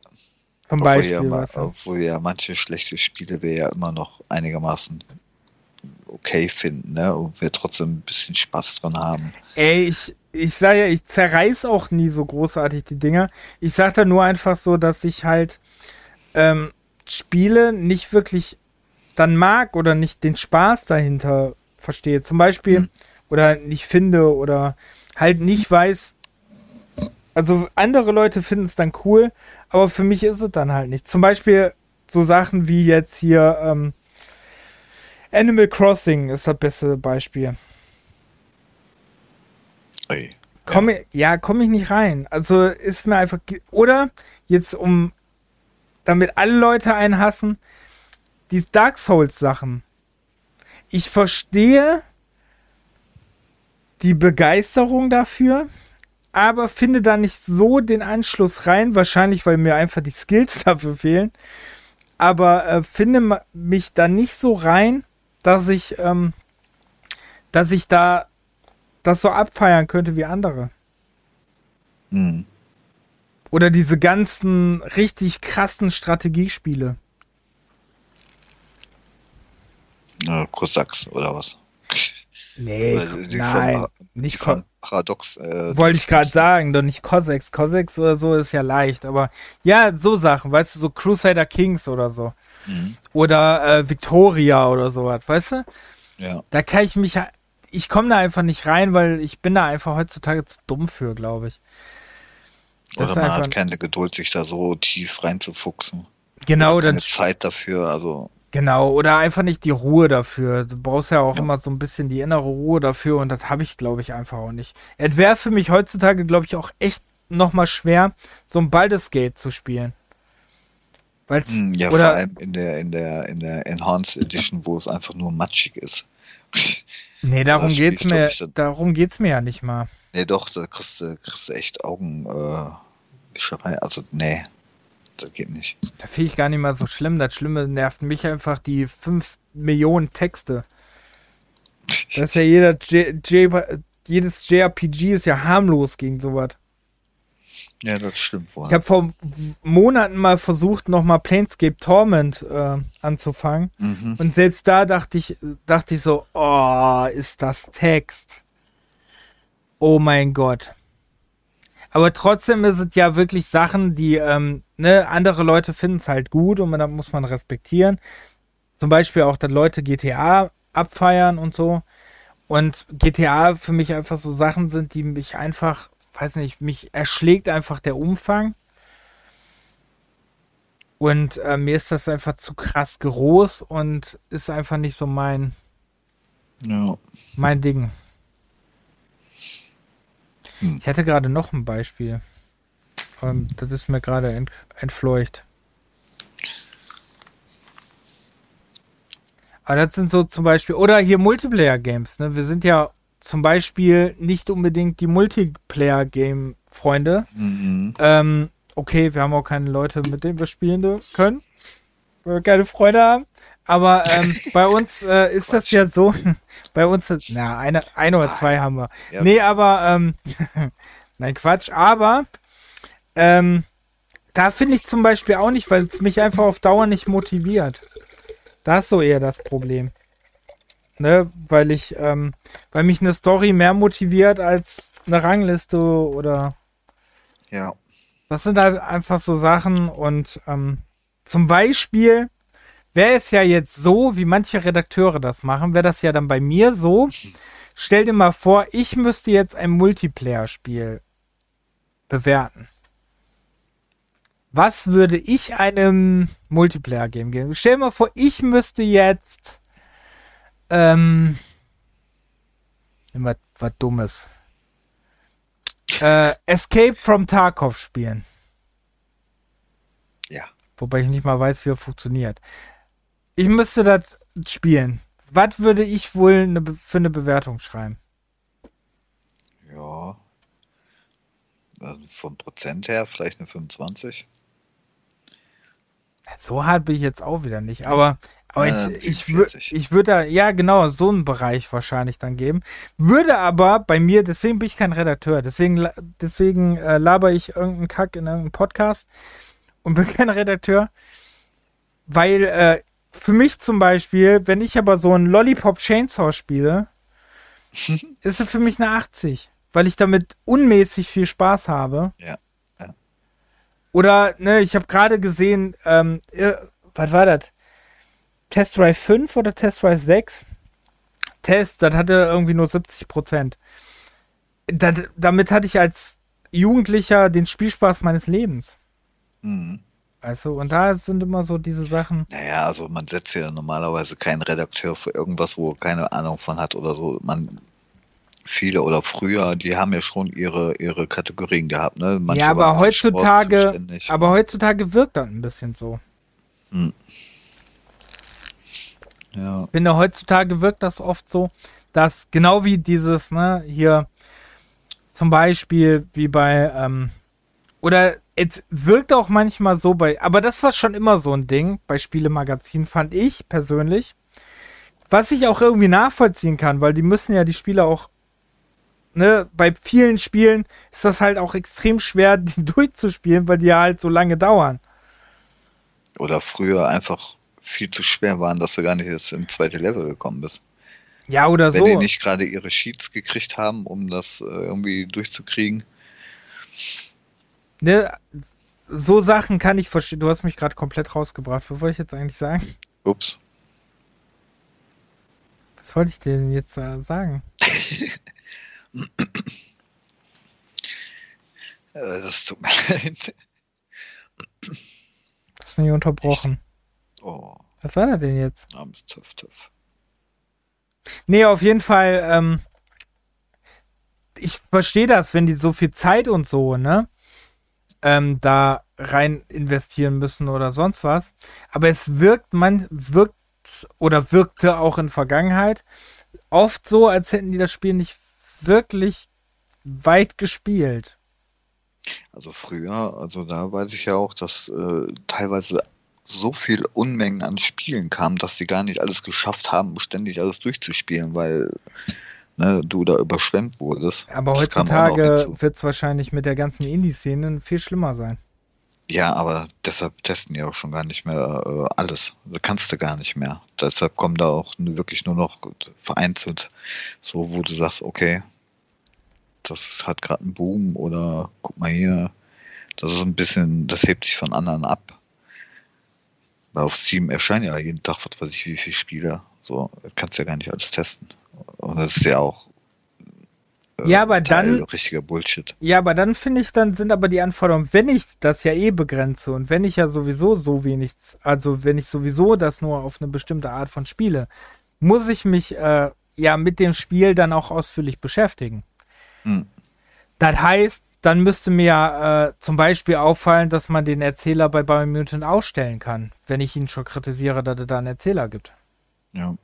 Zum obwohl Beispiel. Ja, obwohl ja manche schlechte Spiele wir ja immer noch einigermaßen okay finden, ne? Und wir trotzdem ein bisschen Spaß dran haben. Ey, ich, ich sage ja, ich zerreiß auch nie so großartig die Dinger. Ich sage da nur einfach so, dass ich halt ähm, Spiele nicht wirklich dann mag oder nicht den Spaß dahinter verstehe. Zum Beispiel, hm. oder nicht finde oder halt nicht weiß, also andere Leute finden es dann cool, aber für mich ist es dann halt nicht. Zum Beispiel so Sachen wie jetzt hier ähm, Animal Crossing ist das beste Beispiel. Ey, komm ja. ja, komme ich nicht rein. Also ist mir einfach. Oder jetzt um. Damit alle Leute einen hassen, die Dark Souls Sachen. Ich verstehe die Begeisterung dafür, aber finde da nicht so den Anschluss rein. Wahrscheinlich, weil mir einfach die Skills dafür fehlen. Aber äh, finde mich da nicht so rein, dass ich, ähm, dass ich da das so abfeiern könnte wie andere. Mhm. Oder diese ganzen richtig krassen Strategiespiele. Ja, Cossacks oder was? Nee, nein, nicht von Paradox. Äh, Wollte ich gerade sagen, doch nicht Cossacks. Cossacks oder so ist ja leicht, aber ja, so Sachen, weißt du, so Crusader Kings oder so. Mhm. Oder äh, Victoria oder sowas, weißt du? Ja. Da kann ich mich, ich komme da einfach nicht rein, weil ich bin da einfach heutzutage zu dumm für, glaube ich. Das oder man einfach, hat keine Geduld, sich da so tief reinzufuchsen. Genau, dann. Keine Zeit dafür, also. Genau, oder einfach nicht die Ruhe dafür. Du brauchst ja auch ja. immer so ein bisschen die innere Ruhe dafür und das habe ich, glaube ich, einfach auch nicht. Es wäre für mich heutzutage, glaube ich, auch echt nochmal schwer, so ein Baldur's Gate zu spielen. Weil's, hm, ja, oder, vor allem in der, in der, in der Enhanced Edition, wo es einfach nur matschig ist. Nee, darum geht's mir, darum geht's mir ja nicht mal. Nee, doch, da kriegst du, kriegst du echt Augen, äh, also, nee, das geht nicht. Da finde ich gar nicht mal so schlimm. Das Schlimme nervt mich einfach die 5 Millionen Texte. Das ist ja jeder J, J, jedes JRPG ist ja harmlos gegen sowas. Ja, das stimmt wohl. Ich habe vor Monaten mal versucht, nochmal Planescape Torment äh, anzufangen. Mhm. Und selbst da dachte ich, dachte ich so, oh, ist das Text. Oh mein Gott. Aber trotzdem ist es ja wirklich Sachen, die, ähm, ne, andere Leute finden es halt gut und man, da muss man respektieren. Zum Beispiel auch, dass Leute GTA abfeiern und so. Und GTA für mich einfach so Sachen sind, die mich einfach weiß nicht, mich erschlägt einfach der Umfang. Und äh, mir ist das einfach zu krass groß und ist einfach nicht so mein, ja. mein Ding. Hm. Ich hatte gerade noch ein Beispiel. Ähm, das ist mir gerade ent, entfleucht. Aber das sind so zum Beispiel, oder hier Multiplayer-Games, ne? Wir sind ja zum Beispiel nicht unbedingt die Multiplayer-Game-Freunde. Mhm. Ähm, okay, wir haben auch keine Leute, mit denen wir spielen können, weil wir keine Freude haben. Aber ähm, bei uns äh, ist das ja so, bei uns, na, eine, eine oder zwei haben wir. Ja. Nee, aber, ähm, nein, Quatsch, aber, ähm, da finde ich zum Beispiel auch nicht, weil es mich einfach auf Dauer nicht motiviert. Da ist so eher das Problem ne, weil ich, ähm, weil mich eine Story mehr motiviert als eine Rangliste oder. Ja. Das sind halt einfach so Sachen und ähm, zum Beispiel wäre es ja jetzt so, wie manche Redakteure das machen, wäre das ja dann bei mir so. Stell dir mal vor, ich müsste jetzt ein Multiplayer-Spiel bewerten. Was würde ich einem Multiplayer-Game geben? Stell dir mal vor, ich müsste jetzt ähm, immer was Dummes. Äh, Escape from Tarkov spielen. Ja. Wobei ich nicht mal weiß, wie er funktioniert. Ich müsste das spielen. Was würde ich wohl ne, für eine Bewertung schreiben? Ja. Also vom Prozent her vielleicht eine 25. So hart bin ich jetzt auch wieder nicht, aber aber äh, ich, ich, würde ich würde da, ja genau, so einen Bereich wahrscheinlich dann geben. Würde aber bei mir, deswegen bin ich kein Redakteur, deswegen, deswegen äh, laber ich irgendeinen Kack in irgendeinem Podcast und bin kein Redakteur. Weil äh, für mich zum Beispiel, wenn ich aber so ein Lollipop Chainsaw spiele, ist es für mich eine 80. Weil ich damit unmäßig viel Spaß habe. Ja. ja. Oder, ne, ich habe gerade gesehen, ähm, äh, was war das? Test Drive 5 oder Test Drive 6? Test, das hatte irgendwie nur 70 Prozent. damit hatte ich als Jugendlicher den Spielspaß meines Lebens. Mhm. Also, und da sind immer so diese Sachen. Naja, also man setzt ja normalerweise keinen Redakteur für irgendwas, wo er keine Ahnung von hat oder so. Man, viele oder früher, die haben ja schon ihre, ihre Kategorien gehabt, ne? Manche ja, aber heutzutage, aber heutzutage wirkt das ein bisschen so. Hm. Ja. Ich finde, heutzutage wirkt das oft so, dass genau wie dieses, ne, hier zum Beispiel wie bei, ähm, oder es wirkt auch manchmal so bei, aber das war schon immer so ein Ding bei Spielemagazinen, fand ich persönlich. Was ich auch irgendwie nachvollziehen kann, weil die müssen ja die Spiele auch, ne, bei vielen Spielen ist das halt auch extrem schwer, die durchzuspielen, weil die ja halt so lange dauern. Oder früher einfach viel zu schwer waren, dass du gar nicht jetzt im zweiten Level gekommen bist. Ja, oder Wenn so. Wenn die nicht gerade ihre Sheets gekriegt haben, um das äh, irgendwie durchzukriegen. Ne, so Sachen kann ich verstehen. Du hast mich gerade komplett rausgebracht. Was wollte ich jetzt eigentlich sagen? Ups. Was wollte ich denn jetzt äh, sagen? Das tut mir leid. Du hast mich unterbrochen. Oh. Was war das denn jetzt? Armes Töff, Töff. Nee, auf jeden Fall, ähm, ich verstehe das, wenn die so viel Zeit und so, ne? ähm, da rein investieren müssen oder sonst was. Aber es wirkt, man wirkt oder wirkte auch in Vergangenheit oft so, als hätten die das Spiel nicht wirklich weit gespielt. Also früher, also da weiß ich ja auch, dass äh, teilweise so viel Unmengen an Spielen kam, dass sie gar nicht alles geschafft haben, ständig alles durchzuspielen, weil ne, du da überschwemmt wurdest. Aber das heutzutage wird es wahrscheinlich mit der ganzen Indie-Szene viel schlimmer sein. Ja, aber deshalb testen die auch schon gar nicht mehr äh, alles. Da kannst du gar nicht mehr. Deshalb kommen da auch wirklich nur noch vereinzelt so, wo du sagst, okay, das hat gerade einen Boom oder guck mal hier, das ist ein bisschen, das hebt dich von anderen ab. Weil auf Steam erscheinen ja jeden Tag, was weiß ich, wie viele Spiele. So, kannst ja gar nicht alles testen. Und das ist ja auch äh, ja, aber Teil dann richtiger Bullshit. Ja, aber dann finde ich, dann sind aber die Anforderungen, wenn ich das ja eh begrenze und wenn ich ja sowieso so wenig, also wenn ich sowieso das nur auf eine bestimmte Art von spiele, muss ich mich äh, ja mit dem Spiel dann auch ausführlich beschäftigen. Hm. Das heißt, dann müsste mir äh, zum Beispiel auffallen, dass man den Erzähler bei Biomutant ausstellen kann, wenn ich ihn schon kritisiere, dass er da einen Erzähler gibt. Ja.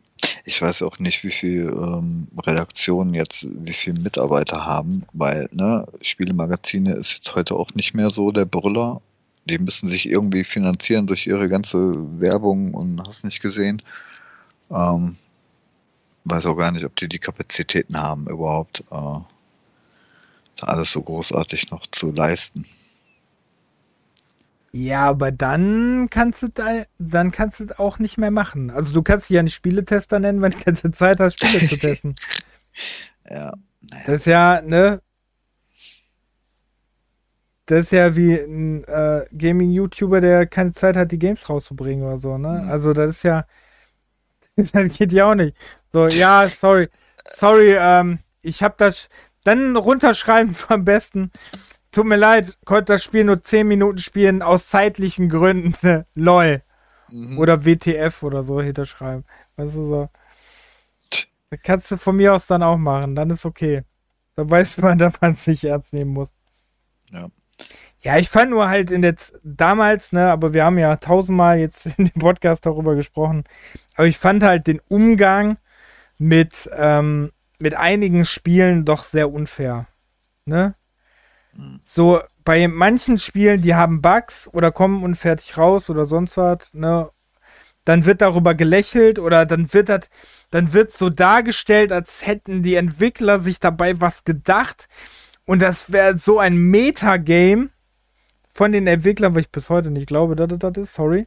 Ich weiß auch nicht, wie viel ähm, Redaktionen jetzt, wie viele Mitarbeiter haben, weil ne, Spielemagazine ist jetzt heute auch nicht mehr so der Brüller. Die müssen sich irgendwie finanzieren durch ihre ganze Werbung und hast nicht gesehen. Ähm, weiß auch gar nicht, ob die die Kapazitäten haben, überhaupt äh, alles so großartig noch zu leisten. Ja, aber dann kannst du da, dann kannst du auch nicht mehr machen. Also du kannst dich ja nicht Spieletester nennen, wenn du keine Zeit hast, Spiele zu testen. ja. Naja. Das ist ja, ne? Das ist ja wie ein äh, Gaming-YouTuber, der keine Zeit hat, die Games rauszubringen oder so, ne? Mhm. Also das ist ja. Das geht ja auch nicht. So, ja, sorry. Sorry, ähm, ich hab das. Dann runterschreiben so am besten tut mir leid, konnte das Spiel nur 10 Minuten spielen, aus zeitlichen Gründen. LOL. Mhm. Oder WTF oder so hinterschreiben. Weißt du so. Das kannst du von mir aus dann auch machen, dann ist okay. Da weiß man, dass man es nicht ernst nehmen muss. Ja. Ja, ich fand nur halt in der Z damals, ne, aber wir haben ja tausendmal jetzt in dem Podcast darüber gesprochen, aber ich fand halt den Umgang mit, ähm, mit einigen Spielen doch sehr unfair. Ne? So, bei manchen Spielen, die haben Bugs oder kommen unfertig raus oder sonst was, ne? Dann wird darüber gelächelt oder dann wird das, dann wird so dargestellt, als hätten die Entwickler sich dabei was gedacht. Und das wäre so ein Metagame von den Entwicklern, weil ich bis heute nicht glaube, dass das ist, sorry.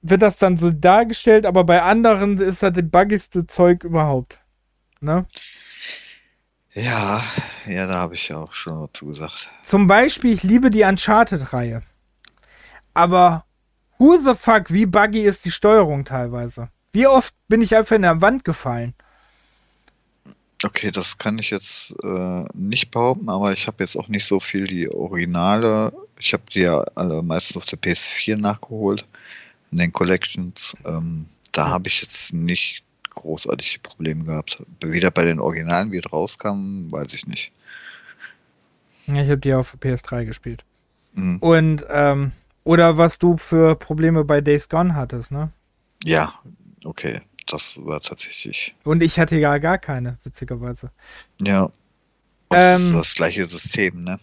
Wird das dann so dargestellt, aber bei anderen ist das das buggigste Zeug überhaupt. Ne? Ja, Ja, da habe ich ja auch schon dazu gesagt. Zum Beispiel, ich liebe die Uncharted-Reihe. Aber who the fuck, wie buggy ist die Steuerung teilweise? Wie oft bin ich einfach in der Wand gefallen? Okay, das kann ich jetzt äh, nicht behaupten, aber ich habe jetzt auch nicht so viel die Originale. Ich habe die ja alle meistens auf der PS4 nachgeholt, in den Collections. Ähm, da habe ich jetzt nicht großartige Probleme gehabt. Wieder bei den Originalen, wie es rauskam, weiß ich nicht. Ja, ich habe die auf PS3 gespielt. Mhm. Und, ähm, oder was du für Probleme bei Days Gone hattest, ne? Ja, okay das war tatsächlich. Und ich hatte ja gar keine, witzigerweise. Ja. Und ähm, das ist das gleiche System, ne?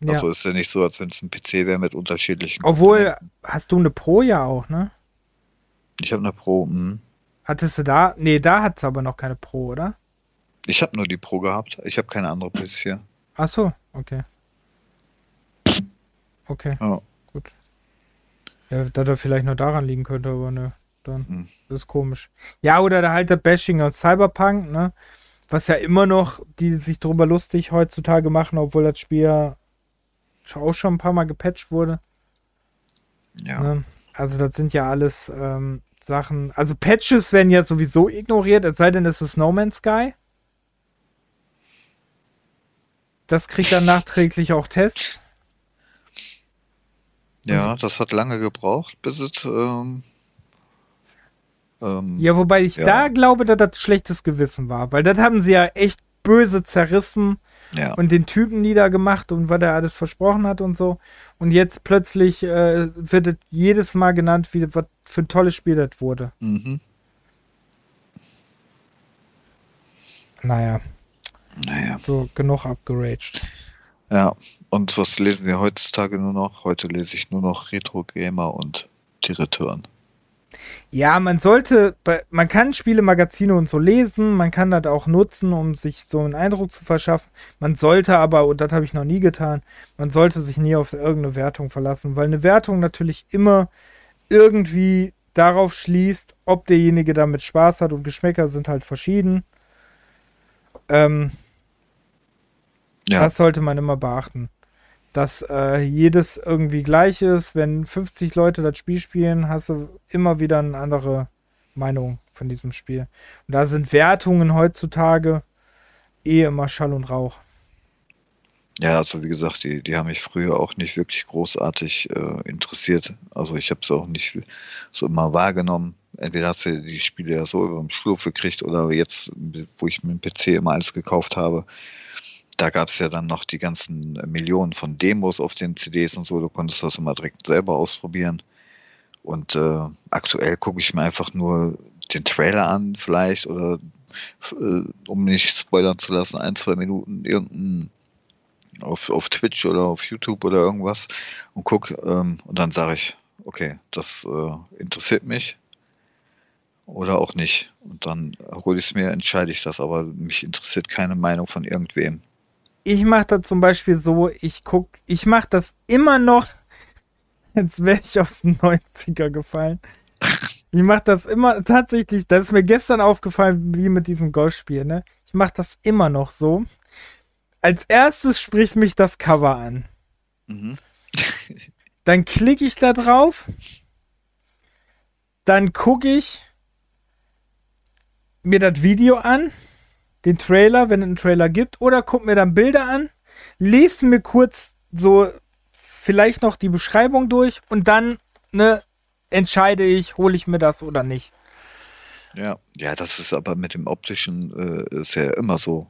Ja. Also ist ja nicht so, als wenn es ein PC wäre mit unterschiedlichen. Obwohl, hast du eine Pro ja auch, ne? Ich habe eine Pro, hm. Hattest du da? Nee, da hat es aber noch keine Pro, oder? Ich habe nur die Pro gehabt. Ich habe keine andere PS4. Ach so, okay. Okay. Oh. Gut. Ja, da da vielleicht nur daran liegen könnte, aber ne dann. Hm. Das ist komisch. Ja, oder da halt der Bashing aus Cyberpunk, ne? Was ja immer noch, die sich drüber lustig heutzutage machen, obwohl das Spiel auch schon ein paar Mal gepatcht wurde. Ja. Ne? Also das sind ja alles ähm, Sachen. Also Patches werden ja sowieso ignoriert, es sei denn, es ist No Man's Sky. Das kriegt dann nachträglich auch Tests. Ja, das hat lange gebraucht, bis es ähm, ähm, ja, wobei ich ja. da glaube, dass das schlechtes Gewissen war, weil das haben sie ja echt böse zerrissen ja. und den Typen niedergemacht und was er alles versprochen hat und so. Und jetzt plötzlich äh, wird es jedes Mal genannt, wie was für ein tolles Spiel das wurde. Mhm. Naja. Naja. So genug abgeraged. Ja, und was lesen wir heutzutage nur noch? Heute lese ich nur noch Retro Gamer und die Return. Ja, man sollte, man kann Spielemagazine und so lesen, man kann das auch nutzen, um sich so einen Eindruck zu verschaffen. Man sollte aber, und das habe ich noch nie getan, man sollte sich nie auf irgendeine Wertung verlassen, weil eine Wertung natürlich immer irgendwie darauf schließt, ob derjenige damit Spaß hat und Geschmäcker sind halt verschieden. Ähm, ja. Das sollte man immer beachten dass äh, jedes irgendwie gleich ist. Wenn 50 Leute das Spiel spielen, hast du immer wieder eine andere Meinung von diesem Spiel. Und da sind Wertungen heutzutage eh immer Schall und Rauch. Ja, also wie gesagt, die, die haben mich früher auch nicht wirklich großartig äh, interessiert. Also ich habe es auch nicht so immer wahrgenommen. Entweder hast du die Spiele ja so über den Schulhof gekriegt oder jetzt, wo ich mit dem PC immer alles gekauft habe, da gab es ja dann noch die ganzen Millionen von Demos auf den CDs und so. Du konntest das immer direkt selber ausprobieren. Und äh, aktuell gucke ich mir einfach nur den Trailer an, vielleicht, oder äh, um nicht spoilern zu lassen, ein, zwei Minuten irgendein auf, auf Twitch oder auf YouTube oder irgendwas und guck ähm, und dann sage ich, okay, das äh, interessiert mich oder auch nicht. Und dann hole ich es mir, entscheide ich das, aber mich interessiert keine Meinung von irgendwem ich mache das zum Beispiel so, ich guck, ich mache das immer noch, jetzt wäre ich aus den 90er gefallen. Ich mache das immer, tatsächlich, das ist mir gestern aufgefallen, wie mit diesem Golfspiel, ne? Ich mache das immer noch so. Als erstes spricht mich das Cover an. Mhm. dann klicke ich da drauf. Dann gucke ich mir das Video an den Trailer, wenn es einen Trailer gibt, oder guck mir dann Bilder an, lese mir kurz so vielleicht noch die Beschreibung durch und dann ne, entscheide ich, hole ich mir das oder nicht. Ja, ja, das ist aber mit dem optischen äh, ist ja immer so.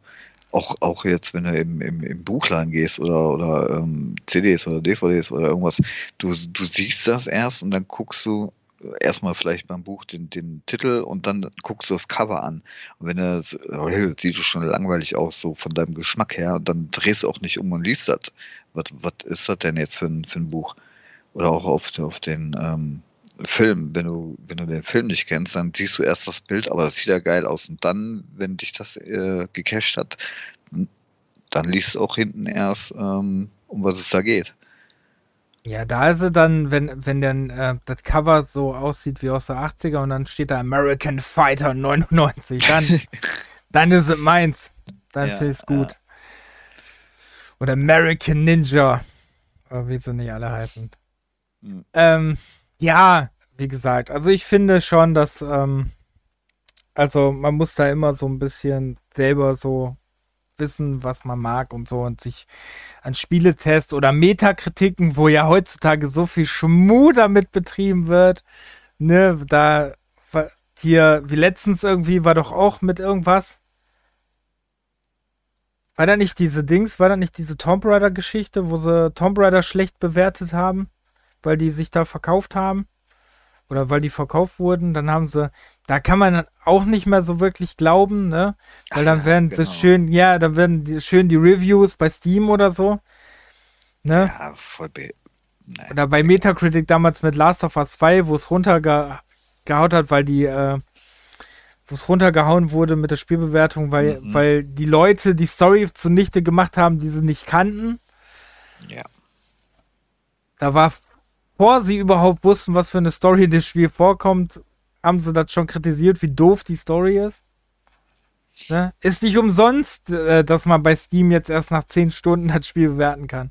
Auch, auch jetzt, wenn du im, im, im Buchladen gehst oder, oder ähm, CDs oder DVDs oder irgendwas, du, du siehst das erst und dann guckst du, erstmal vielleicht beim Buch den, den Titel und dann guckst du das Cover an. Und wenn er oh, sieht schon langweilig aus, so von deinem Geschmack her, dann drehst du auch nicht um und liest das. Was, was ist das denn jetzt für ein, für ein Buch? Oder auch auf, auf den ähm, Film, wenn du, wenn du den Film nicht kennst, dann siehst du erst das Bild, aber das sieht ja geil aus. Und dann, wenn dich das äh, gecached hat, dann liest du auch hinten erst, ähm, um was es da geht. Ja, da ist es dann, wenn, wenn dann äh, das Cover so aussieht wie aus der 80er und dann steht da American Fighter 99, dann, dann ist es meins. Dann ja, finde ich es gut. Oder American Ninja. Oder wie sie nicht alle heißen. Mhm. Ähm, ja, wie gesagt, also ich finde schon, dass, ähm, also man muss da immer so ein bisschen selber so wissen, was man mag und so und sich an Spieletests oder Metakritiken, wo ja heutzutage so viel Schmuh damit betrieben wird, ne, da hier, wie letztens irgendwie, war doch auch mit irgendwas. War da nicht diese Dings, war da nicht diese Tomb Raider Geschichte, wo sie Tomb Raider schlecht bewertet haben, weil die sich da verkauft haben? Oder weil die verkauft wurden, dann haben sie, da kann man auch nicht mehr so wirklich glauben, ne? Weil dann werden genau. sie schön, ja, dann werden die, schön die Reviews bei Steam oder so. Ne? Ja, voll be Nein, Oder bei Metacritic damals mit Last of Us 2, wo es runtergehaut hat, weil die, äh, wo es runtergehauen wurde mit der Spielbewertung, weil, mhm. weil die Leute die Story zunichte gemacht haben, die sie nicht kannten. Ja. Da war bevor sie überhaupt wussten, was für eine Story in dem Spiel vorkommt, haben sie das schon kritisiert, wie doof die Story ist. Ne? Ist nicht umsonst, äh, dass man bei Steam jetzt erst nach 10 Stunden das Spiel bewerten kann.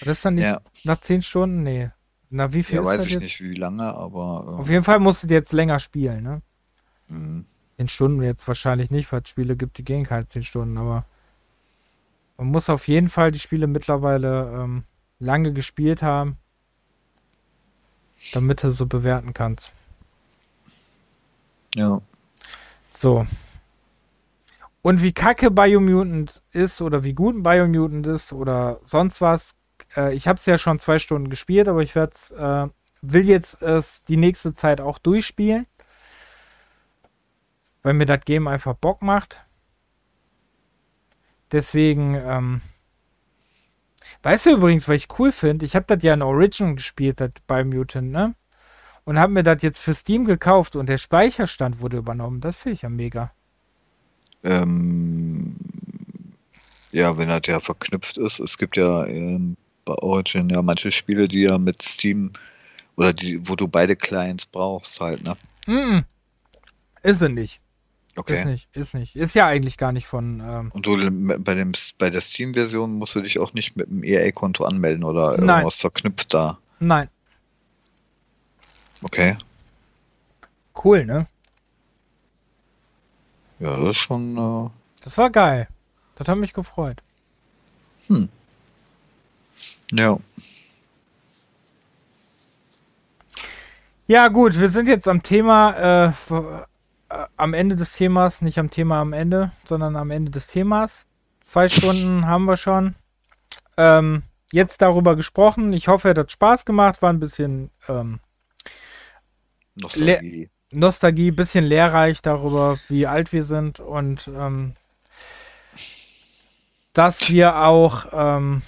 Das ist dann nicht ja. nach 10 Stunden? Nee. Na, wie viel ja, ist weiß das ich jetzt? nicht, wie lange, aber. Äh Auf jeden Fall musst du jetzt länger spielen, ne? Mhm. 10 Stunden jetzt wahrscheinlich nicht, weil es Spiele gibt, die gehen keine 10 Stunden, aber man muss auf jeden Fall die Spiele mittlerweile ähm, lange gespielt haben damit du so bewerten kannst. Ja. So. Und wie kacke Biomutant ist oder wie gut ein Biomutant ist oder sonst was, äh, ich habe es ja schon zwei Stunden gespielt, aber ich werd's, äh, will jetzt es die nächste Zeit auch durchspielen, weil mir das Game einfach Bock macht. Deswegen, ähm, Weißt du übrigens, was ich cool finde? Ich habe das ja in Origin gespielt, das bei Mutant, ne? Und habe mir das jetzt für Steam gekauft und der Speicherstand wurde übernommen. Das finde ich ja mega. Ähm, ja, wenn das ja verknüpft ist. Es gibt ja ähm, bei Origin ja manche Spiele, die ja mit Steam oder die, wo du beide Clients brauchst halt, ne? Mm, -mm. Ist es nicht. Okay. Ist nicht, ist nicht. Ist ja eigentlich gar nicht von. Ähm und du bei, dem, bei der Steam-Version musst du dich auch nicht mit dem EA-Konto anmelden oder Nein. irgendwas verknüpft da. Nein. Okay. Cool, ne? Ja, das ist schon. Äh... Das war geil. Das hat mich gefreut. Hm. Ja. Ja, gut, wir sind jetzt am Thema äh, äh, am Ende des Themas, nicht am Thema am Ende, sondern am Ende des Themas. Zwei Stunden haben wir schon. Ähm, jetzt darüber gesprochen. Ich hoffe, es hat Spaß gemacht, war ein bisschen ähm, Nostalgie. Nostalgie, bisschen lehrreich darüber, wie alt wir sind und ähm, dass wir auch ähm,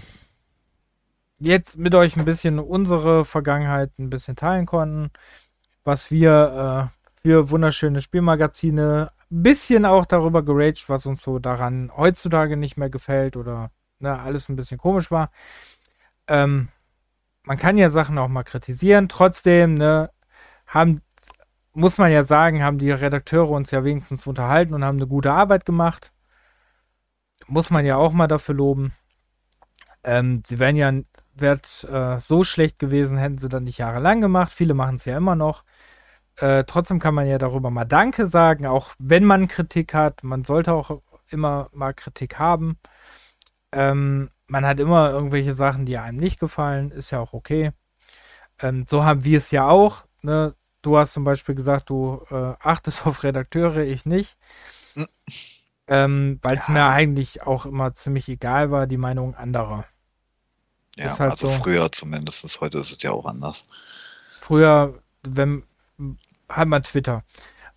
jetzt mit euch ein bisschen unsere Vergangenheit ein bisschen teilen konnten, was wir äh, für wunderschöne Spielmagazine. Bisschen auch darüber geraged, was uns so daran heutzutage nicht mehr gefällt oder ne, alles ein bisschen komisch war. Ähm, man kann ja Sachen auch mal kritisieren. Trotzdem, ne, haben, muss man ja sagen, haben die Redakteure uns ja wenigstens unterhalten und haben eine gute Arbeit gemacht. Muss man ja auch mal dafür loben. Ähm, sie wären ja wird äh, so schlecht gewesen, hätten sie dann nicht jahrelang gemacht. Viele machen es ja immer noch. Äh, trotzdem kann man ja darüber mal Danke sagen, auch wenn man Kritik hat. Man sollte auch immer mal Kritik haben. Ähm, man hat immer irgendwelche Sachen, die einem nicht gefallen, ist ja auch okay. Ähm, so haben wir es ja auch. Ne? Du hast zum Beispiel gesagt, du äh, achtest auf Redakteure, ich nicht. Hm. Ähm, Weil es ja. mir eigentlich auch immer ziemlich egal war, die Meinung anderer. Ja, halt also so. früher zumindest. Heute ist es ja auch anders. Früher, wenn halt mal Twitter.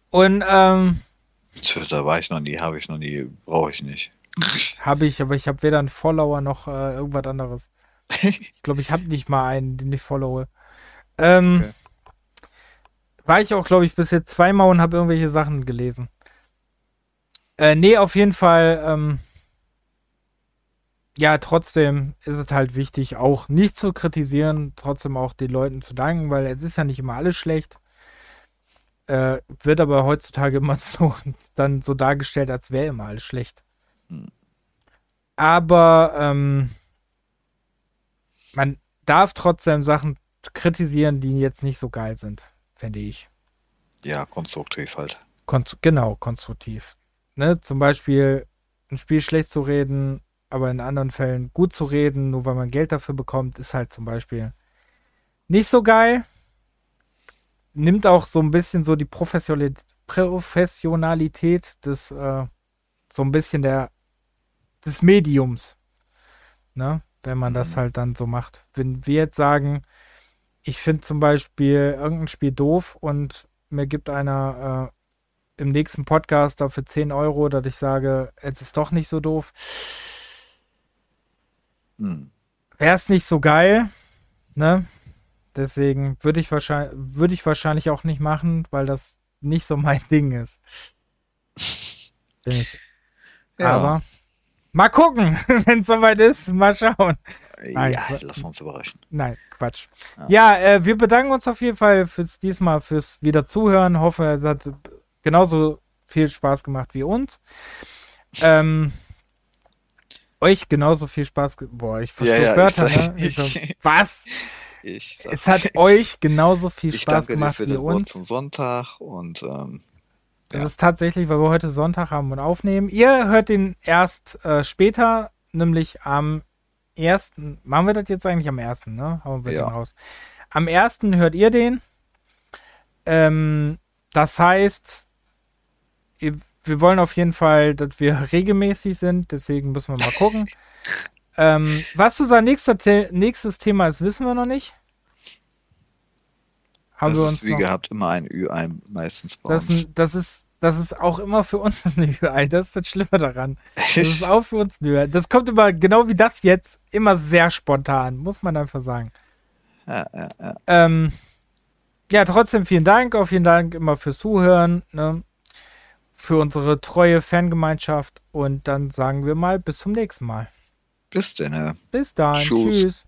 Und ähm, Twitter war ich noch nie, habe ich noch nie, brauche ich nicht. Habe ich, aber ich habe weder einen Follower noch äh, irgendwas anderes. ich glaube, ich habe nicht mal einen, den ich followe. Ähm, okay. War ich auch, glaube ich, bis jetzt zweimal und habe irgendwelche Sachen gelesen. Äh, nee, auf jeden Fall, ähm, ja, trotzdem ist es halt wichtig, auch nicht zu kritisieren, trotzdem auch den Leuten zu danken, weil es ist ja nicht immer alles schlecht. Äh, wird aber heutzutage immer so dann so dargestellt, als wäre immer alles schlecht. Hm. Aber ähm, man darf trotzdem Sachen kritisieren, die jetzt nicht so geil sind, finde ich. Ja, konstruktiv halt. Konstru genau, konstruktiv. Ne? Zum Beispiel ein Spiel schlecht zu reden, aber in anderen Fällen gut zu reden, nur weil man Geld dafür bekommt, ist halt zum Beispiel nicht so geil. Nimmt auch so ein bisschen so die Professionalität des, äh, so ein bisschen der, des Mediums. Ne? Wenn man mhm. das halt dann so macht. Wenn wir jetzt sagen, ich finde zum Beispiel irgendein Spiel doof und mir gibt einer äh, im nächsten Podcast dafür 10 Euro, dass ich sage, es ist doch nicht so doof. Hm. Wäre es nicht so geil, ne? Deswegen würde ich wahrscheinlich, würde ich wahrscheinlich auch nicht machen, weil das nicht so mein Ding ist. Ich. Ja. Aber mal gucken, wenn es soweit ist, mal schauen. Nein, ja, lass uns überraschen. Nein, Quatsch. Ja, ja äh, wir bedanken uns auf jeden Fall fürs diesmal fürs wieder zuhören. Hoffe, es hat genauso viel Spaß gemacht wie uns. Ähm, euch genauso viel Spaß. Boah, ich verstehe ja, ja, Wörter, ich, ne? Ich, ich, es hat euch genauso viel Spaß gemacht wie uns. zum Sonntag und ähm, das ist tatsächlich, weil wir heute Sonntag haben und aufnehmen. Ihr hört den erst äh, später, nämlich am ersten, machen wir das jetzt eigentlich am ersten, ne? Hauen wir ja. den raus. Am ersten hört ihr den. Ähm, das heißt, wir wollen auf jeden Fall, dass wir regelmäßig sind, deswegen müssen wir mal gucken. ähm, was unser nächster The nächstes Thema ist, wissen wir noch nicht. Haben das wir uns ist wie noch... gehabt immer ein Ü1 meistens bei das, uns. Das ist das ist auch immer für uns ein Ü1. Das ist das Schlimme daran. Das ist auch für uns ein Ü1. Das kommt immer, genau wie das jetzt, immer sehr spontan, muss man einfach sagen. Ja, ja, ja. Ähm, ja, trotzdem vielen Dank. Auch vielen Dank immer fürs Zuhören. Ne? Für unsere treue Fangemeinschaft. Und dann sagen wir mal bis zum nächsten Mal. Bis dann. Bis dann. Tschüss. Tschüss.